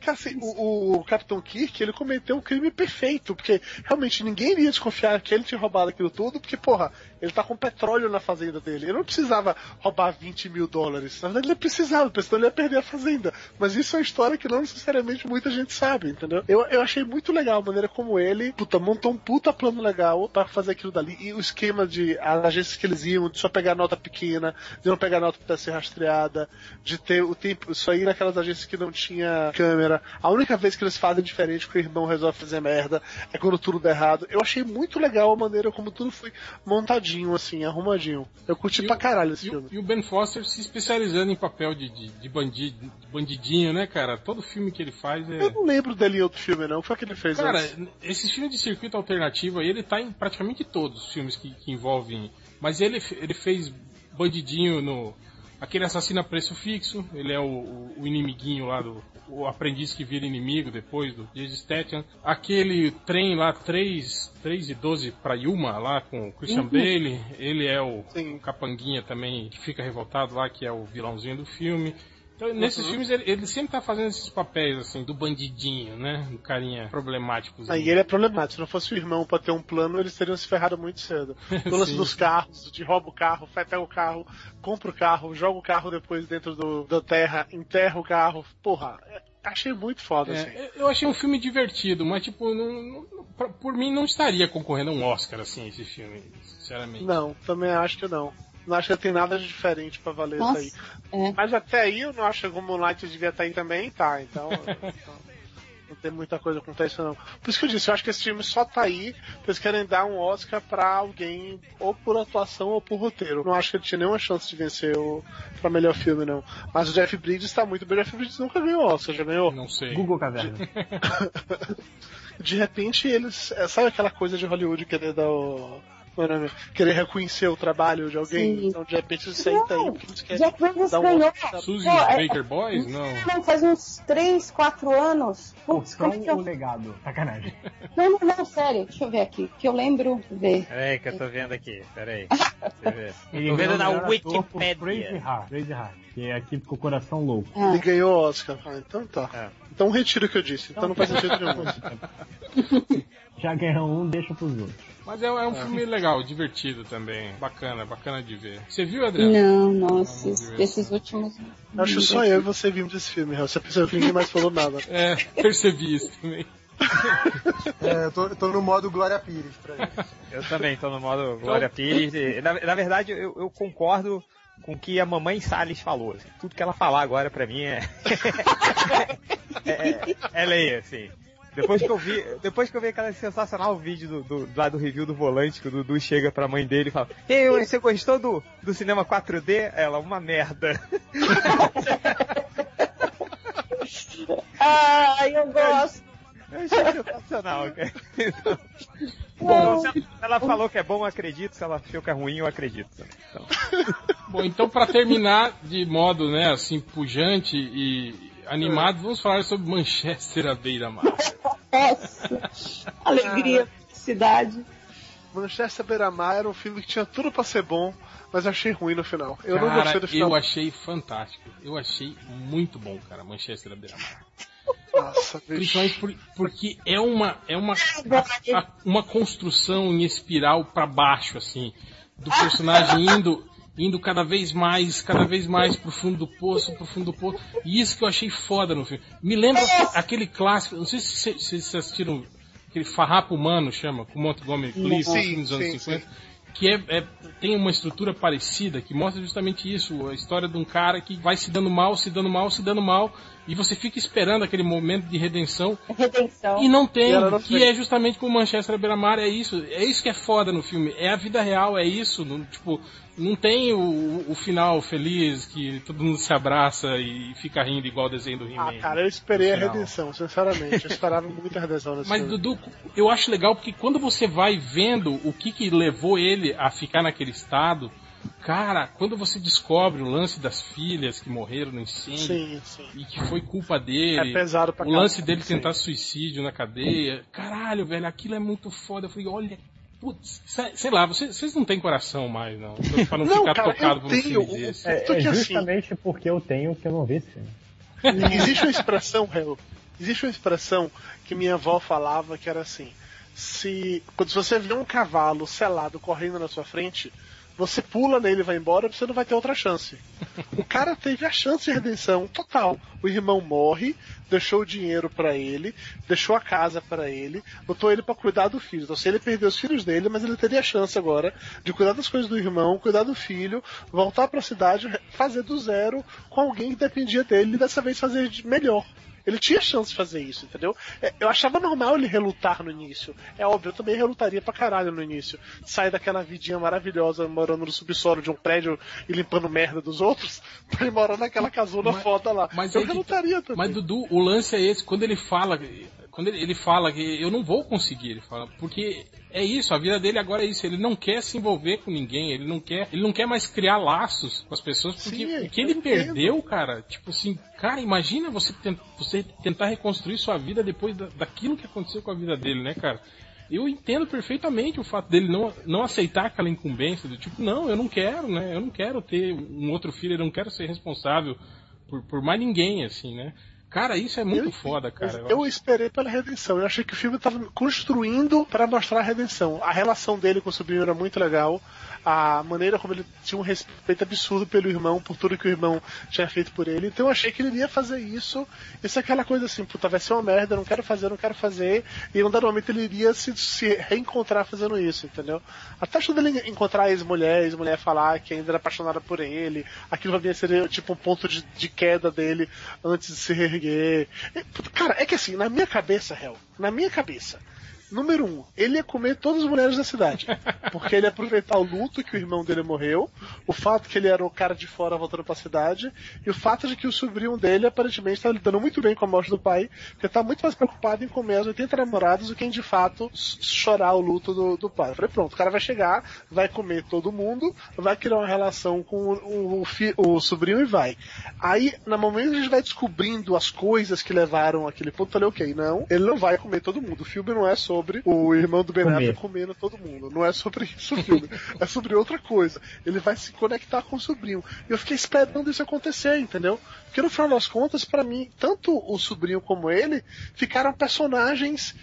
Cara, assim, o, o Capitão Kirk, ele cometeu um crime perfeito, porque realmente ninguém iria desconfiar que ele tinha roubado aquilo tudo, porque, porra, ele tá com petróleo na fazenda dele. Ele não precisava roubar 20 mil dólares. Na verdade, ele precisava, porque senão ele ia perder a fazenda. Mas isso é uma história que não necessariamente muita gente sabe, entendeu? Eu, eu achei muito legal a maneira como ele, puta, montou um puta plano legal pra fazer aquilo dali. E o esquema de as agências que eles iam, de só pegar nota pequena, de não pegar nota pudesse ser rastreada, de ter o tempo, só ir naquelas agências que não tinha câmera. A única vez que eles fazem diferente que o irmão resolve fazer merda é quando tudo dá errado. Eu achei muito legal a maneira como tudo foi montadinho. Arrumadinho, assim, arrumadinho. Eu curti E pra caralho esse E, o- filme. e o Ben Foster se especializando em papel de, de, de bandido, de bandidinho, né, cara? Todo filme que ele faz é. Eu não lembro dele em outro filme, não. O que foi que ele fez Cara, antes? esse filme de circuito alternativo aí, ele tá em praticamente todos os filmes que, que envolvem. Mas ele, ele fez bandidinho no. Aquele assassino a preço fixo, ele é o, o- o inimiguinho lá do. O aprendiz que vira inimigo depois do Jason Statham. Aquele trem lá, 3, 3 e 12 pra Yuma, lá com o Christian Bale. Ele é o, o capanguinha também, que fica revoltado lá, que é o vilãozinho do filme. Então, nesses Uhum. filmes ele, ele sempre tá fazendo esses papéis, assim, do bandidinho, né? Um carinha problemático. Aí ele é problemático. Se não fosse o irmão pra ter um plano, eles teriam se ferrado muito cedo. [laughs] O lance dos carros, de rouba o carro, vai, pega o carro, compra o carro, joga o carro depois dentro do, da terra, enterra o carro. Porra, é- achei muito foda, assim. É, eu achei um filme divertido, mas tipo, não, não- pra- por mim não estaria concorrendo a um Oscar assim esse filme, sinceramente. Não, também acho que não. Não acho que tem nada de diferente pra valer Nossa, isso é. aí. Mas até aí eu não acho que o Moonlight devia estar aí também, tá. [laughs] Então. Não tem muita coisa que acontece não. Por isso que eu disse, eu acho que esse filme só tá aí porque eles querem dar um Oscar pra alguém, ou por atuação ou por roteiro. Não acho que ele tinha nenhuma chance de vencer o pra melhor filme, não. Mas o Jeff Bridges tá muito bem. O Jeff Bridges nunca ganhou Oscar, já ganhou? Não sei. Google Caverna. [laughs] De repente eles. é, Sabe aquela coisa de Hollywood querer dar o. é o nome? Querer reconhecer o trabalho de alguém? Sim. Então de repente eles sentam aí porque. Jack um ganhou. Suzy Pô, é- Baker Boys? Não. Não, faz uns 3, 4 anos. Putz, como que eu... o legado. Sacanagem. Não, não, não, sério. Deixa eu ver aqui. Que eu lembro ver. Peraí, que eu tô vendo aqui. Peraí. [laughs] Deixa eu ver. Ele Tô vendo ganhou na o Wikipedia. Braveheart, Braveheart, que é aqui com o coração louco. Ah, Ele ganhou o Oscar. Ah, então tá. É. Então retiro o que eu disse. Então não faz sentido nenhum. [laughs] Já ganhou um, deixa pros outros. Mas é, é um filme legal, divertido também. Bacana, bacana de ver. Você viu, Adriano? não, nossa, ver. desses últimos. Acho que só eu e você vimos esse filme, Real. Você percebeu que ninguém mais falou nada. [laughs] É, percebi isso também. É, eu tô, eu tô no modo Glória Pires pra isso. Eu também tô no modo Glória Pires. e, Na, na verdade, eu, eu concordo com o que a mamãe Salles falou. assim. Tudo que ela falar agora pra mim é. [laughs] é, é, é lei, assim. Depois que eu vi, depois que eu vi aquele sensacional vídeo do, do, lá do review do volante, que o Dudu chega pra mãe dele e fala: Ei, você gostou do, do cinema 4D? Ela, uma merda. Ai, eu gosto. Eu achei sensacional, cara. Então, bom, se ela, se ela falou que é bom, eu acredito. Se ela achou que é ruim, eu acredito. Então, Bom, então pra terminar de modo, né, assim, pujante e animado, vamos falar sobre Manchester à beira-mar. Nossa. Alegria, felicidade. Manchester Beira-Mar era um filme que tinha tudo pra ser bom, mas eu achei ruim no final. Eu não Cara, gostei do final. eu achei fantástico. Eu achei muito bom, cara, Manchester à beira-mar. Nossa. Principalmente por- porque é uma é uma a- a- uma construção em espiral pra baixo assim, do personagem indo indo cada vez mais, cada vez mais pro fundo do poço, pro fundo do poço. E isso que eu achei foda no filme. Me lembra aquele clássico, não sei se vocês se, vocês assistiram aquele Farrapo Humano, chama, com Montgomery Clift, Sim, filme dos anos sim, 50. Que é, é- tem uma estrutura parecida, que mostra justamente isso, a história de um cara que vai se dando mal, se dando mal, se dando mal, e você fica esperando aquele momento de redenção Redenção. e não tem, E que é justamente com Manchester beira-mar, é isso, é isso que é foda no filme, é a vida real, é isso, não, tipo, não tem o, o final feliz que todo mundo se abraça e fica rindo igual o desenho do Ah, He-Man. cara, eu esperei a redenção, sinceramente. Eu esperava muita redenção nesse Mas filme. Dudu, eu acho legal porque quando você vai vendo o que que levou ele a ficar naquele estado, cara, quando você descobre o lance das filhas que morreram no incêndio Sim, sim. e que foi culpa dele, É pesado pra o lance caralho, dele sim. tentar suicídio na cadeia. Caralho, velho, aquilo é muito foda. Eu falei, olha, putz, sei, lá, vocês, vocês não têm coração mais, não. Pra não, Não, ficar cara, tocado por um filme desse. É, é assim- justamente porque eu tenho que eu não vi esse filme. [laughs] Existe uma expressão, Hel, existe uma expressão que minha avó falava que era assim: se quando você vê um cavalo selado correndo na sua frente, você pula nele vai embora, você não vai ter outra chance. O cara teve a chance de redenção total. O irmão morre, deixou o dinheiro pra ele, deixou a casa pra ele, botou ele pra cuidar do filho. Então, se ele perdeu os filhos dele, mas ele teria a chance agora de cuidar das coisas do irmão, cuidar do filho, voltar pra cidade, fazer do zero com alguém que dependia dele e dessa vez fazer melhor. Ele tinha chance de fazer isso, entendeu? É, Eu achava normal ele relutar no início. É óbvio, eu também relutaria pra caralho no início. Sair daquela vidinha maravilhosa morando no subsolo de um prédio e limpando merda dos outros, [laughs] pra ele morar naquela casona Mas- foda lá. Mas eu aí que- relutaria também. Mas Dudu, o lance é esse, quando ele fala, quando ele, ele fala que eu não vou conseguir, ele fala, porque é isso, a vida dele agora é isso, ele não quer se envolver com ninguém, ele não quer, ele não quer mais criar laços com as pessoas, porque Sim, o que ele entendo. perdeu, cara, tipo assim, cara, imagina você, tent- você tentar reconstruir sua vida depois da- daquilo que aconteceu com a vida dele, né, cara? Eu entendo perfeitamente o fato dele não, não aceitar aquela incumbência do tipo, não, eu não quero, né? Eu não quero ter um outro filho, eu não quero ser responsável por, por mais ninguém, assim, né? Cara, isso é muito Eu- foda, cara. Eu, esperei pela redenção. Eu achei que o filme estava construindo para mostrar a redenção. A relação dele com o sobrinho era muito legal. A maneira como ele tinha um respeito absurdo pelo irmão, por tudo que o irmão tinha feito por ele. Então eu achei que ele iria fazer isso. Isso é aquela coisa assim, puta, vai ser uma merda, não quero fazer, não quero fazer. E em um dado momento ele iria se, se reencontrar fazendo isso, entendeu? Até achando ele encontrar a ex-mulher, a ex-mulher falar que ainda era apaixonada por ele. Aquilo vai vir a ser tipo um ponto de, de queda dele antes de se reerguer. E, puta, Cara, é que assim, na minha cabeça, Hel, na minha cabeça, número um, ele ia comer todas as mulheres da cidade. Porque ele ia aproveitar o luto que o irmão dele morreu, o fato que ele era o cara de fora voltando pra cidade, e o fato de que o sobrinho dele aparentemente tá lidando muito bem com a morte do pai, porque tá muito mais preocupado em comer as 80 namoradas do que em de fato chorar o luto do, do pai. Eu falei, pronto, o cara vai chegar, vai comer todo mundo, vai criar uma relação com o, o, o sobrinho e vai. Aí, no momento que a gente vai descobrindo as coisas que levaram aquele ponto, eu falei, ok, não, ele não vai comer todo mundo. O filme não é sobre o irmão do Ben. Affleck comendo todo mundo. Não é sobre isso o filme. [laughs] é sobre outra coisa. Ele vai se conectar com o sobrinho. E eu fiquei esperando isso acontecer, entendeu? Porque no final das contas, pra mim, tanto o sobrinho como ele ficaram personagens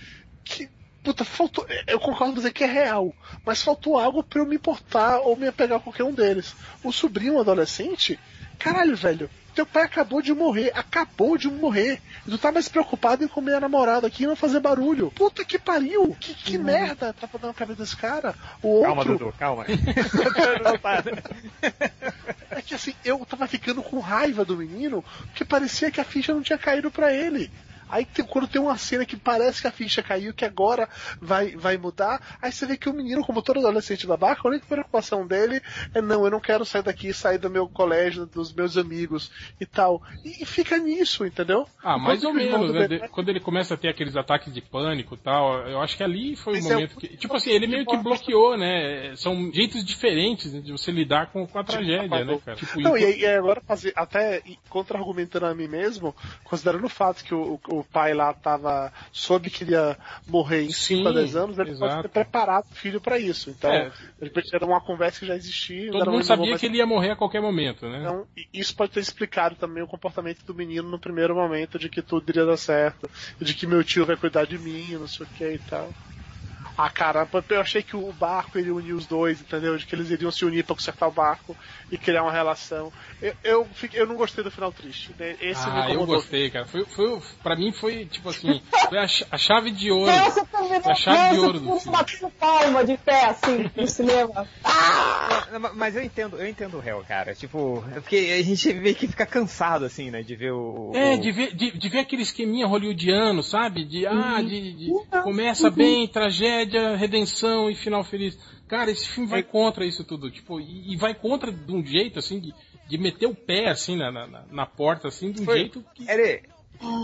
que. Puta, faltou. Eu concordo dizer que é real, mas faltou algo pra eu me importar ou me apegar a qualquer um deles. O sobrinho adolescente, caralho, velho. Teu pai acabou de morrer, acabou de morrer. E tu tá mais preocupado em comer a namorada aqui e não fazer barulho. Puta que pariu! Que, que merda tá dando na cabeça desse cara? O outro, Calma, Dudu, calma. [laughs] É que assim, eu tava ficando com raiva do menino, porque parecia que a ficha não tinha caído pra ele. Aí tem- quando tem uma cena que parece que a ficha caiu, que agora vai, vai mudar, aí você vê que o menino, como todo adolescente babaca, a única preocupação dele é não, eu não quero sair daqui, sair do meu colégio, dos meus amigos e tal. E, e fica nisso, entendeu? Ah, mais Enquanto ou menos, né? Quando ele começa a ter aqueles ataques de pânico e tal, eu acho que ali foi o é momento o- que. Tipo assim, ele meio que bloqueou, né? São jeitos diferentes de você lidar com, com a tragédia, né, cara? Tipo, Não, e, e agora fazer, até contra-argumentando a mim mesmo, considerando o fato que o, o pai lá tava, soube que ia morrer em 5 a Sim, 10 anos, ele pode exato. ter preparado o filho pra isso. Então, É. ele era uma conversa que já existia. todo mundo sabia que ele ia morrer a qualquer momento, né? Então, isso pode ter explicado também o comportamento do menino no primeiro momento de que tudo iria dar certo, de que meu tio vai cuidar de mim, não sei o que e tal. Ah, caramba, eu achei que o barco iria unir os dois, entendeu? De que eles iriam se unir pra consertar o barco e criar uma relação. Eu, eu, fiquei- eu não gostei do final triste. né? Esse ah, eu gostei, cara. Foi, foi, pra mim foi, tipo assim, foi a, a chave de ouro. Nossa, também Foi a chave de ouro do filme. batendo palma de pé, assim, no cinema. Ah! Mas eu entendo, eu entendo o réu, cara. Tipo, é porque a gente meio que fica cansado, assim, né? De ver o. É, o- de ver, de, de ver aquele esqueminha hollywoodiano, sabe? De, ah, Uhum. de, de- começa bem, tragédia, redenção e final feliz. Cara, esse filme vai contra isso tudo, tipo, e, e vai contra de um jeito, assim, de, de meter o pé, assim, na, na, na porta, assim, de um Foi- jeito que... Era,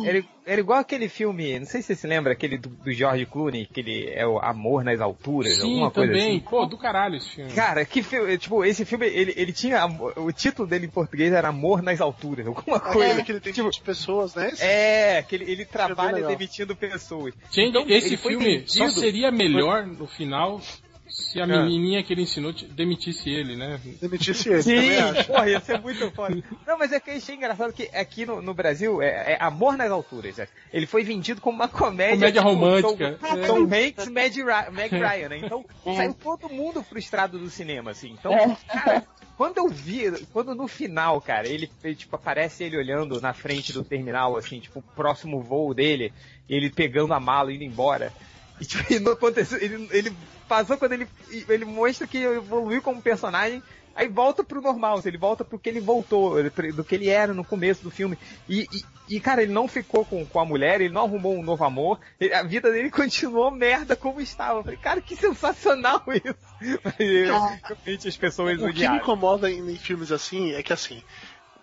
era, era igual aquele filme, não sei se você se lembra, aquele do, do George Clooney, que ele é o Amor nas Alturas, Sim, alguma coisa também. assim. Pô, do caralho esse filme. Cara, que filme, tipo, esse filme, ele, ele tinha, o título dele em português era Amor nas Alturas, alguma coisa. Aquele que ele tem tipo, de pessoas, né? é, que ele, ele trabalha legal. demitindo pessoas. Gente, Então, esse filme só seria melhor no final se a Ah. menininha que ele ensinou demitisse ele, né? Demitisse [laughs] ele, Sim, porra, ia ser muito foda. Não, mas é que eu achei engraçado que aqui no, no Brasil é, é Amor nas Alturas. é. Ele foi vendido como uma comédia. Comédia tipo, romântica. Tom, É. Tom Hanks, Meg, Meg Ryan, né? Então saiu todo mundo frustrado do cinema, assim. Então, É. cara, quando eu vi, quando no final, cara, ele, ele, tipo, aparece ele olhando na frente do terminal, assim, tipo, o próximo voo dele, ele pegando a mala e indo embora. E, tipo, e não aconteceu, ele, ele passou quando ele, ele mostra que evoluiu como personagem, Aí volta pro normal, ele volta pro que ele voltou, do que ele era no começo do filme. E, e, e, cara, ele não ficou com, com a mulher, ele não arrumou um novo amor, ele, a vida dele [laughs] continuou merda como estava. Eu falei, cara, que sensacional [laughs] isso. Mas, realmente as pessoas O que me incomoda em, em filmes assim é que assim,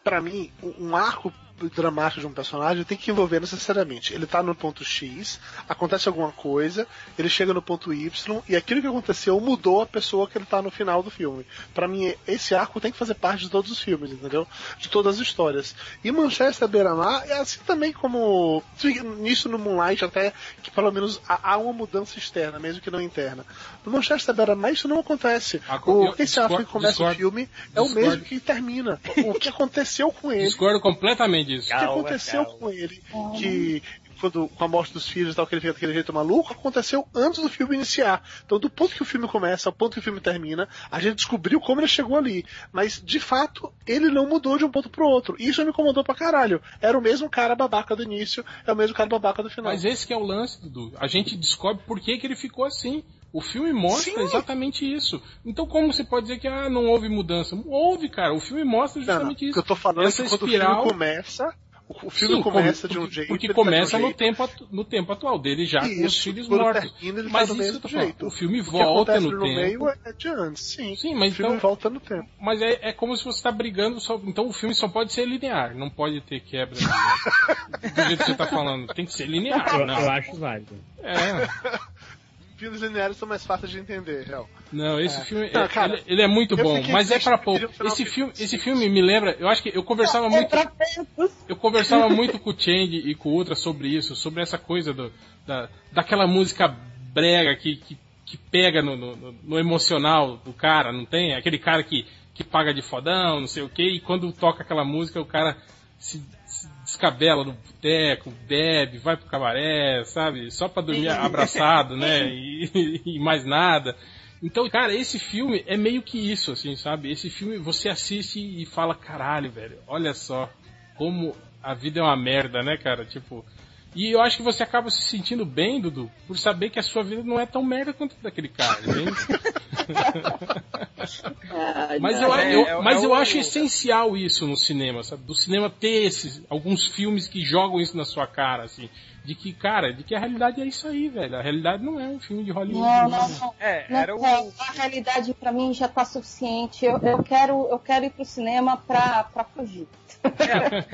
para mim, um arco dramático de um personagem tem que envolver necessariamente. Ele tá no ponto X, acontece alguma coisa, ele chega no ponto Y, e aquilo que aconteceu mudou a pessoa que ele tá no final do filme. Para mim, esse arco tem que fazer parte de todos os filmes, entendeu? De todas as histórias. E Manchester Beira-Mar é assim também como. Nisso no Moonlight, até que pelo menos há uma mudança externa, mesmo que não interna. No Manchester Beira-Mar isso não acontece. o, esse arco que começa discordo, o filme é discordo. o mesmo que termina. O que aconteceu com ele. Discordo completamente disso. O que aconteceu calma. com ele? Que quando, com a morte dos filhos e tal, que ele fica daquele jeito maluco, aconteceu antes do filme iniciar. Então, do ponto que o filme começa ao ponto que o filme termina, a gente descobriu como ele chegou ali. Mas, de fato, ele não mudou de um ponto pro outro. E isso me incomodou pra caralho. Era o mesmo cara babaca do início, é o mesmo cara babaca do final. Mas esse é o lance, Dudu. A gente descobre por que, que ele ficou assim. O filme mostra Sim. exatamente isso. Então como você pode dizer que ah, não houve mudança? Houve, cara. O filme mostra justamente não, isso. O que eu tô falando Essa é que quando espiral... o filme começa, o filme Sim, começa de um jeito. Porque começa no, tempo, no tempo atual dele já Isso, com os filhos mortos. Termina, mas isso do jeito. O filme volta no, no tempo. meio é de antes, sim. Sim, mas o filme então, volta no tempo. Mas é, é como se você está brigando só. Então o filme só pode ser linear, não pode ter quebra. do jeito que você está falando. Tem que ser linear. Eu, não. eu acho válido. É. filmes lineares são mais fáceis de entender, real. Não, esse é. filme, não, cara, ele, ele, é muito bom, mas é para pouco. Esse filme, esse filme me lembra, eu acho que eu conversava é muito, eu conversava muito com o Chang e com o Ultra sobre isso, sobre essa coisa do, da, daquela música brega que, que, que pega no, no, no, emocional do cara, não tem? Aquele cara que, que paga de fodão, não sei o que, e quando toca aquela música o cara se descabela no boteco, bebe, vai pro cabaré, sabe? Só pra dormir [laughs] abraçado, né? E, e, mais nada. Então, cara, esse filme é meio que isso, assim, sabe? Esse filme você assiste e fala, caralho, velho, olha só como a vida é uma merda, né, cara? Tipo, e eu acho que você acaba se sentindo bem, Dudu, por saber que a sua vida não é tão merda quanto daquele cara, entende? [laughs] mas eu, é, eu, é mas eu acho essencial isso no cinema, sabe? Do cinema ter esses, alguns filmes que jogam isso na sua cara, assim. De que, cara, de que a realidade é isso aí, velho. A realidade não é um filme de Hollywood. Não, não, não. É, não era o... A realidade para mim já tá suficiente. Eu, eu, quero, eu quero ir pro cinema pra, pra fugir.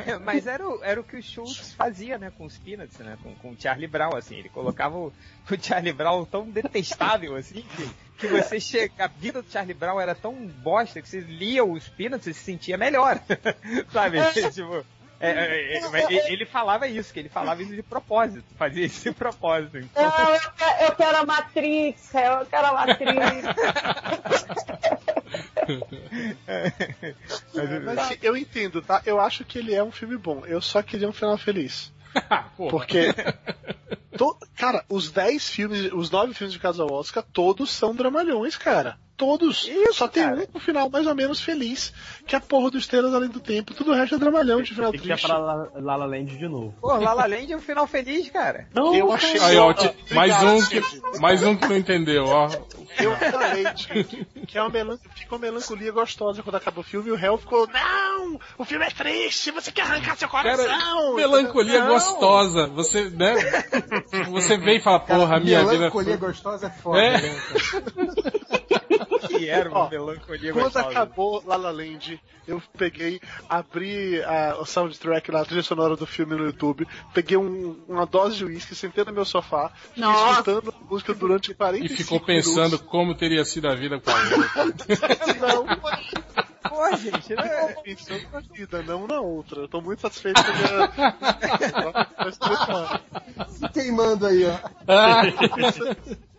É, [laughs] mas era o, era o que o Schultz fazia, né, com os Peanuts, né, com, com o Charlie Brown, assim, ele colocava o, o Charlie Brown tão detestável, assim, que, que você chega, a vida do Charlie Brown era tão bosta que você lia os Peanuts e se sentia melhor, [laughs] sabe, tipo... É, é, é, ele falava isso, que ele falava isso de propósito, fazia isso de propósito. Então... Não, eu, quero, eu quero a Matrix, eu quero a Matrix. Mas, eu entendo, tá? Eu acho que ele é um filme bom. Eu só queria um final feliz. [laughs] Porque. [laughs] To, cara, os 10 filmes, os 9 filmes de Casa Oscar, todos são dramalhões, cara todos. Isso, Só tem cara. um no final mais ou menos feliz, que é a porra do Estrelas Além do Tempo. Tudo o resto é dramalhão de final triste. Tem que pra La La Land de novo. Pô, La La Land é um final feliz, cara. Não, eu achei... Aí, ó, mais, um que, mais um que não entendeu, ó. Eu falei que é uma melan... fica uma melancolia gostosa quando acaba o filme e o réu ficou, não, o filme é triste, você quer arrancar seu coração. Cara, melancolia não. gostosa. Você, né? Você vem e fala, porra, cara, minha vida... Melancolia gostosa é foda, é. né? [laughs] que era uma Ó, melancolia Quando gostosa. acabou La La Land, eu peguei, abri a, o soundtrack lá, a trilha sonora do filme no YouTube, peguei um, uma dose de uísque, sentei no meu sofá, Nossa. escutando a música durante 45 E ficou pensando minutos. como teria sido a vida com a [laughs] Não, Pô, gente, né? Pensando na vida, não na outra. Eu tô muito satisfeito com a minha. [laughs] Se queimando aí, ó. [laughs]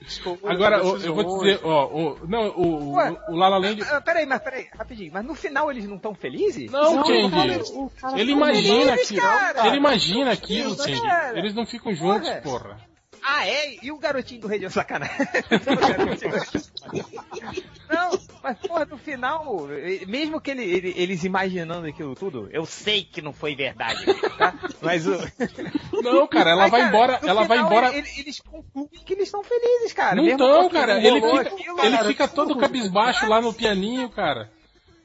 Agora, eu, eu vou dizer, ó, o, não, o, Ué, o, o Lala Land. Ah, peraí, mas peraí, rapidinho, mas no final eles não estão felizes? Não, não Change. Ele imagina aquilo. Ele imagina aquilo, Change. Eles não ficam juntos, porra. Ah, é? E o garotinho do Rei Sacanagem? [laughs] Não, mas porra, no final, mesmo que ele, ele, eles imaginando aquilo tudo, eu sei que não foi verdade, tá? Mas o. [laughs] Não, cara, ela vai cara, embora. Ela vai embora. Eles, eles concluem que eles estão felizes, cara. Não estão, cara. Ele fica, ele fica todo cabisbaixo lá no pianinho, cara.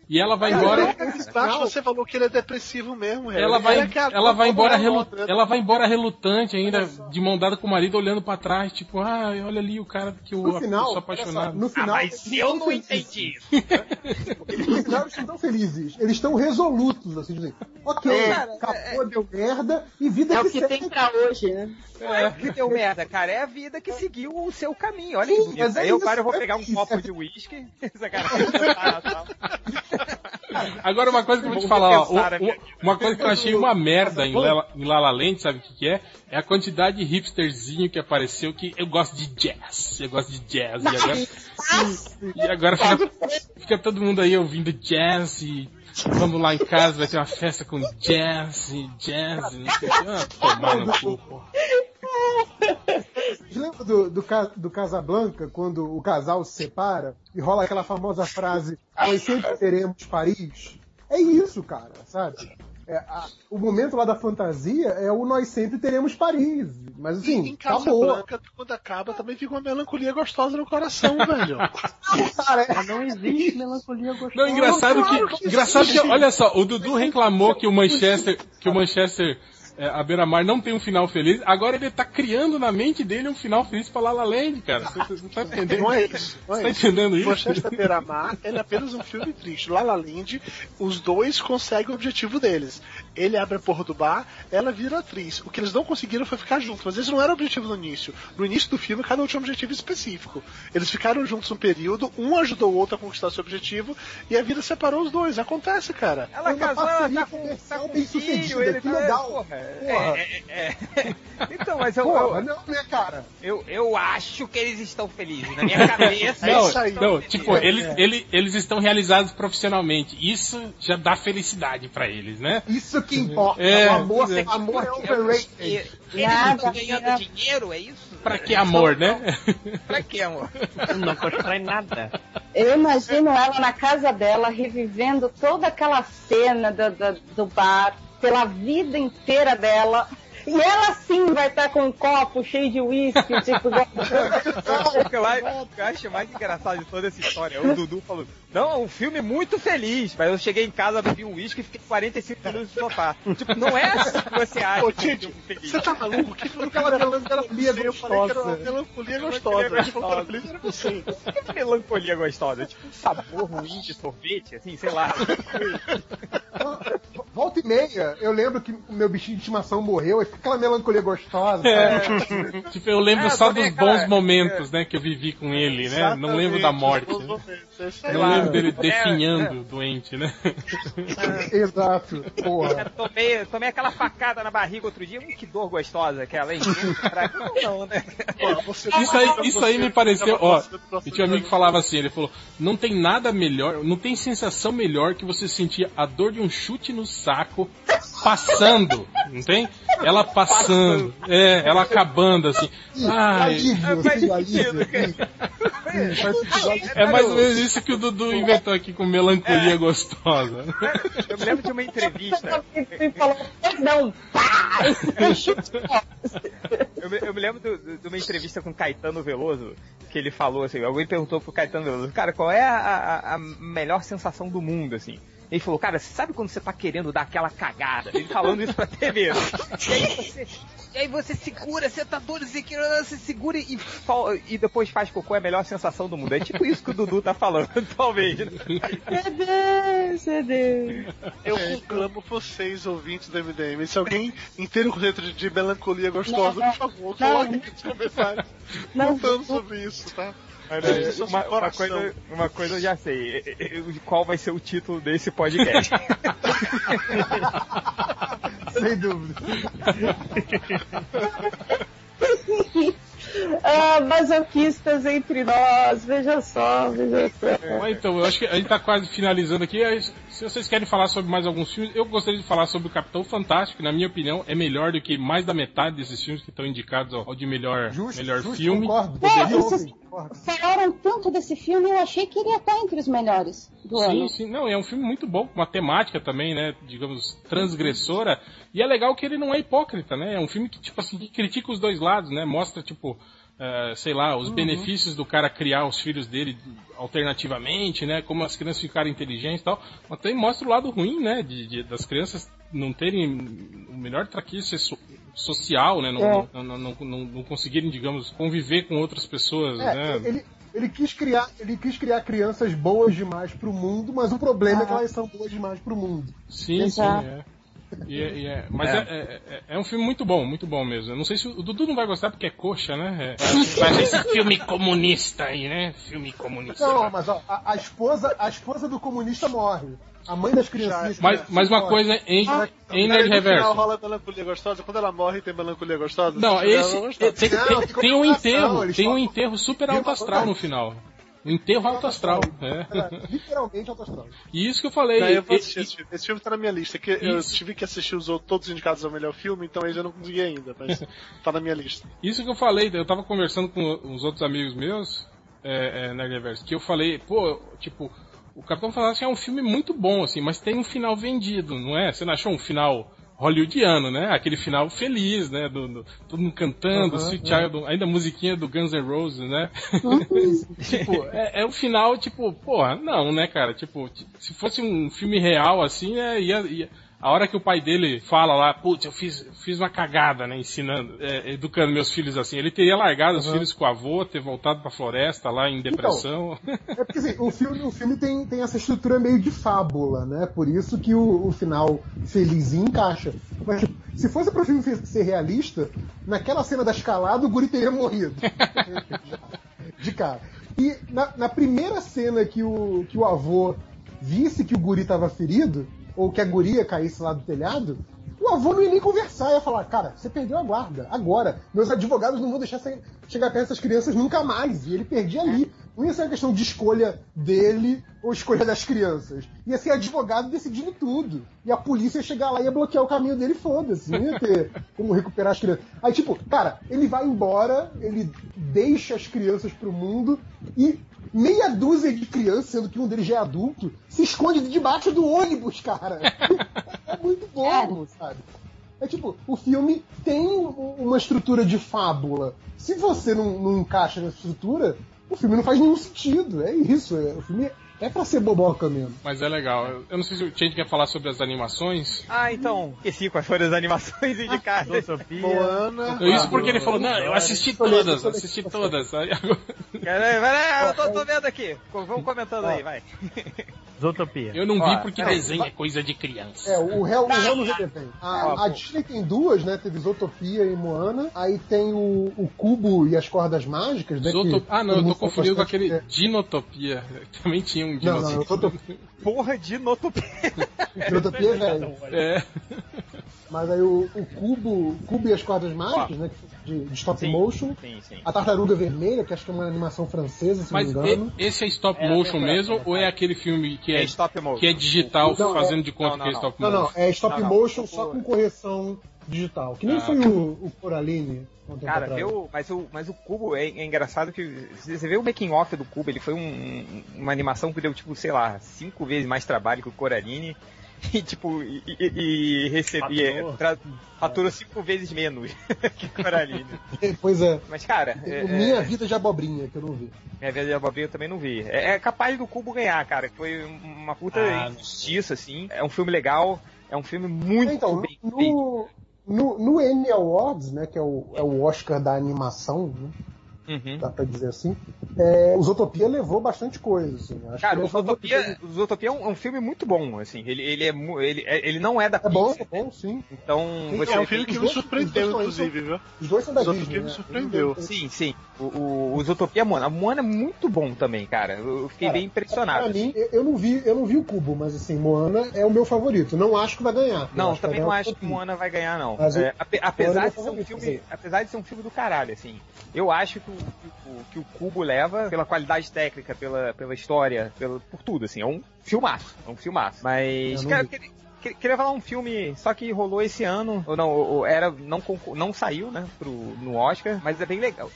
E ela vai embora. Esse baixo você falou que ele é depressivo mesmo, Harry. Ela vai, é que ela vai embora, a- relu- a- ela vai embora relutante ainda, de mão dada com o marido, olhando pra trás, tipo, ah, olha ali o cara que eu, No final, eu sou olha só, apaixonado. no Ah, final, mas eles eu não felizes. entendi [laughs] isso. Eles não estão felizes, eles estão resolutos, assim, dizem, ok, É. acabou, deu merda, e vida É o que que segue. tem pra hoje, né? É, que deu merda, cara. É a vida que seguiu o seu caminho. Olha Sim, que bonito. mas é Aí eu paro, eu vou é pegar um copo é- de uísque. [laughs] Essa cara vai tal. Agora uma coisa que eu vou te falar, ó, né? o- uma coisa que eu achei uma merda em La, em La La Land, sabe o que, que é? É a quantidade de hipsterzinho que apareceu que eu gosto de jazz, eu gosto de jazz, e agora, e agora fica, fica todo mundo aí ouvindo jazz e vamos lá em casa, vai ter uma festa com jazz e jazz não sei ah, tomar no cu, porra. Vocês lembram do, do, do Casablanca, quando o casal se separa e rola aquela famosa frase Nós sempre teremos Paris? É isso, cara, sabe? É, a- o momento lá da fantasia é o Nós sempre teremos Paris. Mas E assim, em acabou. Casablanca, quando acaba, também fica uma melancolia gostosa no coração, velho. [laughs] Cara, é- Não existe melancolia gostosa. Não, engraçado que, engraçado que, olha só, o Dudu reclamou que o Manchester, que o Manchester, é, a beira-mar não tem um final feliz, agora ele tá criando na mente dele um final feliz pra La La Land, cara. Você, você não tá entendendo? Não é isso. Não Você é tá isso. entendendo isso? Manchester Beira-Mar ele é apenas um filme triste. La La Land, os dois conseguem o objetivo deles. Ele abre a porra do bar, ela vira atriz. O que eles não conseguiram foi ficar juntos, mas esse não era o objetivo no início. No início do filme, cada um tinha um objetivo específico. Eles ficaram juntos um período, um ajudou o outro a conquistar seu objetivo, e a vida separou os dois. Acontece, cara. Ela uma casou, parceria tá com, tá com bem filho, sucedida, ele que tá, legal. Porra, Porra. é, é, é. Então, mas eu, Porra, eu, não, né, cara? eu, eu acho que eles estão felizes. Na minha cabeça, É Não, isso aí. não, tipo, É, eles, é. ele- eles estão realizados profissionalmente. Isso já dá felicidade pra eles, né? Isso que importa. É, o amor, é. amor é overrated. Eles Nada, estão ganhando nada. dinheiro, é isso? Pra que amor, né? [laughs] Pra que, amor? Não constrói nada. Eu imagino ela na casa dela, revivendo toda aquela cena do, do, do bar, pela vida inteira dela. E ela sim vai estar com um copo cheio de uísque, [laughs] tipo, O que eu acho- o que eu acho mais engraçado de toda essa história é o Dudu falando: Não, é um filme muito feliz. Mas eu cheguei em casa, bebi um uísque e fiquei 45 minutos no sofá. Tipo, não é assim que você acha Ô, que é Tite, filme feliz. você tá maluco? Que foi Aquela melancolia Eu falei que era uma gostosa. melancolia gostosa. Falou que feliz era você. Que melancolia gostosa. Tipo, um sabor ruim de sorvete, assim, sei lá. [laughs] Volta e meia, eu lembro que o meu bichinho de estimação morreu, e fica aquela melancolia gostosa. É. [laughs] tipo, eu lembro É, só dos cara, bons momentos, né, que eu vivi com ele, né? Não lembro da morte. né? Exatamente. Não lembro dele É, definhando doente, né? [laughs] Exato. Porra. Eu tomei, tomei aquela facada na barriga outro dia. Hum, que dor gostosa aquela, hein? Não, né? [laughs] Isso aí, isso aí me pareceu, ó, e tinha um amigo que falava assim, ele falou, não tem nada melhor, não tem sensação melhor que você sentir a dor de um chute no saco passando, não tem? Ela passando, é, ela acabando assim. Ai, faz sentido. é mais ou menos isso que o Dudu inventou aqui com melancolia gostosa. Eu me lembro de uma entrevista. não, pá! Eu me, eu me lembro do- do- de uma entrevista com Caetano Veloso, que ele falou assim, alguém perguntou pro Caetano Veloso, cara, qual é a, a- a melhor sensação do mundo, assim? Ele falou, cara, você sabe quando você tá querendo dar aquela cagada? Ele falando isso pra TV. [laughs] E aí você, e aí você segura, você tá duro, você, você segura e, e depois faz cocô, é a melhor sensação do mundo. É tipo isso que o Dudu tá falando, [laughs] talvez. né? Meu Deus, meu Deus. Eu conclamo vocês, ouvintes do MDM. Se alguém entende o conceito de, melancolia gostosa, Não, por favor, não. coloque aqui nos comentários Não, contando sobre isso, tá? É uma, uma coisa, uma coisa eu já sei. Qual vai ser o título desse podcast? [laughs] Sem dúvida. [laughs] Ah, masoquistas entre nós, veja só, veja só. Então, eu acho que a gente tá quase finalizando aqui. Se vocês querem falar sobre mais alguns filmes, eu gostaria de falar sobre o Capitão Fantástico, que na minha opinião é melhor do que mais da metade desses filmes que estão indicados ao, de melhor, Justo, melhor justo, filme. concordo. É, vocês falaram tanto desse filme, eu achei que ele ia estar entre os melhores do Sim, ano. sim, não, é um filme muito bom, com uma temática também, né, digamos, transgressora, e é legal que ele não é hipócrita, né, é um filme que, tipo assim, que critica os dois lados, né, mostra, tipo, é, sei lá, os benefícios do cara criar os filhos dele alternativamente, né? Como as crianças ficarem inteligentes e tal. Mas também mostra o lado ruim, né? De, de- das crianças não terem o melhor traquejo so- social, né? Não, É. não, não, não, não- não conseguirem, digamos, conviver com outras pessoas, É, né? ele, ele quis criar, ele quis criar crianças boas demais pro mundo, mas o problema é que elas são boas demais pro mundo. Sim, Exato. sim, é. E é- e é- mas é. É, é- é um filme muito bom, muito bom mesmo. Eu não sei se o, Dudu não vai gostar porque é coxa, né? É, mas esse filme comunista aí, né? Filme comunista. Não, mas ó, a, a esposa, a esposa do comunista morre. A mãe das criancinhas. Mas, mas uma morre. coisa em, Ah, em Aí Nerd no final Reverso. rola melancolia gostosa. Quando ela morre, tem melancolia gostosa. Não, esse tem, tem- Não, tem- um enterro, tem um enterro super alto astral no final. Um enterro alto astral. É. É, literalmente alto astral. E isso que eu falei. Não, eu e- assistir esse filme. Esse filme tá na minha lista. Que eu tive que assistir os outros, todos os indicados ao melhor filme, então aí eu não consegui ainda, mas [laughs] tá na minha lista. Isso que eu falei, eu tava conversando com uns outros amigos meus, é, é, Nerd Reverso, que eu falei, pô, tipo, o Capitão Fantástico é um filme muito bom, assim, mas tem um final vendido, não é? Você não achou um final hollywoodiano, né? Aquele final feliz, né? Do, do- todo mundo cantando, Sweet Child, ainda a musiquinha do Guns N' Roses, né? [laughs] tipo, é, é o final, tipo, porra, não, né, cara? Tipo, se fosse um filme real, assim, né, ia, ia- a hora que o pai dele fala lá, putz, eu fiz, fiz uma cagada, né, ensinando, é, educando meus filhos assim, ele teria largado os filhos com o avô, ter voltado pra floresta lá em depressão. É porque assim, o filme, o filme tem, tem essa estrutura meio de fábula, né? Por isso que o, o final felizinho encaixa. Mas se fosse pro filme ser realista, naquela cena da escalada o guri teria morrido. [laughs] de cara. E na, na primeira cena que o, que o avô visse que o guri tava ferido, ou que a guria caísse lá do telhado, o avô não ia nem conversar, ia falar, cara, você perdeu a guarda, agora. Meus advogados não vão deixar chegar perto dessas crianças nunca mais. E ele perdia ali. Não ia ser uma questão de escolha dele ou escolha das crianças. Ia ser advogado decidindo tudo. E a polícia ia chegar lá e ia bloquear o caminho dele, foda-se. Não ia ter como recuperar as crianças. Aí, tipo, cara, ele vai embora, ele deixa as crianças pro mundo e meia dúzia de crianças, sendo que um deles já é adulto, se esconde debaixo do ônibus, cara. [laughs] é muito bom, sabe? É tipo, o filme tem um- uma estrutura de fábula. Se você não, não encaixa nessa estrutura, o filme não faz nenhum sentido. É isso. é- o filme é pra ser boboca mesmo. Mas é legal. Eu não sei se o Change quer falar sobre as animações. Ah, então, esqueci quais foram as animações indicadas. Moana. Isso porque ele falou, não, eu assisti todas, assisti todas. Aí agora- eu tô, tô vendo aqui. Vamos comentando aí, vai. Zootopia. Eu não vi porque peraí, desenho é coisa de criança. É, o réu, réu não retém. A, a Disney tem duas, né? Teve Zootopia e Moana. Aí tem o, o Cubo e as Cordas Mágicas, né? Zootop- que Ah, não, eu tô confundindo com aquele é. Dinotopia. [laughs] Também tinha um Não, Dinotopia. não, Zootopia, Porra de Notopia. Zootopia [laughs] é velho. É. Mas aí o, o Cubo, o Cubo e as Cordas Mágicas, né? De, de stop Sim. motion. Sim, sim. A Tartaruga Vermelha, que acho que é uma animação francesa, se Mas não me engano. e- esse é stop É, motion é, mesmo é, é. ou é aquele filme que é, É stop motion. que é digital Não, fazendo é- de conta não, que é não, stop Não, motion? não, é stop Não, não. motion só com correção digital. Que nem Ah. foi o, o Coraline. Cara, atrás. mas, o, mas o Cubo é, é engraçado que você vê o making off do Cubo, ele foi um- uma animação que deu, tipo, sei lá, cinco vezes mais trabalho que o Coraline. [laughs] E tipo, e, e, e recebia. Faturou cinco vezes menos [laughs] que o Coraline. [laughs] Pois é. Mas, cara, é, O Minha Vida de Abobrinha, que eu não vi. Minha Vida de Abobrinha eu também não vi. É, é capaz do Cubo ganhar, cara. Foi uma puta Ah, injustiça, assim. É um filme legal, é um filme muito Então, bem feito. no, no, no Emmy Awards, né, que é o, é o Oscar da animação, né, Uhum. dá pra dizer assim, é, o Zootopia levou bastante coisa. Assim, acho Cara, que o ele é é um, é um filme muito bom, assim. Ele, ele, é, ele, é- ele não é da É bom, Pixar, é bom, sim. Então, Sim, você É um Os filme que me surpreendeu, inclusive, viu? Os dois são da Disney. me né? surpreendeu. Sim, sim. O, o, o Zootopia Moana. A Moana é muito bom também, cara. Eu fiquei Cara, bem impressionado. Pra mim, eu- eu não vi, eu não vi o Cubo, mas assim, Moana é o meu favorito. Não acho que vai ganhar. Não, acho que também não acho que. Moana vai ganhar, não. É, ape- apesar, é de ser um filme, apesar de ser um filme do caralho, assim, eu acho que o, que o- que o Cubo leva pela qualidade técnica, pela, pela história, pelo, por tudo, assim. É um filmaço. É um filmaço. Mas, Eu não cara, queria, que- queria falar um filme, só que rolou esse ano, ou não, ou, ou era, não, não saiu, né, pro, no Oscar, mas é bem legal.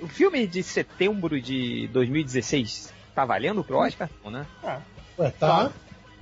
O filme de setembro de 2016 tá valendo pro Oscar? Não, né? Ué, tá.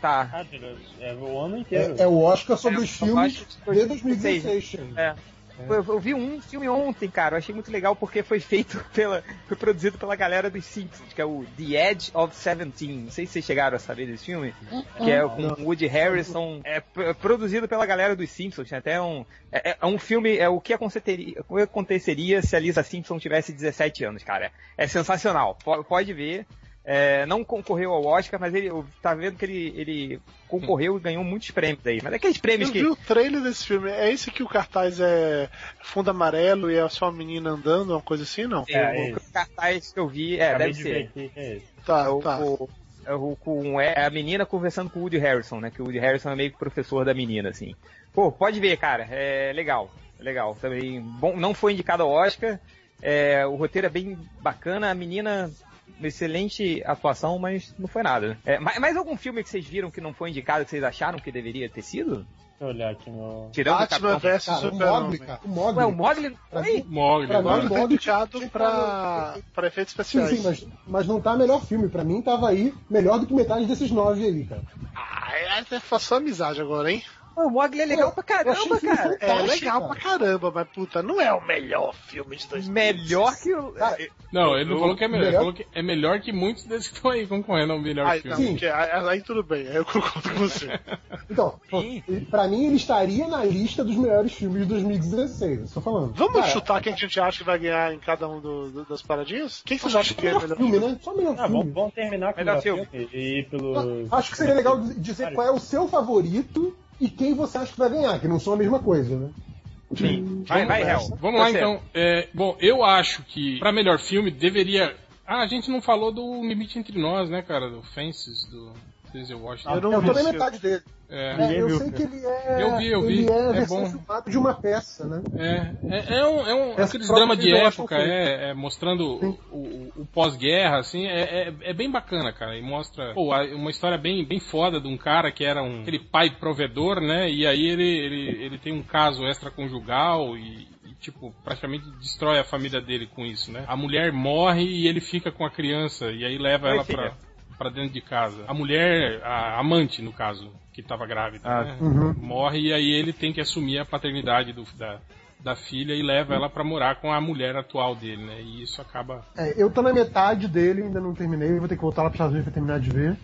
Tá. Ah, Deus, é o ano inteiro. É, é o Oscar sobre É, os filmes de 2016. Shane. É. Eu, eu vi um filme ontem, cara. Eu achei muito legal porque foi feito [laughs] pela. Foi produzido pela galera dos Simpsons, que é o The Edge of Seventeen. Não sei se vocês chegaram a saber desse filme. Que é com Woody Harrison. É p- produzido pela galera dos Simpsons. Tem até um. É, é um filme. É o que aconteceria, o que aconteceria se a Lisa Simpson tivesse 17 anos, cara. É sensacional. Po- Pode ver. É, não concorreu ao Oscar, mas ele eu tá vendo que ele, ele concorreu e ganhou muitos prêmios aí. Mas é aqueles prêmios Eu que. vi o trailer desse filme. É esse que o cartaz é fundo amarelo e é só uma menina andando, uma coisa assim, não? É, o esse. cartaz que eu vi, é, Acabei deve de ser. ver aqui que é. Tá, É o, tá. o- é o- com, é a menina conversando com o Woody Harrison, né? Que o Woody Harrison é meio que professor da menina, assim. Pô, pode ver, cara. É legal. é Legal. Também. Bom, não foi indicado ao Oscar. É, o roteiro é bem bacana. A menina. Uma Excelente atuação, mas não foi nada. né? É, mais, mais algum filme que vocês viram que não foi indicado que vocês acharam que deveria ter sido? Deixa eu olhar aqui no. Tirando o Batman vs Cara, o. Mogli. O Mogli. Ué, o Mogli Pra mim- O Mogli indicado pra, pra efeitos Sim, especiais. sim, mas, mas não tá melhor filme. Pra mim tava aí melhor do que metade desses nove aí, cara. Ah, é, é só amizade agora, hein? Pô, o Mogli é legal pra caramba, filme cara. É fantástico, legal pra caramba, mas puta, não é o melhor filme de 2016. Melhor que o. Cara, Não, ele não falou que é melhor, ele melhor- falou que é melhor que muitos desses que estão aí concorrendo ao melhor Aí, filme. não, Sim. porque aí, aí tudo bem, aí eu concordo com você. [laughs] Então, Sim. ele- pra mim ele estaria na lista dos melhores filmes de 2016. Eu tô falando. Vamos Cara, chutar quem que a gente acha que vai ganhar em cada um do- do- das paradinhas? Quem vocês acham que é melhor melhor filme, né? Só melhor Ah, filme. vamos, vamos terminar com o Melhor filme. filme e ir pelo. Acho que seria legal dizer qual é o seu favorito e quem você acha que vai ganhar, que não são a mesma coisa, né? Sim. Vai, vai, Hel. Vamos lá então. É, bom, eu acho que pra melhor filme deveria. Ah, a gente não falou do Limite Entre Nós, né, cara? Do Fences, do Denzel Washington. Eu não Eu vi tô na metade dele. É, É, eu viu, sei cara. que ele é. Eu vi, eu vi. Ele é, É versão bom. de uma peça, né? É, é, é um, é um aqueles drama de época, é, é, mostrando o, o- o pós-guerra, assim, é, é, é bem bacana, cara. E mostra pô, uma história bem, bem foda de um cara que era um aquele pai provedor, né? E aí ele, ele, ele tem um caso extraconjugal e, e, tipo, praticamente destrói a família dele com isso, né? A mulher morre e ele fica com a criança, e aí leva Oi, ela filha. pra, pra dentro de casa. A mulher, a amante, no caso, que tava grávida, Ah, né? Uhum. morre e aí ele tem que assumir a paternidade do- da, da filha e leva ela pra morar com a mulher atual dele, né? E isso acaba. É, eu tô na metade dele, ainda não terminei, vou ter que voltar lá para Estados Unidos pra terminar de ver.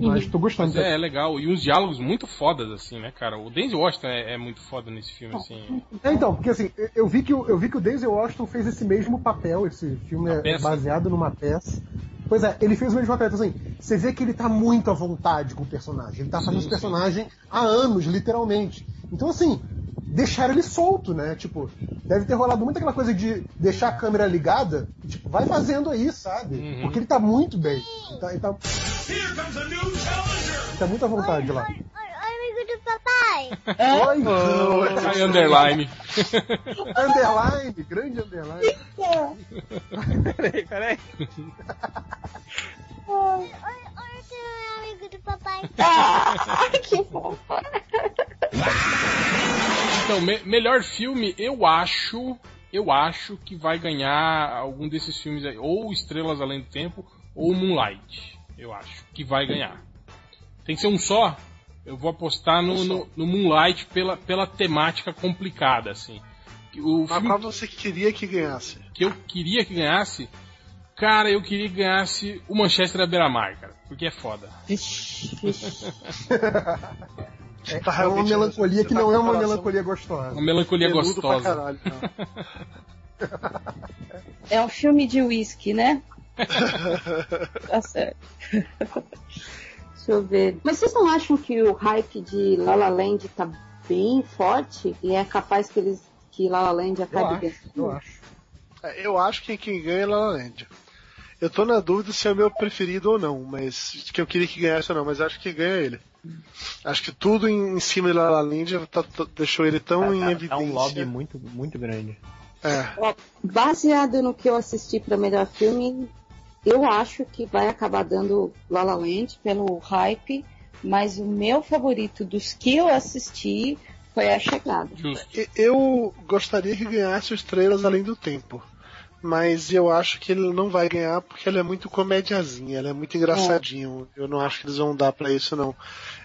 Mas tô gostando. Mas é, é legal. E uns diálogos muito fodas, assim, né, cara? O Denzel Washington é, é muito foda nesse filme, assim. É, então, porque assim, eu- vi, que o, eu vi que o Denzel Washington fez esse mesmo papel, esse filme Uma é peça? baseado numa peça. Pois é, ele fez o mesmo papel, então assim, você vê que ele tá muito à vontade com o personagem. Ele tá fazendo esse personagem há anos, literalmente. Então assim, deixaram ele solto, né? Tipo, deve ter rolado muito aquela coisa de deixar a câmera ligada, e, tipo, vai fazendo aí, sabe? Uhum. Porque ele tá muito bem. Ele tá, ele tá, ele tá muito à vontade lá. Oi, oi, do papai. Oi! Aí, underline. Underline, grande underline. Peraí, peraí. Oi, oi, seu amigo do papai. Ah, que fofa. Então, me- melhor filme, eu acho. Eu acho que vai ganhar algum desses filmes aí. Ou Estrelas Além do Tempo, ou Moonlight. Eu acho que vai ganhar. Tem que ser um só. Eu vou apostar no, no, no Moonlight pela, pela temática complicada, assim. O Mas qual você queria que ganhasse? que eu queria que ganhasse, cara, eu queria que ganhasse o Manchester da Beira-Mar, cara. Porque é foda. [laughs] É, Tá é uma melancolia que você tá não é uma coração melancolia gostosa. Uma melancolia Peludo pra gostosa. caralho, não. [laughs] É um filme de whisky, né? [laughs] tá certo. Deixa eu ver. Mas vocês não acham que o hype de La La Land tá bem forte? E é capaz que eles que La La Land Eu acabe acho, eu acho. É, Eu acho que quem ganha é La La Land. Eu tô na dúvida se é o meu preferido ou não, mas que eu queria que ganhasse ou não, mas acho que ganha ele. Acho que tudo em, em cima de La La Land tá- tá- deixou ele tão em Tá, evidência. tá um lobby muito, muito grande. É. Ó, baseado no que eu assisti para melhor filme, eu acho que vai acabar dando La La Land pelo hype, mas o meu favorito dos que eu assisti foi A Chegada. Justo. Eu gostaria que ganhasse o Estrelas Além do Tempo. Mas eu acho que ele não vai ganhar porque ele é muito comédiazinha, ele é muito engraçadinho. Eu não acho que eles vão dar pra isso, não.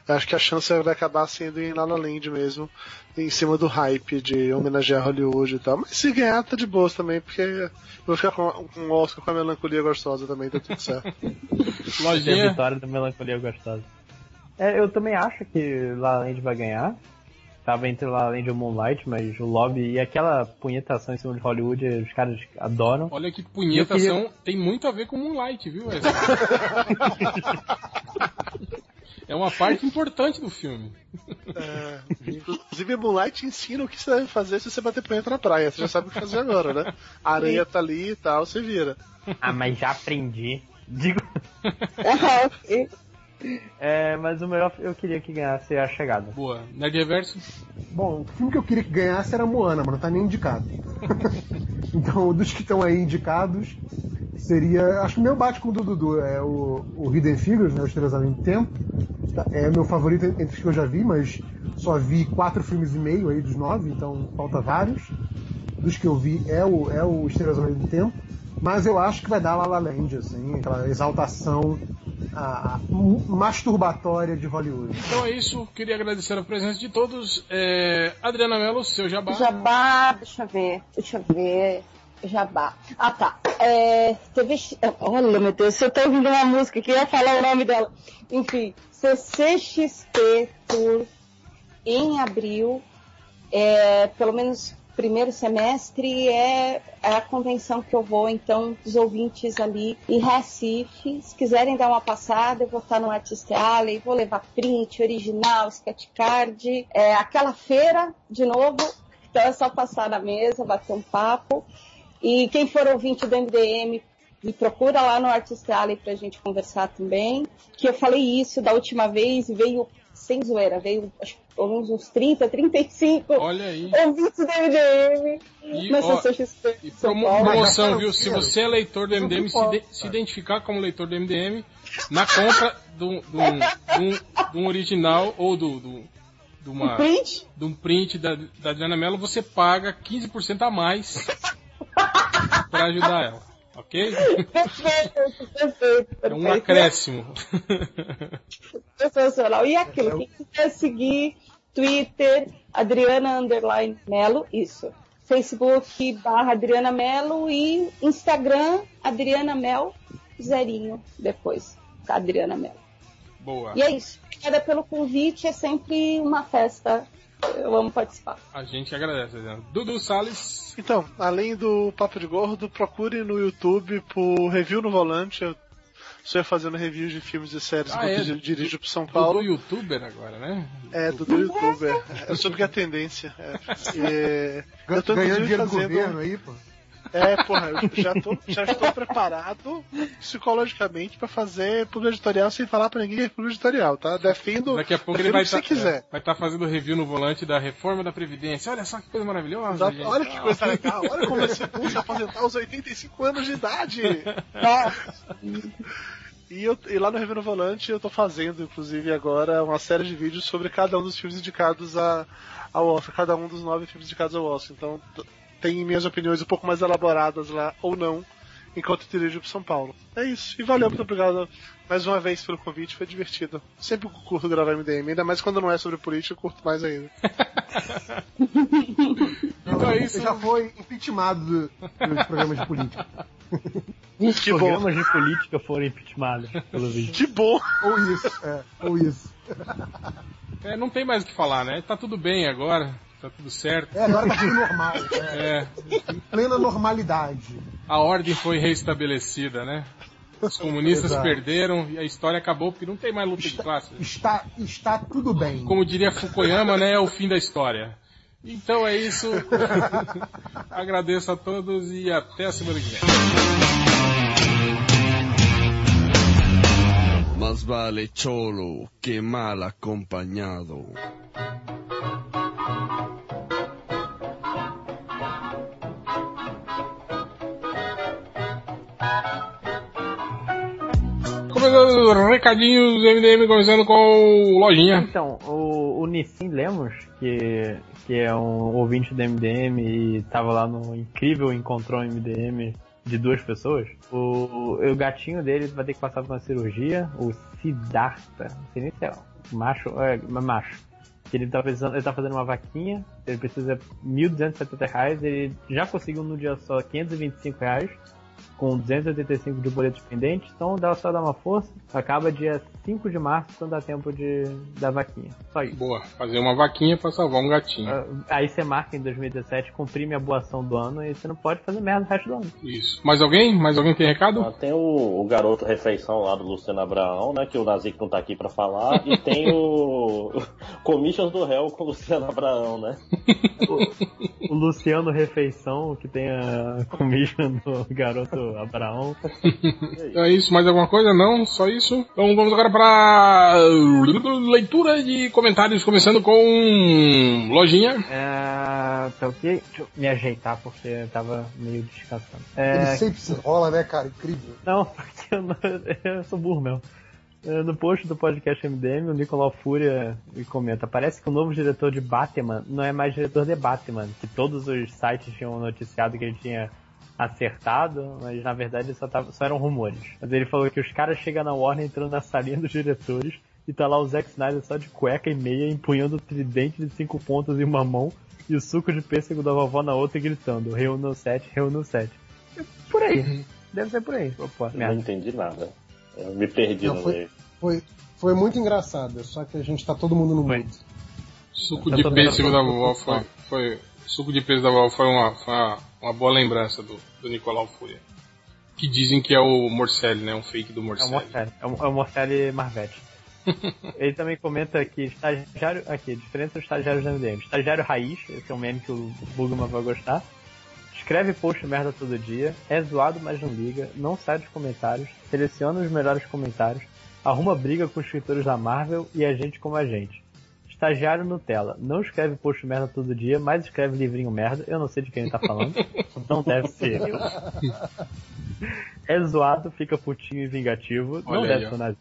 Eu acho que a chance vai acabar sendo em La La Land mesmo, em cima do hype de homenagear Hollywood e tal. Mas se ganhar, tá de boas também, porque eu vou ficar com um Oscar com a melancolia gostosa também, tá tudo certo. [laughs] Tem a Lojinha. vitória da melancolia gostosa. É, eu também acho que La La Land vai ganhar. Tava entre La La Land e o Moonlight, mas o lobby e aquela punhetação em cima de Hollywood, os caras adoram. Olha que punhetação Eu tem muito a ver com Moonlight, viu? [laughs] É uma parte importante do filme. É, inclusive, Moonlight ensina o que você deve fazer se você bater punheta na praia. Você já sabe o que fazer agora, né? A areia tá ali e tal, você vira. Ah, mas já aprendi. Digo. É, mas o melhor eu queria que ganhasse a chegada. Boa. Nerd Reverso? Bom, o filme que eu queria que ganhasse era Moana, mas não tá nem indicado. [laughs] então, dos que estão aí indicados, seria. Acho que o meu bate com o do Dudu é o, o Hidden Figures, né? O Estrelas Além do Tempo. Tá, É meu favorito entre os que eu já vi, mas só vi quatro filmes e meio aí dos nove, então falta vários. Dos que eu vi é o, é o Estrelas Além do Tempo. Mas eu acho que vai dar La La Land, assim, aquela exaltação a, a- masturbatória de Hollywood. Então é isso. Queria agradecer a presença de todos. É, Adriana Mello, seu jabá. Jabá, deixa eu ver, deixa eu ver. Jabá. Ah, tá. É, TV. X- Olha, meu Deus, eu tô ouvindo uma música que ia falar o nome dela. Enfim, CCXP Tour em abril, é, pelo menos primeiro semestre, é, é a convenção que eu vou, então, os ouvintes ali em Recife, se quiserem dar uma passada, eu vou estar no Artist Alley, vou levar print, original, sketch card, é, aquela feira, de novo, então é só passar na mesa, bater um papo. E quem for ouvinte do MDM, me procura lá no Artist Alley pra gente conversar também. Que eu falei isso da última vez e veio, sem zoeira, veio acho, uns, uns 30, 35 Olha aí. ouvintes do MDM E, na ó, CCXP. E promoção, viu? Se você é leitor do MDM, se, ide- se identificar como leitor do MDM, na compra do, do, do um original ou do, do, de, uma, Print? de um print da, da Adriana Mello, você paga 15% a mais [laughs] pra ajudar ela. Ok? Perfeito, perfeito. É um acréscimo. Sensacional. E aquilo, quem quiser seguir, Twitter, Adriana Underline Melo, isso. Facebook barra Adriana Melo e Instagram, Adriana Mel, zerinho depois, tá? Adriana Melo. Boa. E é isso. Obrigada pelo convite, é sempre uma festa. Eu amo participar. A gente agradece, Adriana. Dudu Salles. Então, além do Papo de Gordo, procure no YouTube por Review no Volante. Eu estou fazendo reviews de filmes e séries Ah, que é? eu dirijo pro São Paulo. youtuber agora, né? É, do, do youtuber. Eu soube que é a tendência. É, [laughs] É, eu tô Ganhando dinheiro do fazendo. governo aí, pô. É, porra, eu já, tô, já estou [laughs] preparado psicologicamente pra fazer publi editorial sem falar pra ninguém que é editorial, tá? Defendo, Daqui a pouco ele vai o que você estar quiser. vai tá fazendo review no volante da reforma da Previdência. Olha só que coisa maravilhosa. Gente. Olha que coisa legal, olha como esse bom se aposentar aos 85 anos de idade. [laughs] E, eu, e lá no Review no Volante eu tô fazendo, inclusive, agora uma série de vídeos sobre cada um dos filmes indicados a, ao Oscar, cada um dos nove filmes indicados ao Oscar. Então tem minhas opiniões um pouco mais elaboradas lá, ou não, enquanto eu dirijo pro São Paulo. É isso. E valeu, muito obrigado mais uma vez pelo convite, foi divertido. Sempre curto gravar MDM, ainda mais quando não é sobre política, eu curto mais ainda. [laughs] Então é isso. Você já foi impeachmentado do- dos programas de política. [laughs] Que bom. Programas de política foram impeachmentados, pelo [laughs] visto. Que bom! Ou isso, é, ou isso. É, não tem mais o que falar, né? Tá tudo bem agora. Tá tudo certo. É, agora tá tudo normal. [laughs] É, É, plena normalidade. a ordem foi reestabelecida, né? Os comunistas Exato. perderam e a história acabou porque não tem mais luta de classe. Está, está tudo bem. Como diria Fukuyama, né? É o fim da história. Então é isso. [laughs] Agradeço a todos e até a semana que vem. Más vale cholo que mal acompañado. Começando os recadinhos MDM, começando com o Lojinha. Então, o, o Nissim Lemos, que, que é um ouvinte do MDM e tava lá no incrível Encontrou MDM de duas pessoas, o, o gatinho dele vai ter que passar por uma cirurgia, o Siddhartha, não sei nem se é macho, é, macho. Ele tá, precisando, ele tá fazendo uma vaquinha, ele precisa 1.270 reais, ele já conseguiu no dia só 525 reais, com 285 de boletos pendentes, então dá só dar uma força. Acaba dia 5 de março, então dá tempo de da vaquinha. Só isso. Boa, fazer uma vaquinha pra salvar um gatinho. Ah, Aí você marca em 2017, comprime a boa ação do ano e você não pode fazer merda no resto do ano. Isso. Mais alguém? Mais alguém tem recado? Ah, Tem o, o garoto refeição lá do Luciano Abraão, né? Que o Nazik não tá aqui pra falar. E tem o Commissions do Réu com o Luciano Abraão, né? [laughs] O Luciano Refeição, que tem a commission do garoto Abraão. Então é isso, mais alguma coisa? Não, só isso. Então vamos agora para leitura de comentários, começando com Lojinha. É, tá ok? Deixa eu me ajeitar porque eu tava meio descansando. Ele É, sempre se enrola, né, cara? Incrível. Não, [laughs] porque eu, não, eu sou burro mesmo. É, No post do podcast MDM, o Nicolau Fúria me comenta: parece que o novo diretor de Batman não é mais diretor de Batman, que todos os sites tinham noticiado que ele tinha acertado, mas na verdade só, tava, só eram rumores. Mas ele falou que os caras chegam na Warner entrando na salinha dos diretores e tá lá o Zack Snyder só de cueca e meia, empunhando o tridente de cinco pontos em uma mão e o suco de pêssego da vovó na outra e gritando: reúna o set, reúna o set. É Por aí. Deve ser por aí. Opa, Não merda. entendi nada. Eu me perdi Não, no foi- meio. Foi, foi muito engraçado, só que a gente tá todo mundo no Foi. mundo. Suco de pêssego da vovó foi, foi. Suco de pêssego da vovó foi uma, foi uma, uma boa lembrança do, do Nicolau Fúria. Que dizem que é o Morcelli, né? Um fake do É o Morcelli. Morcelli. É o, é o Morcelli Marvete. [laughs] Ele também comenta que estagiário. Aqui, diferença dos estagiários da MDM. Estagiário raiz, esse é um meme que o Bugman vai gostar. Escreve post merda todo dia, é zoado, mas não liga, não sai dos comentários, seleciona os melhores comentários, arruma briga com os escritores da Marvel e a gente como a gente. Estagiário Nutella, não escreve post merda todo dia, mas escreve livrinho merda, eu não sei de quem ele tá falando, não deve ser eu. É zoado, fica putinho e vingativo, não Olha deve aí, ser nazi.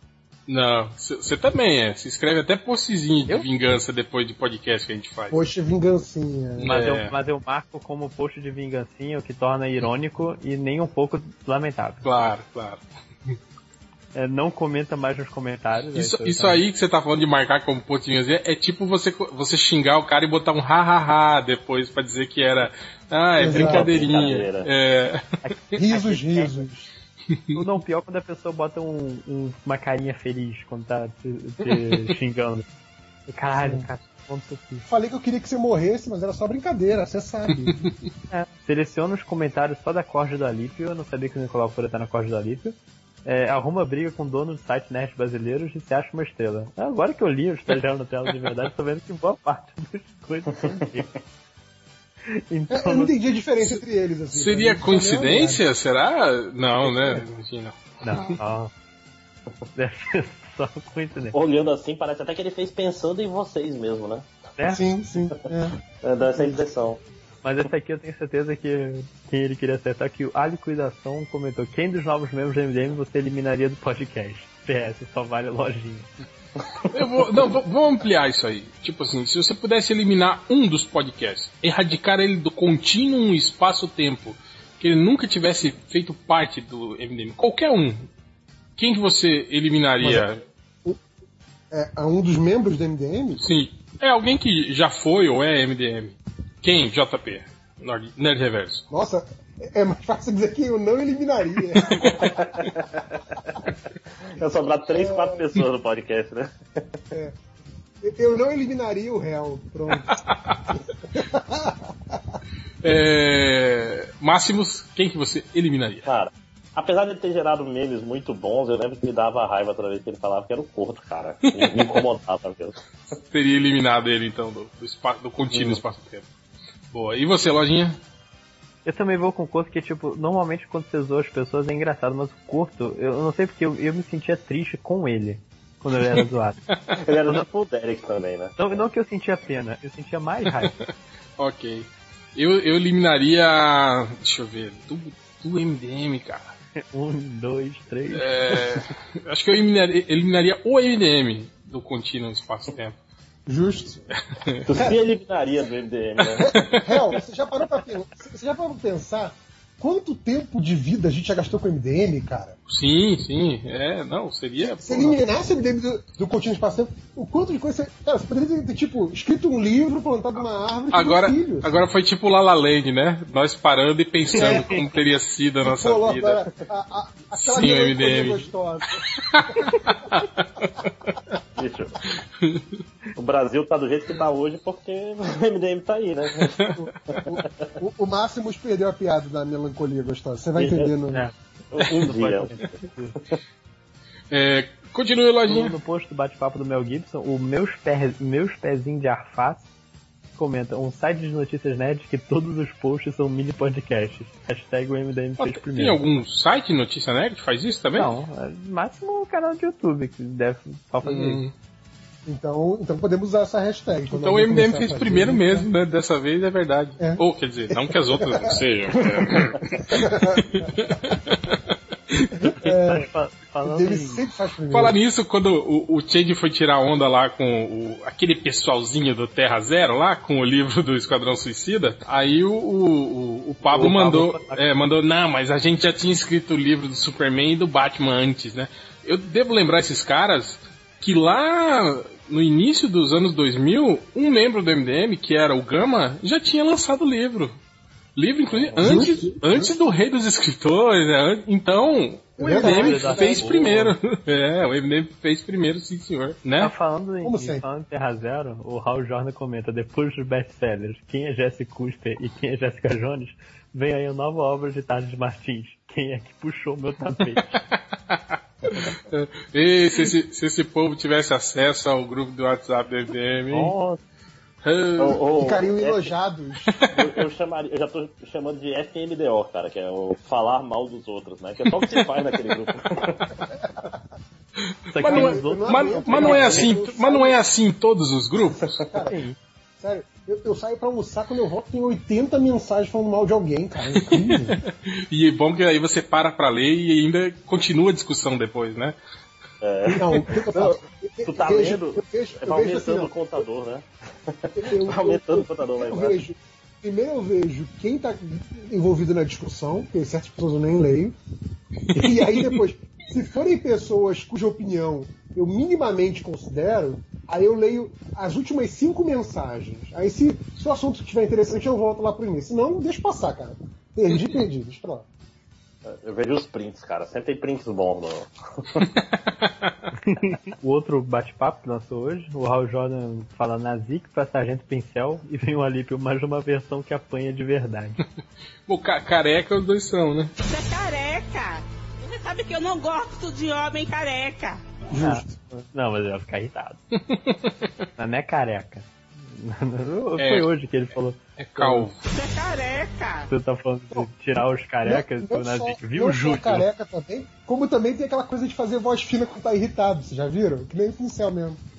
Não, você também é. Se escreve até postzinho de Eu? vingança depois de podcast que a gente faz. Poxa, vingancinha. Mas, É. eu, mas eu marco como post de vingancinha, o que torna irônico e nem um pouco lamentável. Claro, claro. É, não comenta mais nos comentários. Isso, é isso aí que você tá falando de marcar como postinho é tipo você, você xingar o cara e botar um hahaha depois pra dizer que era. Ah, é Exato. brincadeirinha. Brincadeira. É. Risos, risos. O [laughs] não pior quando a pessoa bota um, um- uma carinha feliz quando tá te, te [laughs] xingando. Caralho, cara. Falei que eu queria que você morresse, mas era só brincadeira, você sabe. [laughs] É, seleciona os comentários só da corda do Alípio. Eu não sabia que o Nicolau Folha tá na corda do Alípio. É, arruma briga com o dono do site Nerds Brasileiros e se acha uma estrela. Agora que eu li o estagiário na tela de verdade, tô vendo que boa parte das coisas são dele. [laughs] Então, Eu não entendi a diferença entre eles. Assim, Seria mim, coincidência? Será? Não, né? Imagina. não, não. Deve ser só coincidência. Olhando assim, parece até que ele fez pensando em vocês mesmo, né? Né? Sim, sim. É. É, dá essa impressão. Mas esse aqui eu tenho certeza que quem ele queria acertar que o A Liquidação comentou quem dos novos membros do MDM você eliminaria do podcast? PS, só vale lojinha. Eu vou, não, vou- vamos ampliar isso aí. Tipo assim, se você pudesse eliminar um dos podcasts, erradicar ele do contínuo espaço-tempo, que ele nunca tivesse feito parte do MDM, qualquer um, quem que você eliminaria? É, a um dos membros do MDM? Sim, é alguém que já foi ou é MDM. Quem? JP. Nerd, Nerd Reverso. Nossa, é mais fácil dizer que eu não eliminaria. [laughs] Ia sobrar três, quatro pessoas no podcast, né? eu não eliminaria o réu. Pronto. [laughs] É, Máximos, quem que você eliminaria? Cara, apesar de ele ter gerado memes muito bons, eu lembro que me dava raiva toda vez que ele falava que era o corto, cara. Me, me incomodava mesmo. Teria eliminado ele então do, do, espaço, do contínuo espaço-tempo. Boa. E você, Lojinha? Eu também vou com o Corto que, tipo, normalmente quando você zoa as pessoas é engraçado, mas o Corto, eu não sei porque eu, eu me sentia triste com ele quando ele era [laughs] zoado. Ele era tipo o Derek também, né? Não, não que eu sentia pena, eu sentia mais raiva. [laughs] Ok. Eu, eu eliminaria. Deixa eu ver. Do, do MDM, cara. [laughs] Um, dois, três. É, acho que eu eliminaria, eliminaria o MDM do contínuo espaço-tempo. Justo. [laughs] Tu se eliminaria do MDM, né? [laughs] Réu, você já parou pra pensar? Você já parou pra pensar quanto tempo de vida a gente já gastou com o MDM, cara? Sim, sim. É, não, seria. Se eliminasse o MDM do, do espaço o quanto de coisa você. Cara, você poderia ter, tipo, escrito um livro, plantado uma árvore. Agora, filhos. agora foi tipo La La Land, né? Nós parando e pensando É. como teria sido a nossa Pô, vida. agora, a- a- aquela Sim, o MDM. gostosa. [laughs] O Brasil tá do jeito que tá hoje porque o MDM tá aí, né? O, o Máximos perdeu a piada da melancolia gostosa. Você vai entender no. É. Um dia. É, continue, No, lojinha. no post do bate-papo do Mel Gibson, o meus, pé, meus pezinhos de arface comenta um site de notícias nerds que todos os posts são mini podcasts. Hashtag o MDM fez Tem primeiro. algum site Notícia Nerd que faz isso também? Não, é máximo o canal de YouTube que deve só fazer Hum, isso. Então, então podemos usar essa hashtag. Então o MDM fez fazer, primeiro né? mesmo, né? Dessa vez é verdade. É. Ou, quer dizer, não que as outras não sejam. [laughs] Fa- O falando dele em... sempre faz primeiro. Falar nisso, quando o, o Change foi tirar onda lá com o- aquele pessoalzinho do Terra Zero lá, com o livro do Esquadrão Suicida, aí o, o, o- o Pablo O mandou, Pablo- é, mandou, não, mas a gente já tinha escrito o livro do Superman e do Batman antes, né? Eu devo lembrar esses caras que lá no início dos anos 2000, um membro do MDM, que era o Gama, já tinha lançado o livro. Livro, inclusive, antes, antes do Rei dos Escritores, né? Então, o É verdade, MDM fez Boa. primeiro. É, o MDM [laughs] fez primeiro, sim senhor. Tá Né? falando em, Como em sempre. falando em Terra Zero, o Raul Jordan comenta, depois dos best-sellers, quem é Jesse Custer e quem é Jessica Jones, vem aí a nova obra de Tardes Martins. Quem é que puxou meu tapete? [laughs] [laughs] E se esse, se esse povo tivesse acesso ao grupo do WhatsApp do? Nossa, Ah, Ou- ou- Ficariam elogiados. eu, eu chamaria, eu já tô chamando de FNDO, cara, que é o falar mal dos outros, né? Que é só o que se faz naquele grupo. [laughs] Mas não, é, mas, mas não é assim, mas não é assim em todos os grupos? Sim. Sério, eu, eu saio pra almoçar quando eu volto tem 80 mensagens falando mal de alguém, cara. É incrível. [laughs] E é bom que aí você para pra ler e ainda continua a discussão depois, né? Não, o que, eu faço? Eu- Tu tá eu vejo- lendo? Eu vejo, É eu vejo assim, aumentando ó, o contador, né? eu, [laughs] Tá aumentando eu- o contador lá embaixo. vejo, primeiro eu vejo quem está envolvido na discussão, porque certas pessoas eu nem leio. [laughs] E aí depois, se forem pessoas cuja opinião eu minimamente considero, aí eu leio as últimas cinco mensagens. Aí se, se o assunto estiver interessante, eu volto lá pro início. Senão, deixa passar, cara. Perdi, perdi, deixa pra lá. Eu vejo os prints, cara. Sempre tem prints bons. No... [laughs] O outro bate-papo que lançou hoje, o Raul Jordan fala Nazik pra Sargento Pincel e vem o Alípio mais uma versão que apanha de verdade. [laughs] Pô, ca- careca os dois são, né? Você é careca. Você sabe que eu não gosto de homem careca. Justo. Ah, não, mas eu ia ficar irritado. [laughs] Não é careca. Foi É. hoje que ele falou. É calvo. Você é careca. Você tá falando de tirar os carecas Não- do não só-. Viu, só Júlio? careca também, como também tem aquela coisa de fazer voz fina quando tá irritado, vocês já viram? Que nem o pincel mesmo. [laughs]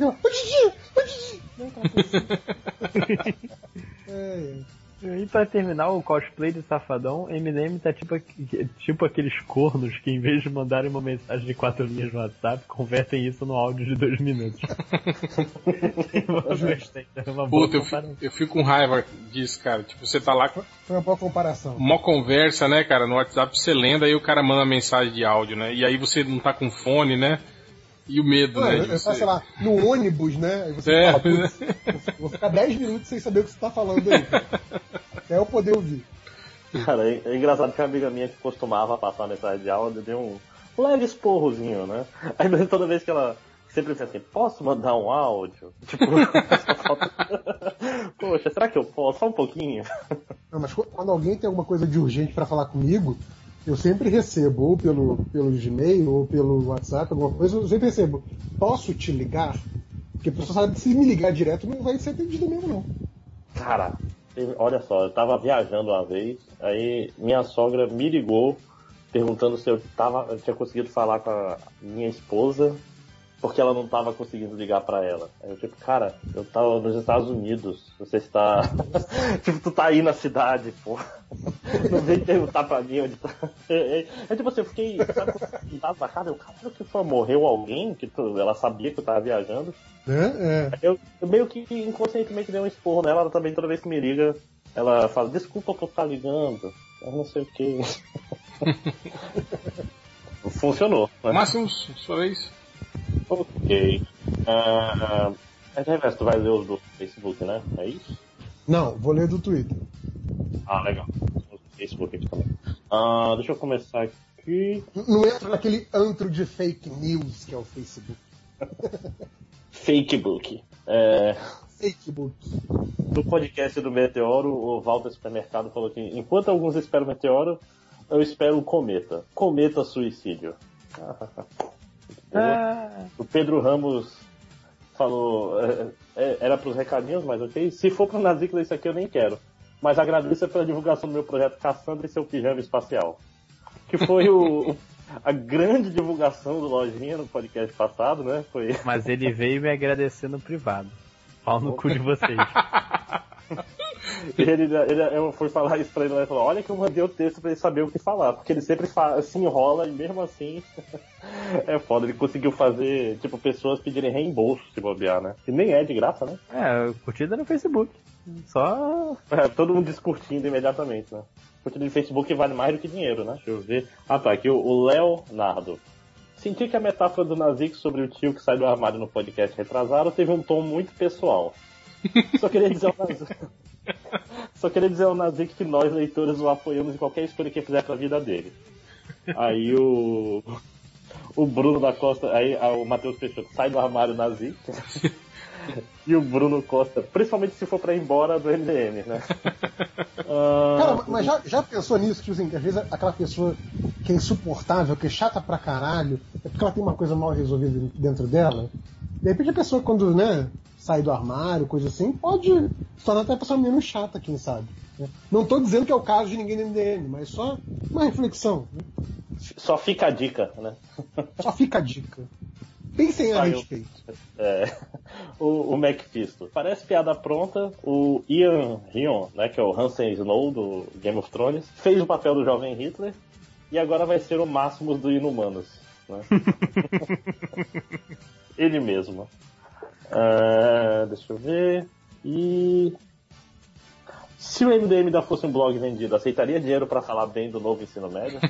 Ô Didi! Ô Didi! Não, [laughs] assim. É, é. E pra terminar o cosplay de Safadão, Eminem tá tipo, tipo aqueles cornos que em vez de mandarem uma mensagem de quatro linhas no WhatsApp, convertem isso no áudio de dois minutos. [laughs] É uma boa Puta, eu fico, eu fico com raiva disso, cara. Tipo, você tá lá com Foi uma boa comparação. uma conversa, né, cara, no WhatsApp, você lenda, aí o cara manda mensagem de áudio, né? E aí você não tá com fone, né? E o medo, Não, né? eu, você... sei lá, no ônibus, né? Aí você É. fala, eu vou ficar 10 minutos sem saber o que você tá falando aí. Até eu poder ouvir. Cara, é, é engraçado que uma amiga minha que costumava passar mensagem de áudio deu um leve esporrozinho, né? Aí mas [laughs] toda vez que ela sempre pensa assim, posso mandar um áudio? Tipo, falta- [laughs] poxa, será que eu posso? Só um pouquinho. Não, mas qu- quando alguém tem alguma coisa de urgente pra falar comigo, eu sempre recebo, ou pelo, pelo Gmail, ou pelo WhatsApp, alguma coisa, eu sempre recebo. Posso te ligar? Porque a pessoa sabe que se me ligar direto não vai ser atendido mesmo, não. Cara, olha só, eu tava viajando uma vez, aí minha sogra me ligou perguntando se eu, tava, eu tinha conseguido falar com a minha esposa porque ela não tava conseguindo ligar pra ela. Aí eu tipo, cara, eu tava nos Estados Unidos, você está. [laughs] tipo, tu tá aí na cidade, pô. [laughs] Não vem perguntar pra mim onde tá. É, é, é tipo assim, eu fiquei, sabe, quando eu tava na casa, eu, caralho, que foi? Morreu alguém? Que tu- ela sabia que eu tava viajando. É, é. Eu, eu meio que inconscientemente dei um esporro nela, ela também toda vez que me liga, Ela fala, desculpa por estar ligando. Eu não sei o que. [laughs] Funcionou. Né? Máximos, sua vez. Ok. Uh, uh, tu vai ler os do Facebook, né? É isso? Não, vou ler do Twitter. Ah, legal. Facebook aqui também. Uh, deixa eu começar aqui. Não entra naquele antro de fake news que é o Facebook. [laughs] Fakebook. É... Facebook. No podcast do Meteoro, o Walter Supermercado falou que enquanto alguns esperam o Meteoro, eu espero o Cometa. Cometa Suicídio. [laughs] Ah. O Pedro Ramos falou, é, é, era para os recadinhos, mas ok. Se for para o Nazicla, isso aqui eu nem quero. Mas agradeço pela divulgação do meu projeto Cassandra e seu pijama espacial. Que foi o, a grande divulgação do Lojinha no podcast passado, né? Foi... Mas ele veio me agradecer no privado. Pau no cu de vocês. [laughs] ele, ele, eu fui falar isso pra ele e falou: Olha que eu mandei o texto pra ele saber o que falar, porque ele sempre se enrola e mesmo assim [laughs] é foda. Ele conseguiu fazer, tipo, pessoas pedirem reembolso se bobear, né? Que nem é de graça, né? É, curtida no Facebook. Só. [laughs] É, todo mundo discutindo imediatamente, né? Curtida no Facebook vale mais do que dinheiro, né? Deixa eu ver. Ah tá, aqui o Leonardo. Senti que a metáfora do Nazik sobre o tio que sai do armário no podcast retrasado teve um tom muito pessoal. Só queria dizer ao Nazik. Só queria dizer ao que nós, leitores, o apoiamos em qualquer escolha que ele fizer pra vida dele. Aí o. O Bruno da Costa, aí o Matheus Peixoto sai do armário Nazik. e o Bruno Costa, principalmente se for pra ir embora do MDM, né? Cara, mas já, já pensou nisso? Que, assim, às vezes aquela pessoa que é insuportável, que é chata pra caralho, é porque ela tem uma coisa mal resolvida dentro dela. De repente a pessoa, quando né, sai do armário, coisa assim, pode tornar até a pessoa menos chata, quem sabe. Né? Não tô dizendo que é o caso de ninguém no MDM, mas só uma reflexão. Né? Só fica a dica, né? [laughs] Só fica a dica. Pensem a respeito. É, [laughs] o, o Macfisto. Parece piada pronta. O Ian Rion, né, que é o Hansen Snow do Game of Thrones, fez o papel do jovem Hitler e agora vai ser o Máximos do Inumanos. Né? [laughs] Ele mesmo. Uh, deixa eu ver. E. Se o MDM ainda fosse um blog vendido, aceitaria dinheiro para falar bem do novo ensino médio?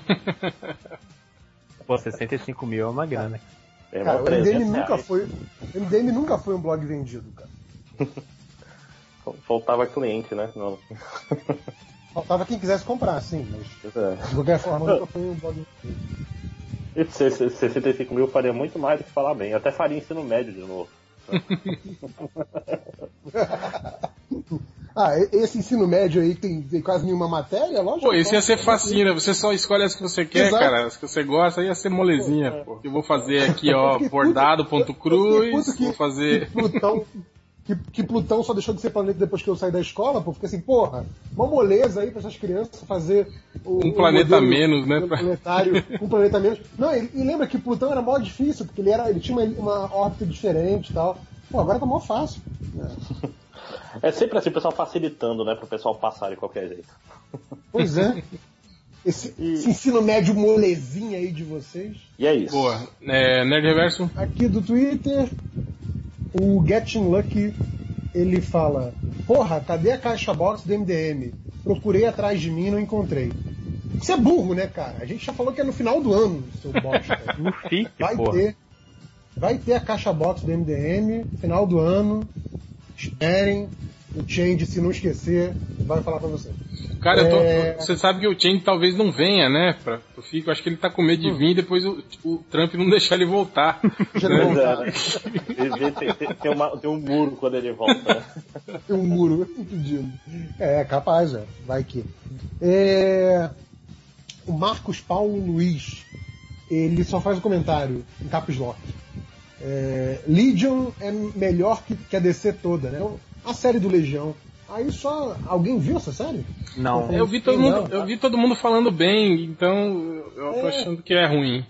[laughs] Pô, 65 mil é uma grana. É cara, o MDM nunca foi. O MDM nunca foi um blog vendido, cara. [laughs] Faltava cliente, né? Não. Faltava quem quisesse comprar, sim, mas é. de qualquer forma nunca foi um blog vendido. [laughs] E 65 mil faria muito mais do que falar bem. Eu até faria ensino médio de novo. [laughs] ah, esse ensino médio aí tem, tem quase nenhuma matéria, lógico. Pô, esse ia ser facinho, né? Você só escolhe as que você quer, Exato. cara. As que você gosta, aí ia ser molezinha, pô. Eu vou fazer aqui, ó, [laughs] bordado.cruz, vou fazer... Plutão, que, que, Plutão só deixou de ser planeta depois que eu saí da escola, pô, porque assim, porra, uma moleza aí para essas crianças fazer o, um planeta menos, né? Planetário, um planeta menos. Não, e, e, lembra que Plutão era mó difícil, porque ele, era, ele tinha uma, uma órbita diferente e tal. Pô, agora tá mó fácil. Né? É sempre assim, o pessoal facilitando, né, pro pessoal passar de qualquer jeito. Pois é. Esse, e... esse, ensino médio molezinha aí de vocês. E é isso. Boa. É, Nerd Reverso? Aqui do Twitter, o Getting Lucky, ele fala: Porra, cadê a caixa box do MDM? Procurei atrás de mim e não encontrei. Você é burro, né, cara? A gente já falou que é no final do ano, seu bosta. [laughs] no Vai porra. ter. Vai ter a caixa box do MDM, final do ano. Esperem. O Change, se não esquecer, vai falar pra você. Cara, é... tô, você sabe que o Change talvez não venha, né? Pra. Eu acho que ele tá com medo de hum. vir e depois o, o, Trump não [laughs] deixar ele voltar. Já né? voltar. tem, tem, tem, uma, tem, um muro quando ele volta. Né? tem um muro impedindo. É, capaz, é. Vai que. É... O Marcos Paulo Luiz, ele só faz um comentário em caps lock. É, Legion é melhor que, que a DC toda, né? A série do Legião. Aí só. Alguém viu essa série? Não. Eu vi todo, mundo, eu vi todo mundo falando bem, então eu tô é. achando que é ruim.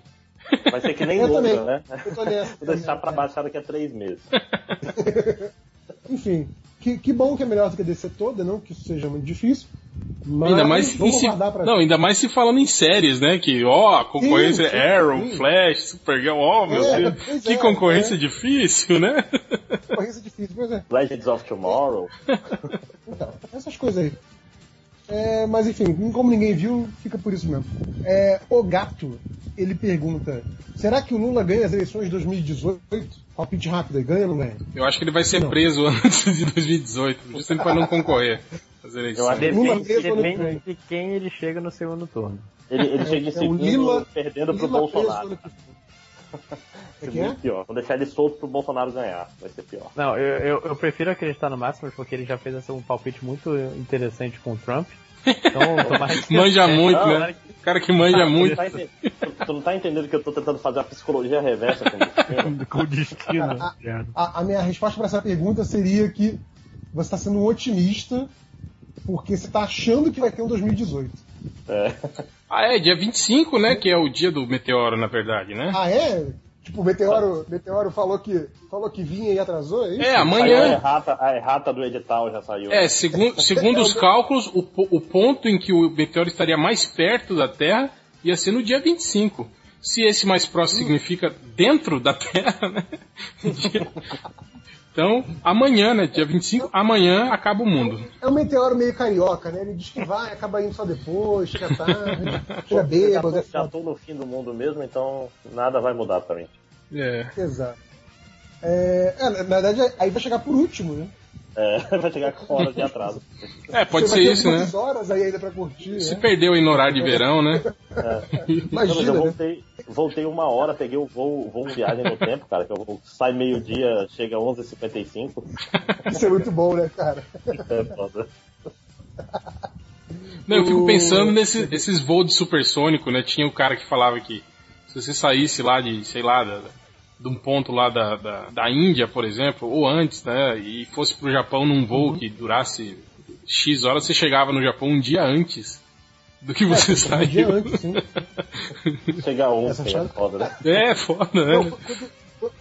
Vai ser que nem Luca, né? Eu tô nessa, Vou deixar pra baixar daqui a três meses. [laughs] Enfim, que, que bom que é melhor do que a DC toda, não que isso seja muito difícil. Mas ainda mais se, não, ainda mais se falando em séries, né? Que, ó, a concorrência sim, sim, Arrow, sim. Flash, Supergirl, ó, meu é, Deus, que é, concorrência é. difícil, né? Concorrência difícil, pois é. Legends of Tomorrow. então, essas coisas aí. É, mas enfim, como ninguém viu, fica por isso mesmo. É, o Gato, ele pergunta: será que o Lula ganha as eleições de 2018? Palpite rápido aí, ganha ou não ganha? Eu acho que ele vai ser Não. preso [laughs] antes de 2018, justamente para não concorrer às Eu eleições. acho que Lula Depende, preso depende de quem ele chega no segundo turno. Ele, ele chega em É o segundo, Lila- perdendo pro Lila preso Bolsonaro. É Vai que ser é? pior. Vou deixar ele solto pro Bolsonaro ganhar. Vai ser pior. Não, eu, eu, eu prefiro acreditar no Máximo porque ele já fez assim, um palpite muito interessante com o Trump. Então, [laughs] que- Manja muito, Não, né? O cara que manja Tu muito. tá tu- tu não tá entendendo que eu tô tentando fazer a psicologia reversa com o destino. [laughs] Cara, A, a minha resposta para essa pergunta seria que você está sendo um otimista porque você está achando que vai ter um 2018. É. Ah, é, dia 25, né? Que é o dia do meteoro, na verdade, né? Ah, é? Tipo, o Meteoro, Meteoro falou, que, falou que vinha e atrasou, é isso? É, Saiu a amanhã. errata, a errata do edital já saiu. É, segundo, [laughs] segundo os cálculos, o, o ponto em que o meteoro estaria mais perto da Terra ia ser no dia 25. Se esse mais próximo significa dentro da Terra, né? [laughs] [laughs] Então, amanhã, né? Dia 25, amanhã acaba o mundo. É um meteoro meio carioca, né? Ele diz que vai, acaba indo só depois, chega tarde, [laughs] chega já, bêbado, tô, é já foda. tô no fim do mundo mesmo, então nada vai mudar pra mim. É. Exato. É, é, na verdade, aí vai chegar por último, né? É, [laughs] vai chegar com horas de atraso. [laughs] É, pode Você ser vai ter isso, né? algumas horas aí ainda pra curtir, Se né? perdeu aí no horário de verão, né? Mas Imagina, eu né? Voltei, uma hora, peguei o voo, voo viagem no tempo, cara, que eu vou- sai meio-dia, chega 11h55. Isso é muito bom, né, cara? É foda. Não, eu fico pensando nesses esses voos de supersônico, né? Tinha o cara que falava que se você saísse lá de, sei lá, da, de um ponto lá da, da, da Índia, por exemplo, ou antes, né? E fosse pro Japão num voo que durasse X horas, você chegava no Japão um dia antes do que você Um dia saiu. antes, sim. Chega Essa ontem, é chave- foda, né? É, foda, né? Não, quando-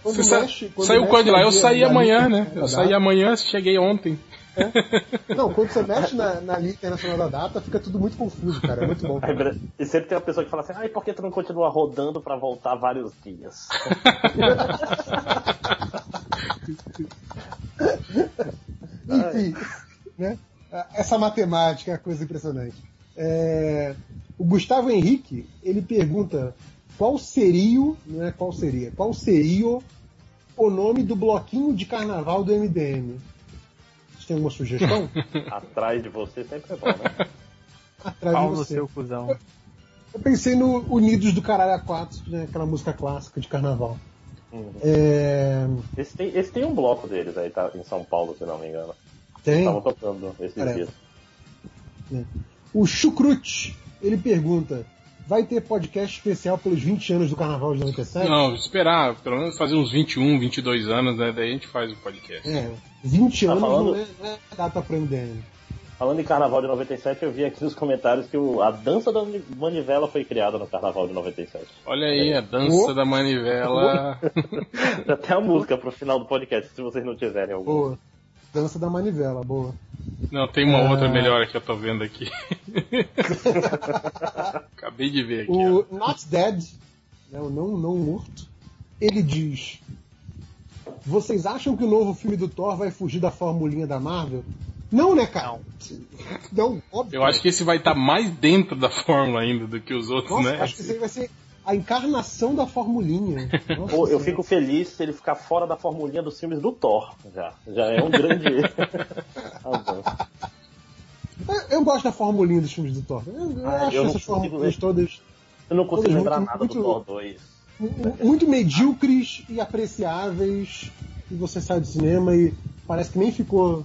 quando Você sa- mexe- saiu mexe quando de lá? Eu saí amanhã, né? Eu saí amanhã, cheguei ontem. Não, quando você mexe na, na linha internacional da data, fica tudo muito confuso, cara. É muito bom. Beleza. E sempre tem uma pessoa que fala assim, ai, por que tu não continua rodando pra voltar vários dias? [laughs] Enfim, né? Essa matemática é uma coisa impressionante. É, o Gustavo Henrique, ele pergunta qual seria, o- não é qual seria, qual seria o nome do bloquinho de carnaval do MDM? Vocês têm alguma sugestão? [laughs] Atrás de você sempre é bom, né? Atrás Pau de você. seu cuzão. Eu pensei no Unidos do Caralho a 4, né? aquela música clássica de carnaval. Uhum. É, Esse, tem, esse tem um bloco deles aí, tá? Em São Paulo, se não me engano. tem. Estavam tocando esses Parece. dias. né? O Chucrute, ele pergunta: vai ter podcast especial pelos 20 anos do Carnaval de 97? Não, esperar, pelo menos fazer uns 21, 22 anos, né? Daí a gente faz o podcast. É, 20 Tá anos falando- não, é, é data pro MDM. Falando em Carnaval de 97, eu vi aqui nos comentários que o- a dança da manivela foi criada no Carnaval de 97. Olha aí, a dança Oh. da manivela. [laughs] Tem até a música pro final do podcast, se vocês não tiverem algum. Boa. Dança da manivela, boa. Não, tem uma Ah. outra melhor que eu tô vendo aqui. [laughs] Acabei de ver aqui. ó. O Not Dead, né, o não, não morto, ele diz: Vocês acham que o novo filme do Thor vai fugir da formulinha da Marvel? Não, né, cara? Não, óbvio. Eu acho que esse vai estar mais dentro da fórmula ainda do que os outros, Nossa, né? acho que aí vai ser a encarnação da formulinha. Nossa [laughs] Pô, eu Senhora. fico feliz se ele ficar fora da formulinha dos filmes do Thor, já. Já é um grande [laughs] avanço. Eu, eu gosto da formulinha dos filmes do Thor. Eu, Ah, acho eu não essas formulinhas todas Eu não consigo lembrar muito- nada muito- do Thor 2. mu- muito medíocres e apreciáveis. E você sai do cinema e parece que nem ficou.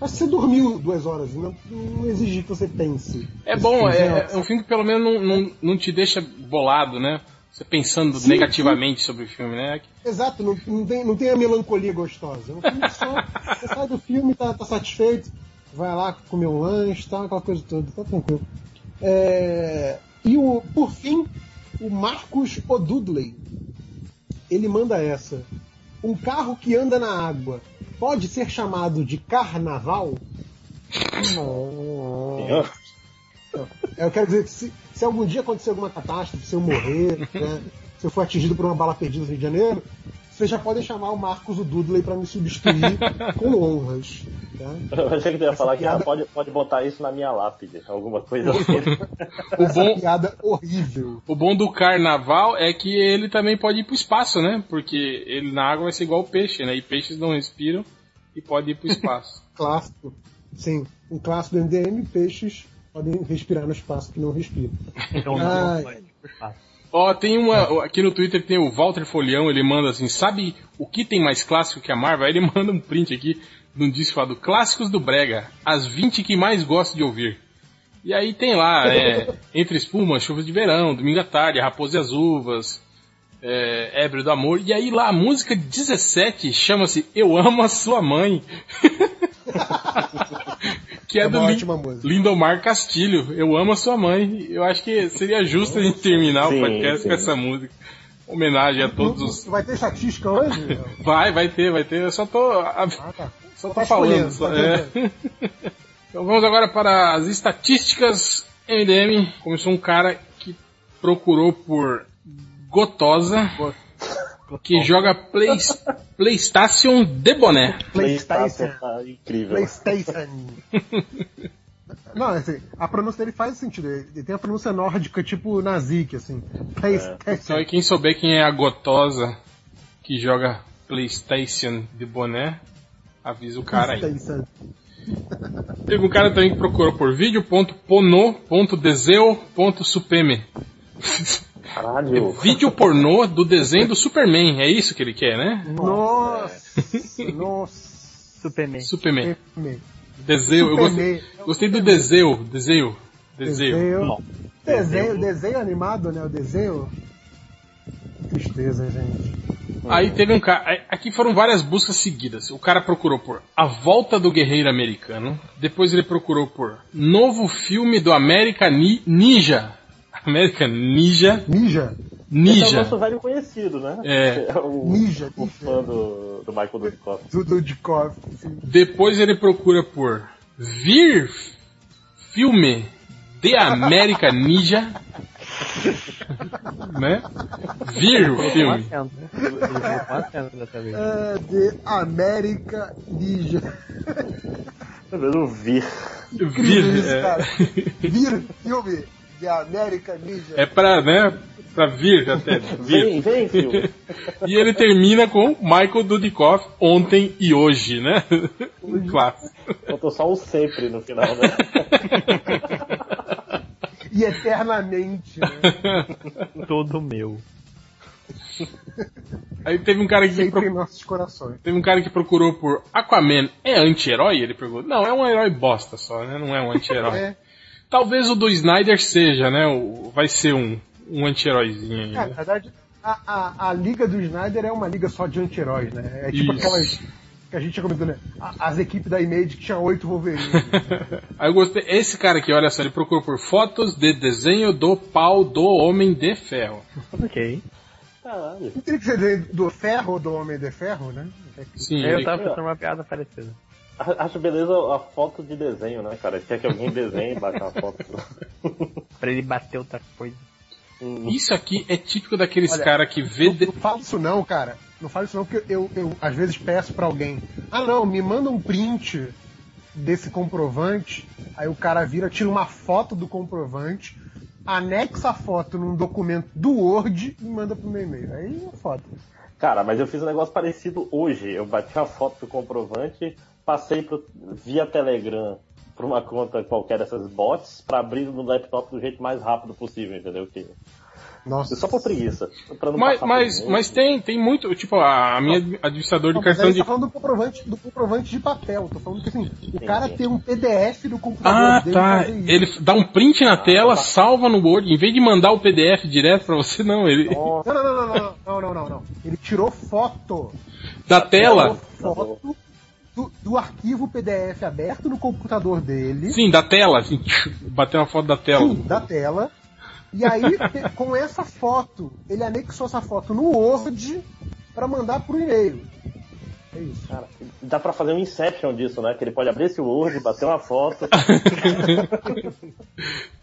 Parece que você dormiu duas horas. Não, não exige que você pense. É bom, é, é um filme que pelo menos não, não, não te deixa bolado, né? Você pensando Sim, negativamente sobre o filme, né? Exato, não, não tem, não tem a melancolia gostosa. É um filme que só. [laughs] você sai do filme, tá, tá satisfeito, vai lá comer um lanche, tal, aquela coisa toda, tá tranquilo. É, e o, por fim, o Marcos O'Dudley. Ele manda essa. Um carro que anda na água pode ser chamado de carnaval? É, Eu quero dizer que se, se algum dia acontecer alguma catástrofe, se eu morrer, né, se eu for atingido por uma bala perdida no Rio de Janeiro, vocês já podem chamar o Marcos o Dudley para me substituir [laughs] com honras. Tá? Eu achei que tu ia Essa falar que piada- ah, pode, pode botar isso na minha lápide, alguma coisa assim. O [laughs] Essa bom, piada horrível. o bom do carnaval é que ele também pode ir pro espaço, né? Porque ele na água vai ser igual o peixe, né? E peixes não respiram e pode ir pro espaço. [laughs] Clássico. Sim, um clássico do MDM, peixes podem respirar no espaço que não respiram. Então, Ai. não, Ó, tem uma. Aqui no Twitter tem o Walter Folião, ele manda assim, sabe o que tem mais clássico que a Marvel? Aí ele [laughs] manda um print aqui num disco falado Clássicos do Brega, as 20 que mais gosto de ouvir. E aí tem lá, é, [laughs] Entre Espuma, Chuvas de Verão, Domingo à Tarde, Raposa e as Uvas, é, Ébrio do Amor. E aí lá a música 17 chama-se Eu Amo a Sua Mãe. [laughs] que é, É do Lin-. Lindomar Castilho. Eu amo a sua mãe. Eu acho que seria justo a gente terminar Sim, o podcast sim. com essa música. Homenagem a todos os. Vai ter estatística hoje? [laughs] Vai, vai ter, vai ter. Eu só tô. a- Ah, tá. Só tô Tá falando. escolhendo, só- tá é. [laughs] então vamos agora para as estatísticas MDM. Começou um cara que procurou por Gotosa, que joga play, PlayStation de boné. PlayStation. tá incrível. PlayStation. Não, assim, a pronúncia dele faz sentido. Ele tem a pronúncia nórdica, tipo Nazik, assim. PlayStation. Então, e quem souber quem é a Gotosa que joga PlayStation de boné, avisa o cara aí. PlayStation. Teve um cara também que procurou por vídeo.pono.deseu.supeme. [laughs] Caralho. Vídeo pornô do desenho do Superman. É isso que ele quer, né? Nossa! Nossa! Superman. Superman. Superman. Desenho. Eu gostei, gostei do desenho. Desenho. Desenho. Desenho. Desenho, desenho animado, né? O desenho. Tristeza, gente. Aí teve um cara. aí- Aqui foram várias buscas seguidas. O cara procurou por A Volta do Guerreiro Americano. Depois ele procurou por Novo filme do América Ni- Ninja. América Ninja. Ninja? Esse é o Ninja. nosso velho conhecido, né? É. o, Ninja, o fã do, do Michael Dudikoff. Do Dudikoff. Assim. Depois ele procura por Vir filme de América Ninja. [laughs] né? Vir o filme. Né? É, de América Ninja. Tá vendo? Vir. Incrível Vir. isso, É. Vir filme de América Ninja. é pra, né? Pra vir até. [laughs] Vir. Vem, vem, filho. [laughs] E ele termina com Michael Dudikoff ontem e hoje, né? Um clássico. Botou só um sempre no final, né? [laughs] E eternamente, né? Todo meu. Aí teve um cara que Sempre pro- em nossos corações. teve um cara que procurou por Aquaman é anti-herói? Ele perguntou. Não, é um herói bosta só, né? Não é um anti-herói. É. Talvez o do Snyder seja, né? O- vai ser um, um anti-heróizinho aí. Cara, né? na verdade, a, a, a liga do Snyder é uma liga só de anti-heróis, né? É tipo Isso. aquelas que a gente já comentou, né? As equipes da Image que tinha oito Wolverine. [laughs] Aí eu gostei. Esse cara aqui, olha só, ele procurou por fotos de desenho do pau do Homem de Ferro. [laughs] Ok. Caralho. Não teria que ser do ferro ou do Homem de Ferro, né? Sim, Eu ele, tava pensando uma piada parecida. Acho beleza a foto de desenho, né, cara? Quer que alguém desenhe e bate uma foto. [laughs] Pra ele bater outra coisa. isso aqui é típico daqueles Olha, caras que vê. Não, de- não fala isso não, cara. Não fala isso não, porque eu, eu às vezes peço pra alguém. Ah não, me manda um print desse comprovante. Aí o cara vira, tira uma foto do comprovante, anexa a foto num documento do Word e manda pro meu e-mail. Aí é foda. Cara, mas eu fiz um negócio parecido hoje. Eu bati a foto do comprovante, passei pro, via Telegram para uma conta qualquer dessas bots para abrir no laptop do jeito mais rápido possível, entendeu? Que... Nossa. Só por preguiça. Pra não mas mas, mas tem, tem muito. Tipo, a minha não. administradora de cartão de. Tá falando do comprovante, do comprovante de papel. Tô falando que assim, o cara tem um PDF do computador. Ah, dele, tá. Ele dá um print na ah, tela, tá. salva no Word. Em vez de mandar o PDF direto pra você, não. Ele... Não, não, não, não, não, não, não, não, Ele tirou foto. Da, tela? Tirou foto tá do, do arquivo PDF aberto no computador dele. Sim, da tela. Assim, [laughs] bateu uma foto da tela. Sim, da tela. E aí, com essa foto, ele anexou essa foto no Word pra mandar pro e-mail. É isso. cara, dá pra fazer um Inception disso, né? Que ele pode abrir esse Word, bater uma foto. [laughs]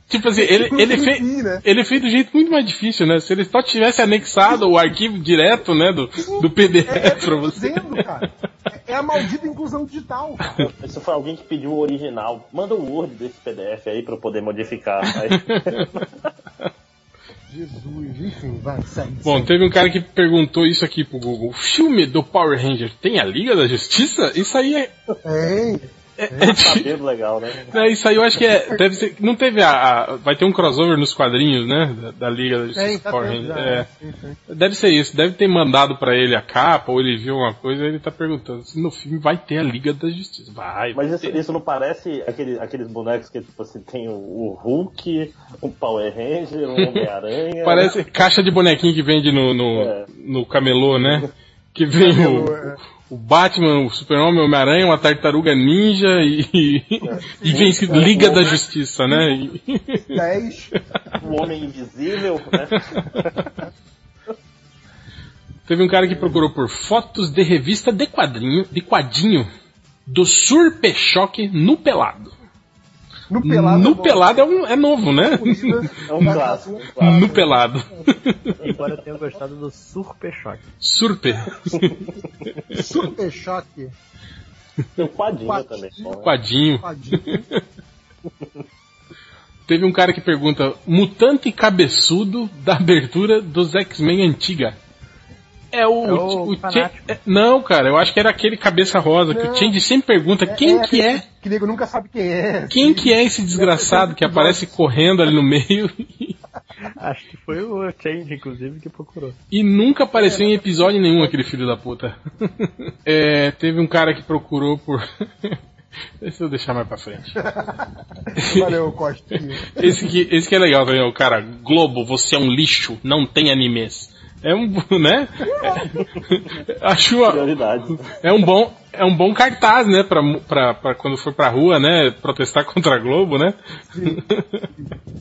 Tipo assim, ele, ele, fez, né? ele fez do jeito muito mais difícil, né? Se ele só tivesse anexado o arquivo direto, né, do, do PDF pra você. Dizendo, cara. É a maldita inclusão digital. Isso foi alguém que pediu o original. Manda o Word desse PDF aí pra eu poder modificar. Aí, [laughs] Jesus, enfim, vai, segue. Bom, segue. teve um cara que perguntou isso aqui pro Google. O filme do Power Ranger tem a Liga da Justiça? Isso aí é. Hein? É, é cabelo legal, né? é, isso aí eu acho que é. Deve ser. Não teve a. a- vai ter um crossover nos quadrinhos, né? Da, da Liga da Justiça Tem, tá Power É. sim, sim. Deve ser isso, deve ter mandado pra ele a capa, ou ele viu uma coisa e ele tá perguntando se no filme vai ter a Liga da Justiça. Vai, Mas vai isso, isso não parece aquele, aqueles bonecos que, tipo assim, tem o, o Hulk, um Power Ranger, um Homem-Aranha. Parece caixa de bonequinho que vende no, no, É. no camelô, né? [laughs] Que vem o, o Batman, o Super-Homem, o Homem-Aranha, uma tartaruga ninja e, e vem esse Liga da Justiça, né? E- 10. O Homem Invisível, né? Teve um cara que procurou por fotos de revista de quadrinho, de quadrinho do Surpe Choque no pelado. No pelado. no é pelado é, um, é novo, né? É um [laughs] clássico. um clássico. no pelado. Embora eu tenha gostado do Surpe Choque. Surpe. [laughs] Super choque. Tem o Quadinho Quadinho. também. bom, né? Quadinho. Tadinho. [laughs] Teve um cara que pergunta: mutante cabeçudo da abertura dos X-Men antiga. É o. É o o é- não, cara, eu acho que era aquele cabeça rosa que Não. o Change sempre pergunta quem que é. Que nego nunca sabe quem é. Quem que é esse desgraçado que aparece correndo ali no meio [laughs] Acho que foi o Change, inclusive, que procurou. e nunca apareceu em episódio nenhum aquele filho da puta? [laughs] É, teve um cara que procurou por. [laughs] Deixa eu deixar mais pra frente. Valeu, Costinha. Esse que, esse que é legal também, o cara, Globo, você é um lixo, não tem animes. É um, [laughs] né? É, acho é um bom, é um bom cartaz, né, pra, pra, pra quando for pra rua, né, protestar [laughs] contra a Globo, né? [laughs]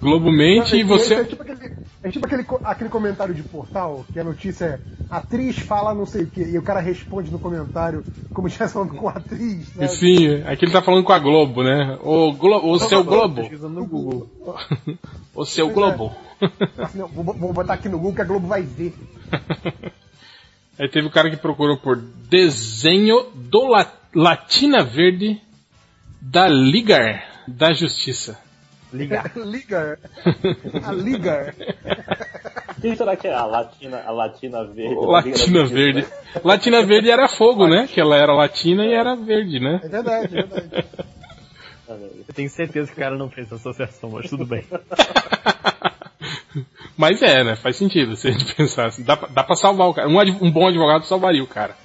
Globo mente e É você, tipo, aquele, é tipo aquele, aquele comentário de portal, que a notícia é atriz fala não sei o que, e o cara responde no comentário como [laughs] se estivesse falando com a atriz. Né? sim, aqui ele tá falando com a Globo, né? O, Glo, o seu Globo, Pesquisando no Google. [laughs] o seu Globo. Assim, não, vou, vou botar aqui no Google que a Globo vai ver. [laughs] Aí teve o cara que procurou por desenho do La- Latina Verde da Ligar da Justiça. Ligar. [laughs] Liga. A Liga. [laughs] Quem será que é a Latina, a Latina Verde? Latina Verde. Latina Verde era fogo, né? Que ela era latina e era verde, né? É verdade, é verdade. Eu tenho certeza que o cara não fez essa associação, mas tudo bem. [laughs] Mas é, né? Faz sentido se a gente pensar assim. Dá, pra- dá pra salvar o cara. Um, um bom advogado salvaria o cara.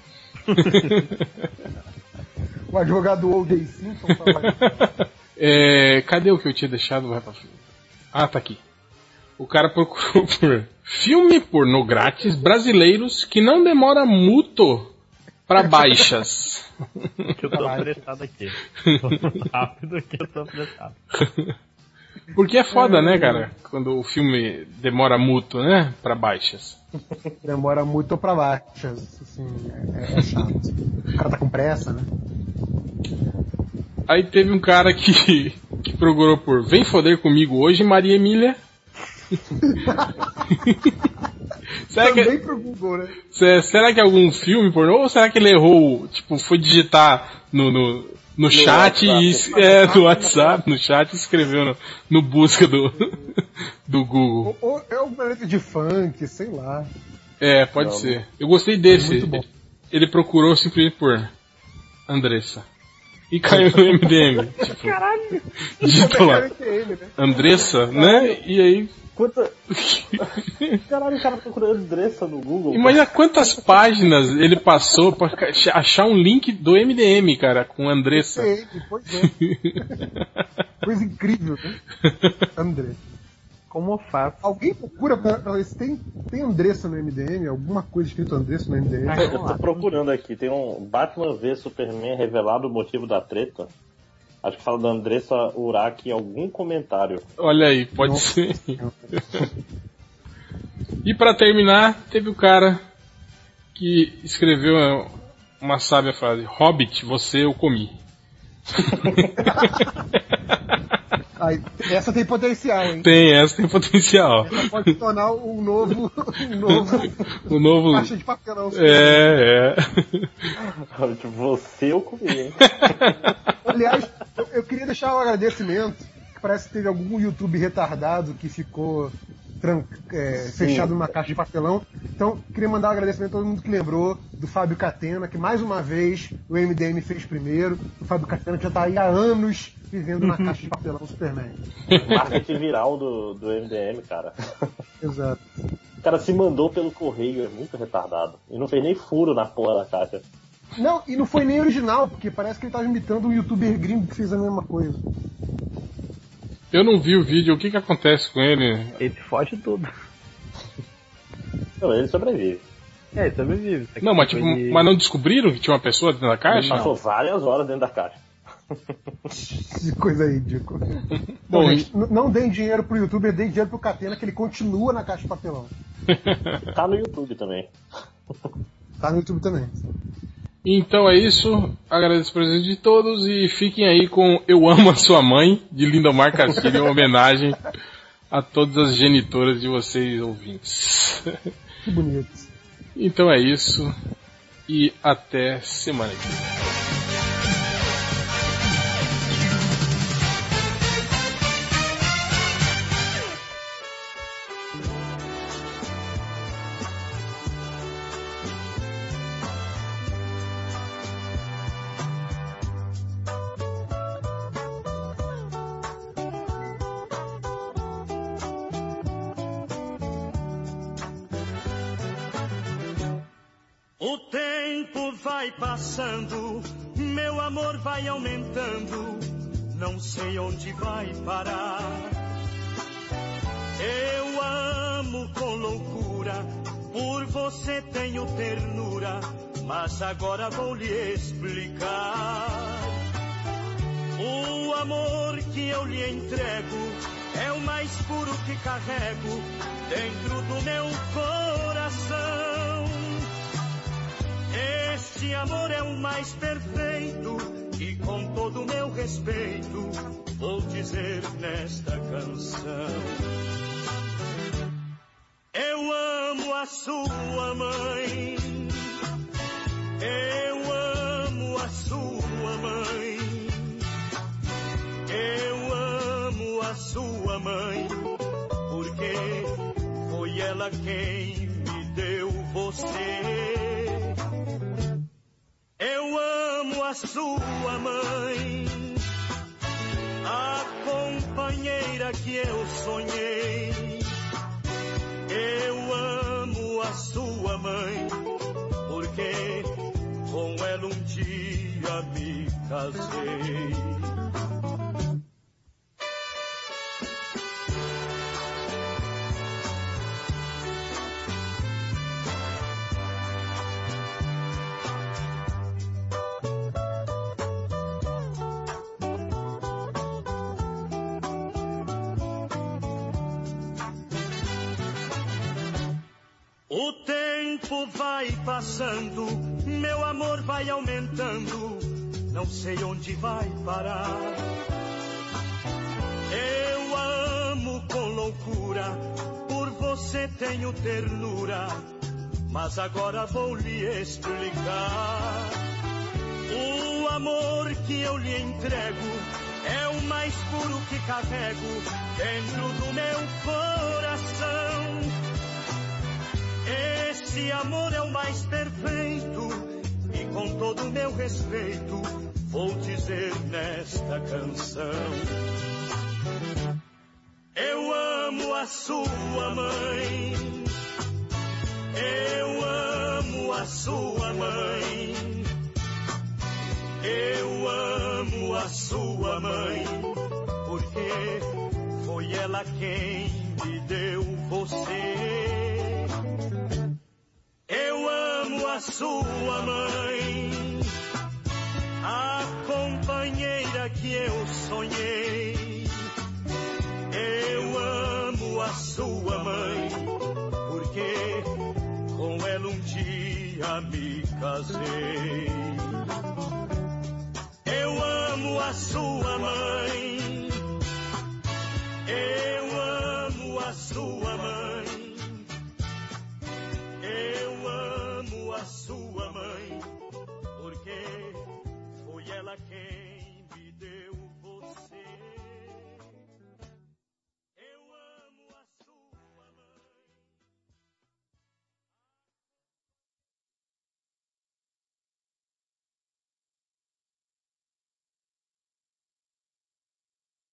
O advogado O.J. Simpson fala, É, cadê o que eu tinha deixado? Vai pra. Ah, tá aqui. O cara procurou [laughs] por filme pornô grátis brasileiros que não demora muito pra baixas. [laughs] Que eu tô apressado aqui. [laughs] Rápido que eu tô apressado. Porque é foda, né, cara? Quando o filme demora muito, né? Pra baixas. demora muito pra baixo. Assim, é, é chato. O cara tá com pressa, né? Aí teve um cara que, que procurou por Vem foder comigo hoje, Maria Emília. [laughs] será, Também que, pro Google, né? se- será que é algum filme pornô? Ou será que ele errou? Tipo, foi digitar no, no, no chat WhatsApp. e. É, no WhatsApp, no chat e escreveu no, no busca do, [laughs] do Google. Ou, é um planeta de funk, sei lá. É, pode Não, ser. Eu gostei desse. Muito bom. Ele procurou simplesmente por Andressa. E caiu no MDM. tipo, Caralho! lá. Né? Andressa, né? E aí. Quanta... Caralho, o cara procurando Andressa no Google. Imagina quantas páginas ele passou pra achar um link do MDM, cara, com Andressa. Pois é. [laughs] Coisa incrível, né? André. Como faz? Alguém procura pra, pra ver se tem, tem Andressa no MDM, alguma coisa escrito Andressa no MDM. Ah, Eu tô procurando aqui, tem um Batman v Superman revelado o motivo da treta. Acho que fala da Andressa Urach em algum comentário. Olha aí, pode ser. E pra terminar, teve o cara que escreveu uma sábia frase: Hobbit, você eu comi. [laughs] Aí, essa tem potencial, hein? Tem, essa tem potencial. Essa pode tornar um novo. Um novo. O novo. Caixa de papelão. É, é. Você eu comi, hein? [laughs] Aliás, eu, eu queria deixar um agradecimento, que parece que teve algum YouTube retardado que ficou é, fechado numa caixa de papelão. Então, queria mandar um agradecimento a todo mundo que lembrou do Fábio Catena, que mais uma vez o MDM fez primeiro. O Fábio Catena que já está aí há anos vivendo na caixa de papelão Superman. Marketing viral do, do MDM, cara. Exato. O cara se mandou pelo correio, é muito retardado. E não fez nem furo na porra da caixa. Não, e não foi nem original, porque parece que ele estava imitando um youtuber gringo que fez a mesma coisa. Eu não vi o vídeo, o que que acontece com ele? Ele foge tudo. Não, ele sobrevive. É, ele sobrevive. Não, mas tipo, mas não descobriram que tinha uma pessoa dentro da Ele caixa? passou várias horas dentro da caixa. [laughs] Que coisa ridícula. [laughs] Bom, Então, gente, não deem dinheiro pro youtuber, deem dinheiro pro Catena, que ele continua na caixa de papelão. [laughs] Tá no YouTube também. Tá no YouTube também. Então é isso. Agradeço a presença de todos e fiquem aí com Eu Amo a Sua Mãe, de Lindomar Castilho, em homenagem a todas as genitoras de vocês ouvintes. Que bonito. Então é isso. E até semana que vem. Passando, meu amor vai aumentando, não sei onde vai parar. Eu amo com loucura, por você tenho ternura, mas agora vou lhe explicar. O amor que eu lhe entrego é o mais puro que carrego dentro do meu coração. Este amor é o mais perfeito e com todo o meu respeito vou dizer nesta canção. Eu amo a sua mãe. Eu amo a sua mãe. Eu amo a sua mãe. Porque foi ela quem me deu você. Eu amo a sua mãe, a companheira que eu sonhei. Eu amo a sua mãe, porque com ela um dia me casei. O tempo vai passando, meu amor vai aumentando, não sei onde vai parar. Eu amo com loucura, por você tenho ternura, mas agora vou lhe explicar. O amor que eu lhe entrego é o mais puro que carrego dentro do meu coração. Esse amor é o mais perfeito e com todo o meu respeito vou dizer nesta canção. Eu amo a sua mãe. Eu amo a sua mãe. Eu amo a sua mãe. Porque foi ela quem me deu você. Eu amo a sua mãe, a companheira que eu sonhei. Eu amo a sua mãe, porque com ela um dia me casei. Eu amo a sua mãe, eu amo a sua mãe. Eu a sua mãe, porque foi ela quem